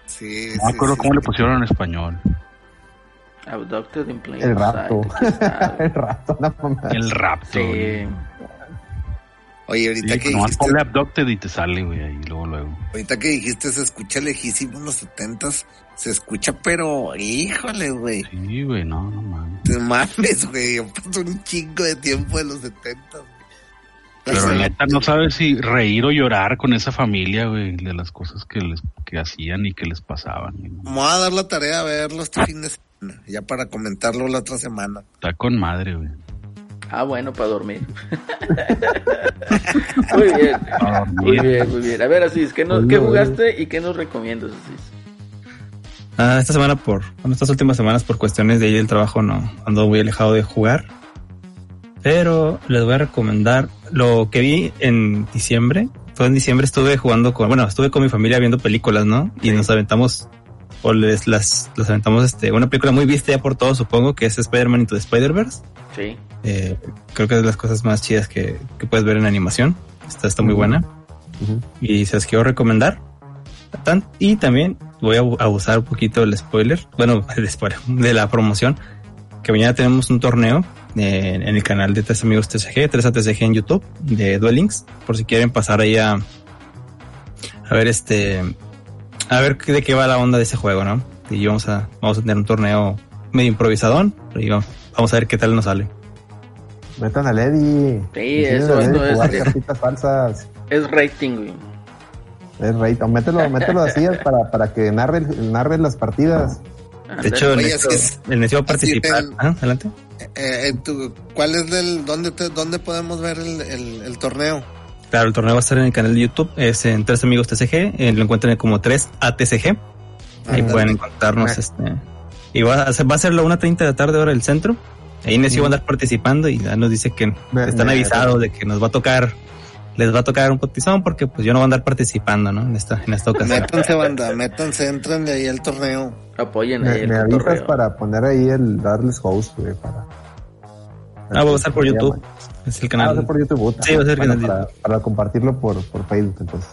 Sí, No me sí, acuerdo sí, cómo le pusieron en español. Abducted in Plain El rapto. <laughs> El mames. El rapto. Oye, ahorita Sí, que nomás dijiste, ponle Abducted y te sale, güey, ahí luego, luego. ahorita que dijiste se escucha lejísimo en los setentas, se escucha, pero híjole, güey. Sí, güey, no, no mames. Te mames, güey. Yo paso un chingo de tiempo de los setentas. Pero neta, no sabes si reír o llorar con esa familia, güey, de las cosas que les que hacían y que les pasaban. Me voy a dar la tarea de verlo este fin de semana, ya para comentarlo la otra semana. Está con madre, güey. Ah, bueno, para dormir. <laughs> muy bien. Para Muy bien, muy bien. A ver, Asís, ¿qué, nos, Hola, ¿qué jugaste y qué nos recomiendas, Asís? Ah, esta semana por, bueno, estas últimas semanas por cuestiones de ahí del trabajo no ando muy alejado de jugar. Pero les voy a recomendar lo que vi en diciembre. Todo en diciembre estuve jugando con, bueno, estuve con mi familia viendo películas, ¿no? Y Sí. nos aventamos, o les las, las aventamos este, una película muy vista ya por todos, supongo, que es Spider-Man Into the Spider-Verse. Sí. Eh, creo que es de las cosas más chidas que, que puedes ver en animación. Está, está muy buena y se las quiero recomendar. Tan- y también voy a abu- abusar un poquito del spoiler, bueno, <laughs> el spoiler, de la promoción, que mañana tenemos un torneo eh, en el canal de Tres Amigos TCG, 3 TCG en YouTube, de Duel Links, por si quieren pasar ahí a, a ver este, a ver de qué va la onda de ese juego, ¿no? Y vamos a, vamos a tener un torneo medio improvisadón, y vamos vamos a ver qué tal nos sale. Metan a Lady. Sí, eso, eso es- cartitas falsas. Es rating, güey. Es. O mételo, mételo así para, para que narre, narre las partidas. De hecho, el necio, el necio va a Así participar. Ah, adelante. Eh, en tu- ¿Cuál es del, dónde, te- dónde podemos ver el, el, el torneo? Claro, el torneo va a estar en el canal de YouTube, es en Tres Amigos TCG, eh, lo encuentran como 3 ATCG, ahí Ándale. pueden encontrarnos Ah. este. Y va a ser, va a ser la 1.30 de la tarde hora del centro. Ahí Necio va a andar participando y ya nos dice que Me- están me- avisados de que nos va a tocar, les va a tocar un potizón porque pues yo no voy a andar participando, ¿no? En esta, en esta ocasión. Métanse, banda, métanse, entren de ahí al torneo. Apoyen ahí Me, el me avisas cotorreo. para poner ahí el darles host, güey, para. Ah, va a estar por ¿Cómo se YouTube. Es el Ah, va a canal. ser por YouTube. Sí, va a ser Bueno, canal de para, para compartirlo por, por Facebook, entonces.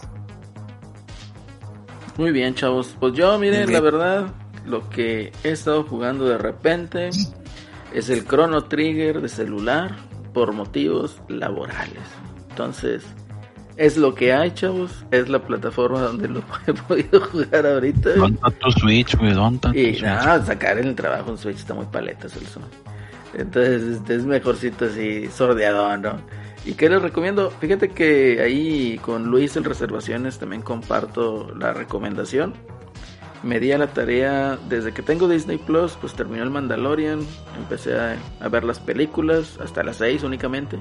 Muy bien, chavos. Pues yo, miren, la verdad, lo que he estado jugando de repente es el Chrono Trigger de celular por motivos laborales. Entonces, es lo que hay, chavos. Es la plataforma donde lo <laughs> he podido jugar ahorita. ¿Dónde tu Switch, güey? ¿Dónde está tu Y nada, sacar en el trabajo un Switch está muy paletas el son. Entonces este, es mejorcito así, sordeado, ¿no? ¿Y qué les recomiendo? Fíjate que ahí con Luis el Reservaciones también comparto la recomendación. Me di a la tarea, desde que tengo Disney Plus, pues terminó el Mandalorian, empecé a, a ver las películas, hasta las 6 únicamente.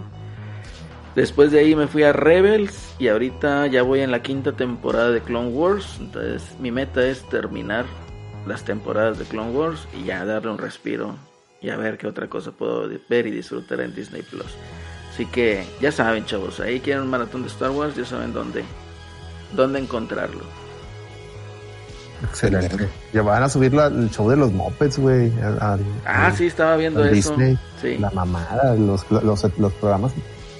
Después de ahí me fui a Rebels y ahorita ya voy en la quinta temporada de Clone Wars. Entonces mi meta es terminar las temporadas de Clone Wars y ya darle un respiro y a ver qué otra cosa puedo ver y disfrutar en Disney Plus. Así que ya saben, chavos, ahí quieren un maratón de Star Wars, ya saben dónde, dónde encontrarlo. Excelente. Ya van a subir la- el show de los Muppets, güey. Ah, al- sí, estaba viendo eso. Disney. Sí. La mamada, los, los, los programas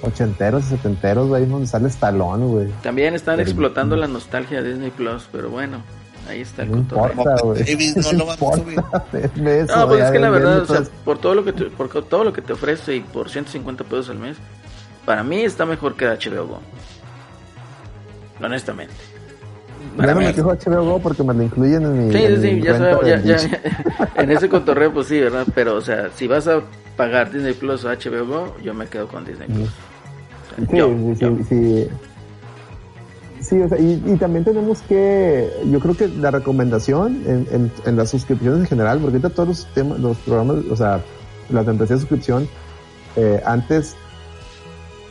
ochenteros y setenteros, güey, donde sale Stallone, güey. También están Pero- explotando la nostalgia de Disney Plus, pero bueno, ahí está el No importa, güey. No lo vamos a subir. Ve eso, No, pues es que la verdad, o sea, por todo lo que te, por todo lo que te ofrece y por 150 pesos al mes, para mí está mejor que HBO Go. Honestamente. Para Yo no mí. me quejo HBO Go porque me lo incluyen en mi. Sí, en sí, mi ya sabemos, ya, ya- <laughs> en ese cotorreo pues sí, ¿verdad? Pero, o sea, si vas a pagar Disney Plus o HBO Go, yo me quedo con Disney Plus. Sea, Sí, yo- sí, yo. sí, sí. Sí, o sea, y, y también tenemos que, yo creo que la recomendación en, en, en las suscripciones en general, porque ahorita todos los temas, los programas, o sea, las membresías de suscripción, eh, antes,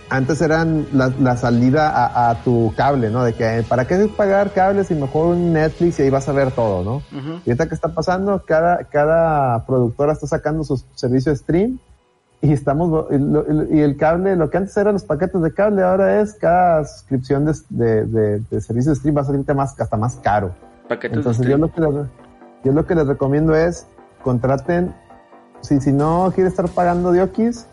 antes eran la, la salida a, a tu cable, ¿no? De que, ¿para qué pagar cables y mejor un Netflix y ahí vas a ver todo, ¿no? Y ahorita que está pasando, cada, cada productora está sacando su servicio de stream y estamos y, lo- y el cable, lo que antes eran los paquetes de cable, ahora es cada suscripción de, de, de- de servicio de stream va a salirte más, hasta más caro. Paquetes Entonces de yo lo, que les, yo lo que les recomiendo es contraten, si, si no quiere estar pagando diokis,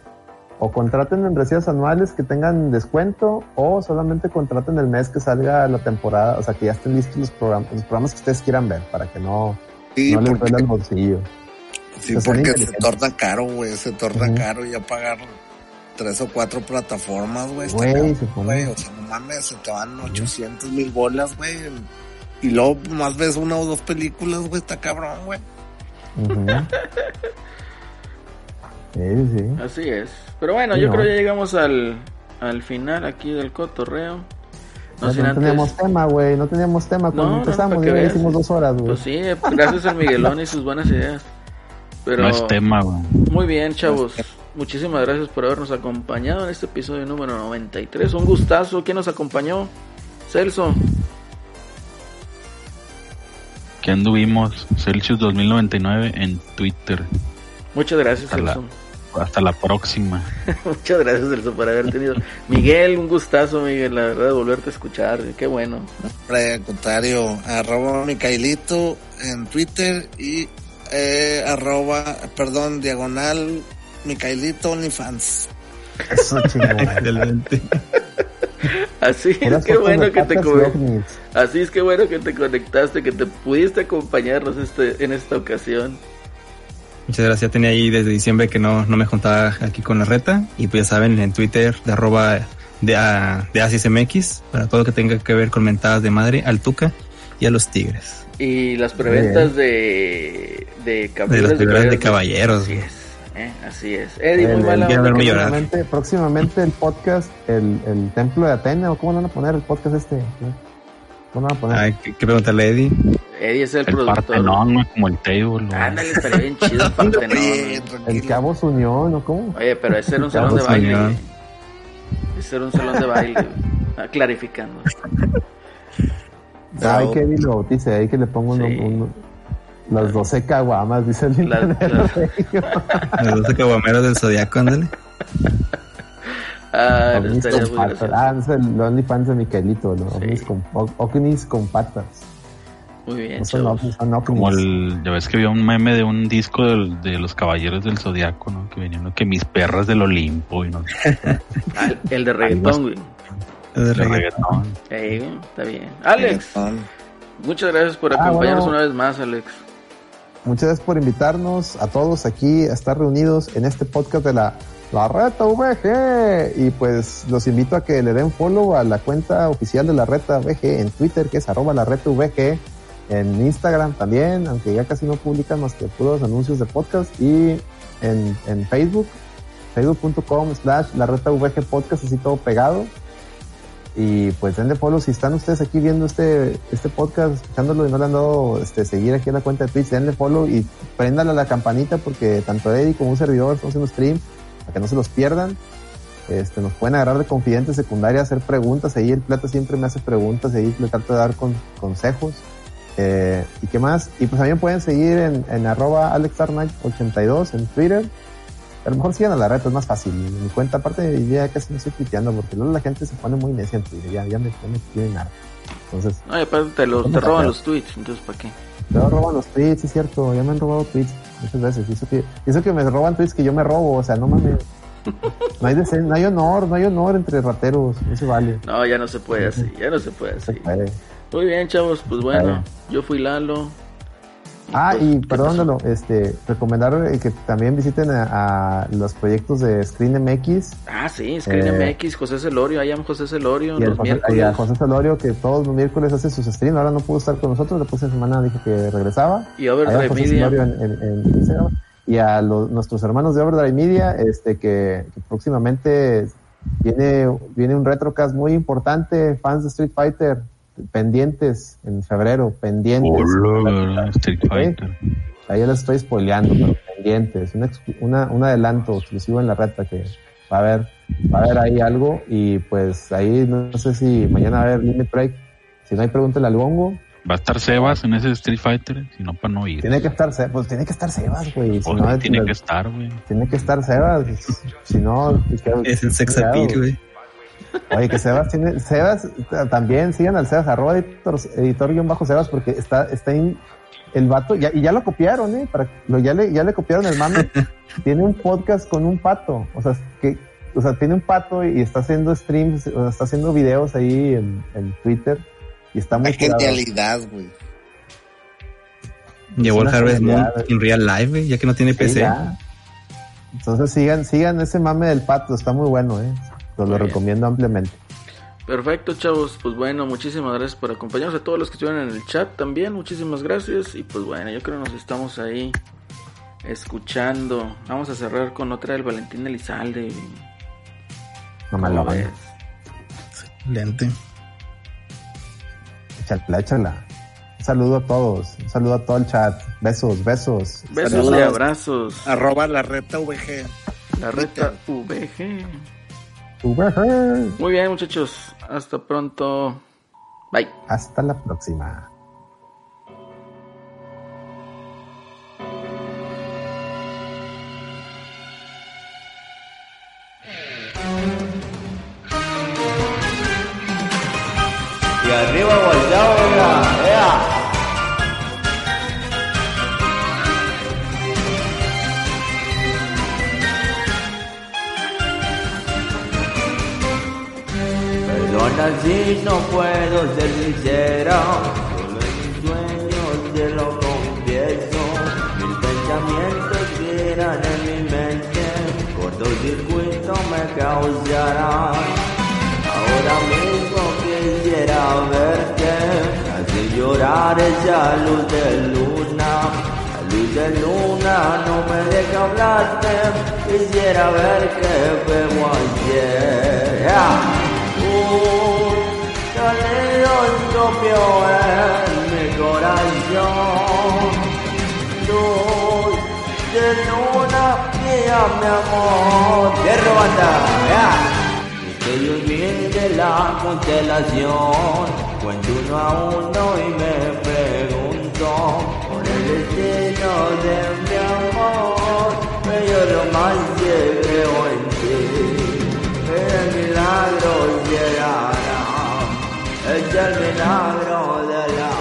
o contraten membresías anuales que tengan descuento, o solamente contraten el mes que salga la temporada, o sea que ya estén listos los programas, los programas que ustedes quieran ver, para que no, Sí, no les duela el bolsillo. Sí, pone porque se torna caro, güey. Se torna Ujú. caro ya pagar tres o cuatro plataformas, güey. está Güey, se pone-. O sea, no mames, se te van 800 mil bolas, güey. Y luego más ves una o dos películas, güey. Está cabrón, güey. <laughs> Sí, sí. Así es. Pero bueno, Sí, yo no. creo que ya llegamos al, al final aquí del cotorreo. No, No, sin no antes- teníamos tema, güey. No teníamos tema cuando empezamos. ya hicimos dos horas, güey. Pues sí, gracias al Miguelón y sus buenas ideas. Pero No es tema, güey. muy bien, chavos. Muchísimas gracias por habernos acompañado en este episodio número 93. Un gustazo. ¿Quién nos acompañó? Celso. Que anduvimos Celsius 2099 en Twitter. Muchas gracias, Hasta la- Celso. Hasta la próxima. <laughs> Muchas gracias, Celso, por haber tenido. Miguel, un gustazo, Miguel, la verdad, de volverte a escuchar. Qué bueno. Al contrario, arroba Micaelito en Twitter y eh, arroba, perdón, diagonal Micaelito OnlyFans. Eso <laughs> chingón. Excelente. Así es que bueno que te. Así es que bueno que te conectaste, que te pudiste acompañarnos este, en esta ocasión. Muchas gracias. Ya tenía ahí desde diciembre que no, no me juntaba aquí con la reta. Y pues ya saben, en Twitter de arroba de, a- de AsisMX para todo lo que tenga que ver con mentadas de madre al Tuca y a los Tigres. Y las preventas de De caballeros las figuras de caballeros. Así es. ¿eh? Así es. Eddie, El- muy el- mala llorar. próximamente, próximamente el podcast, el, el templo de Atena, o cómo le van a poner el podcast este. ¿Cómo le van a poner? Hay que, preguntarle a Eddie. Eddie es el, El productor. Partenón, como el table. Ándale, estaría bien chido el Partenón. Oye, el. Cabo Unión, ¿o cómo? Oye, pero ese era un salón de baile. Ese era un salón de baile. Ah, clarificando. Ah, hay que Eddie lo bautice, hay que le pongo uno- Sí. uno- las 12 caguamas, dice el Las- las- Regio. Los 12 caguameros del Zodiaco, ándale. <laughs> Ah, Ovnis estaría con muy patas. Ah, es el OnlyFans de Miquelito, ¿no? Sí. ovnis, con, o- ovnis con patas. Muy bien, No son chavos. ovnis, son ovnis. Como el, ya ves que había un meme de un disco de los caballeros del zodiaco, ¿no? Que venían, ¿no? que mis perras del Olimpo y no sé, <laughs> Ah, el de reggaetón, güey. Los de reggaetón. Ahí, está bien. Alex, Reggaetón. muchas gracias por Ah, acompañarnos bueno. una vez más, Alex. Muchas gracias por invitarnos a todos aquí a estar reunidos en este podcast de la, la Reta VG. Y pues los invito a que le den follow a la cuenta oficial de la Reta VG en Twitter, que es arroba la Reta VG. En Instagram también, aunque ya casi no publican más que puros anuncios de podcast. Y en, en Facebook, facebook.com slash la Reta VG podcast, así todo pegado. Y pues denle follow si están ustedes aquí viendo este, este podcast, escuchándolo y no le han dado este, seguir aquí en la cuenta de Twitch, denle follow y préndale a la campanita porque tanto Eddie como un servidor estamos haciendo stream para que no se los pierdan. Este, nos pueden agarrar de confidente secundaria, hacer preguntas. Ahí el plata siempre me hace preguntas, ahí le trato de dar con, consejos. Eh, ¿Y qué más? Y pues también pueden seguir en, en arroba alexarnach82 en Twitter. A lo mejor sigan a la red, es más fácil. Mi cuenta, aparte, ya casi no estoy tuiteando porque luego la gente se pone muy necia en Twitter, ya, ya me, ya me tienen harto. Entonces, No, aparte te, los, te roban los tweets, entonces ¿para qué? luego roban los tweets, es cierto, ya me han robado tweets muchas veces. Y eso que, eso que me roban tweets que yo me robo, o sea, no mames. <laughs> No hay, decen- no hay honor, no hay honor entre rateros, no se vale. No, ya no se puede así, ya no se puede se así. puede. Muy bien, chavos, pues bueno, yo fui Lalo. Ah, y ¿qué perdónalo, este, recomendar eh, que también visiten a, a los proyectos de Screen MX Ah, sí, Screen Eh, MX, José Celorio, am José Celorio, y, los José, y miércoles. a José Celorio que todos los miércoles hace sus streams. Ahora no pudo estar con nosotros, la próxima semana dijo que regresaba. Y Overdrive José Media. Celorio en, en- en Instagram. Y a los- nuestros hermanos de Overdrive Media, este, que, que próximamente viene, viene un retrocast muy importante, fans de Street Fighter, pendientes en febrero, pendientes. Hola, Street. Fighter. Ahí les estoy spoileando, pero pendientes. Un, ex- una- un adelanto exclusivo en la reta que va a haber, va a haber ahí algo. Y pues ahí no sé si mañana va a haber Limit Break. Si no hay, pregúntale al Gongo. Va a estar Sebas en ese Street Fighter, si no, para no ir. Tiene que estar, Se- pues tiene que estar Sebas, güey. Si Pues, no, tiene le- que estar, güey. tiene que estar Sebas. Si no, Es el sex appeal, güey. Oye, que Sebas tiene, Sebas, también sigan al Sebas, arroba editor, editor guion bajo Sebas, porque está, está en, el vato, ya, y ya lo copiaron, eh, para, lo, ya le, ya le copiaron el mame, <laughs> tiene un podcast con un pato, o sea, que, o sea, tiene un pato y está haciendo streams, o sea, está haciendo videos ahí en, en Twitter, y está muy Hay genialidad, güey. Llevó el Harvest Moon en real life, güey, ya que no tiene Sí, PC. ya. Entonces sigan, sigan ese mame del pato, está muy bueno, eh. Lo, lo bien. recomiendo ampliamente. Perfecto, chavos. Pues bueno, muchísimas gracias por acompañarnos. A todos los que estuvieron en el chat también, muchísimas gracias. Y pues bueno, yo creo que nos estamos ahí escuchando. Vamos a cerrar con otra del Valentín Elizalde. No me ¿Cómo lo ves? Excelente. Échala, échala. Un saludo a todos, un saludo a todo el chat. Besos, besos. Besos Saludos. y abrazos. Arroba la reta VG. La reta VG. Muy bien, muchachos. Hasta pronto. Bye. Hasta la próxima. Y arriba volteado, Si no puedo ser sincero, solo en mis sueños te lo confieso. Mil pensamientos giran en mi mente, cortocircuito me causarán. Ahora mismo quisiera verte, hace llorar esa luz de luna. La luz de luna no me deja hablarte, quisiera ver qué vemos ayer. ¡Ah! propio en mi corazón. Luz de luna fría, mi amor. Tierra banda, ya. Que ilumine la constelación. Cuando uno a uno y me pregunto por el destino de mi amor. Bello romance, creo en ti. El milagro llega. وجل من عالي علا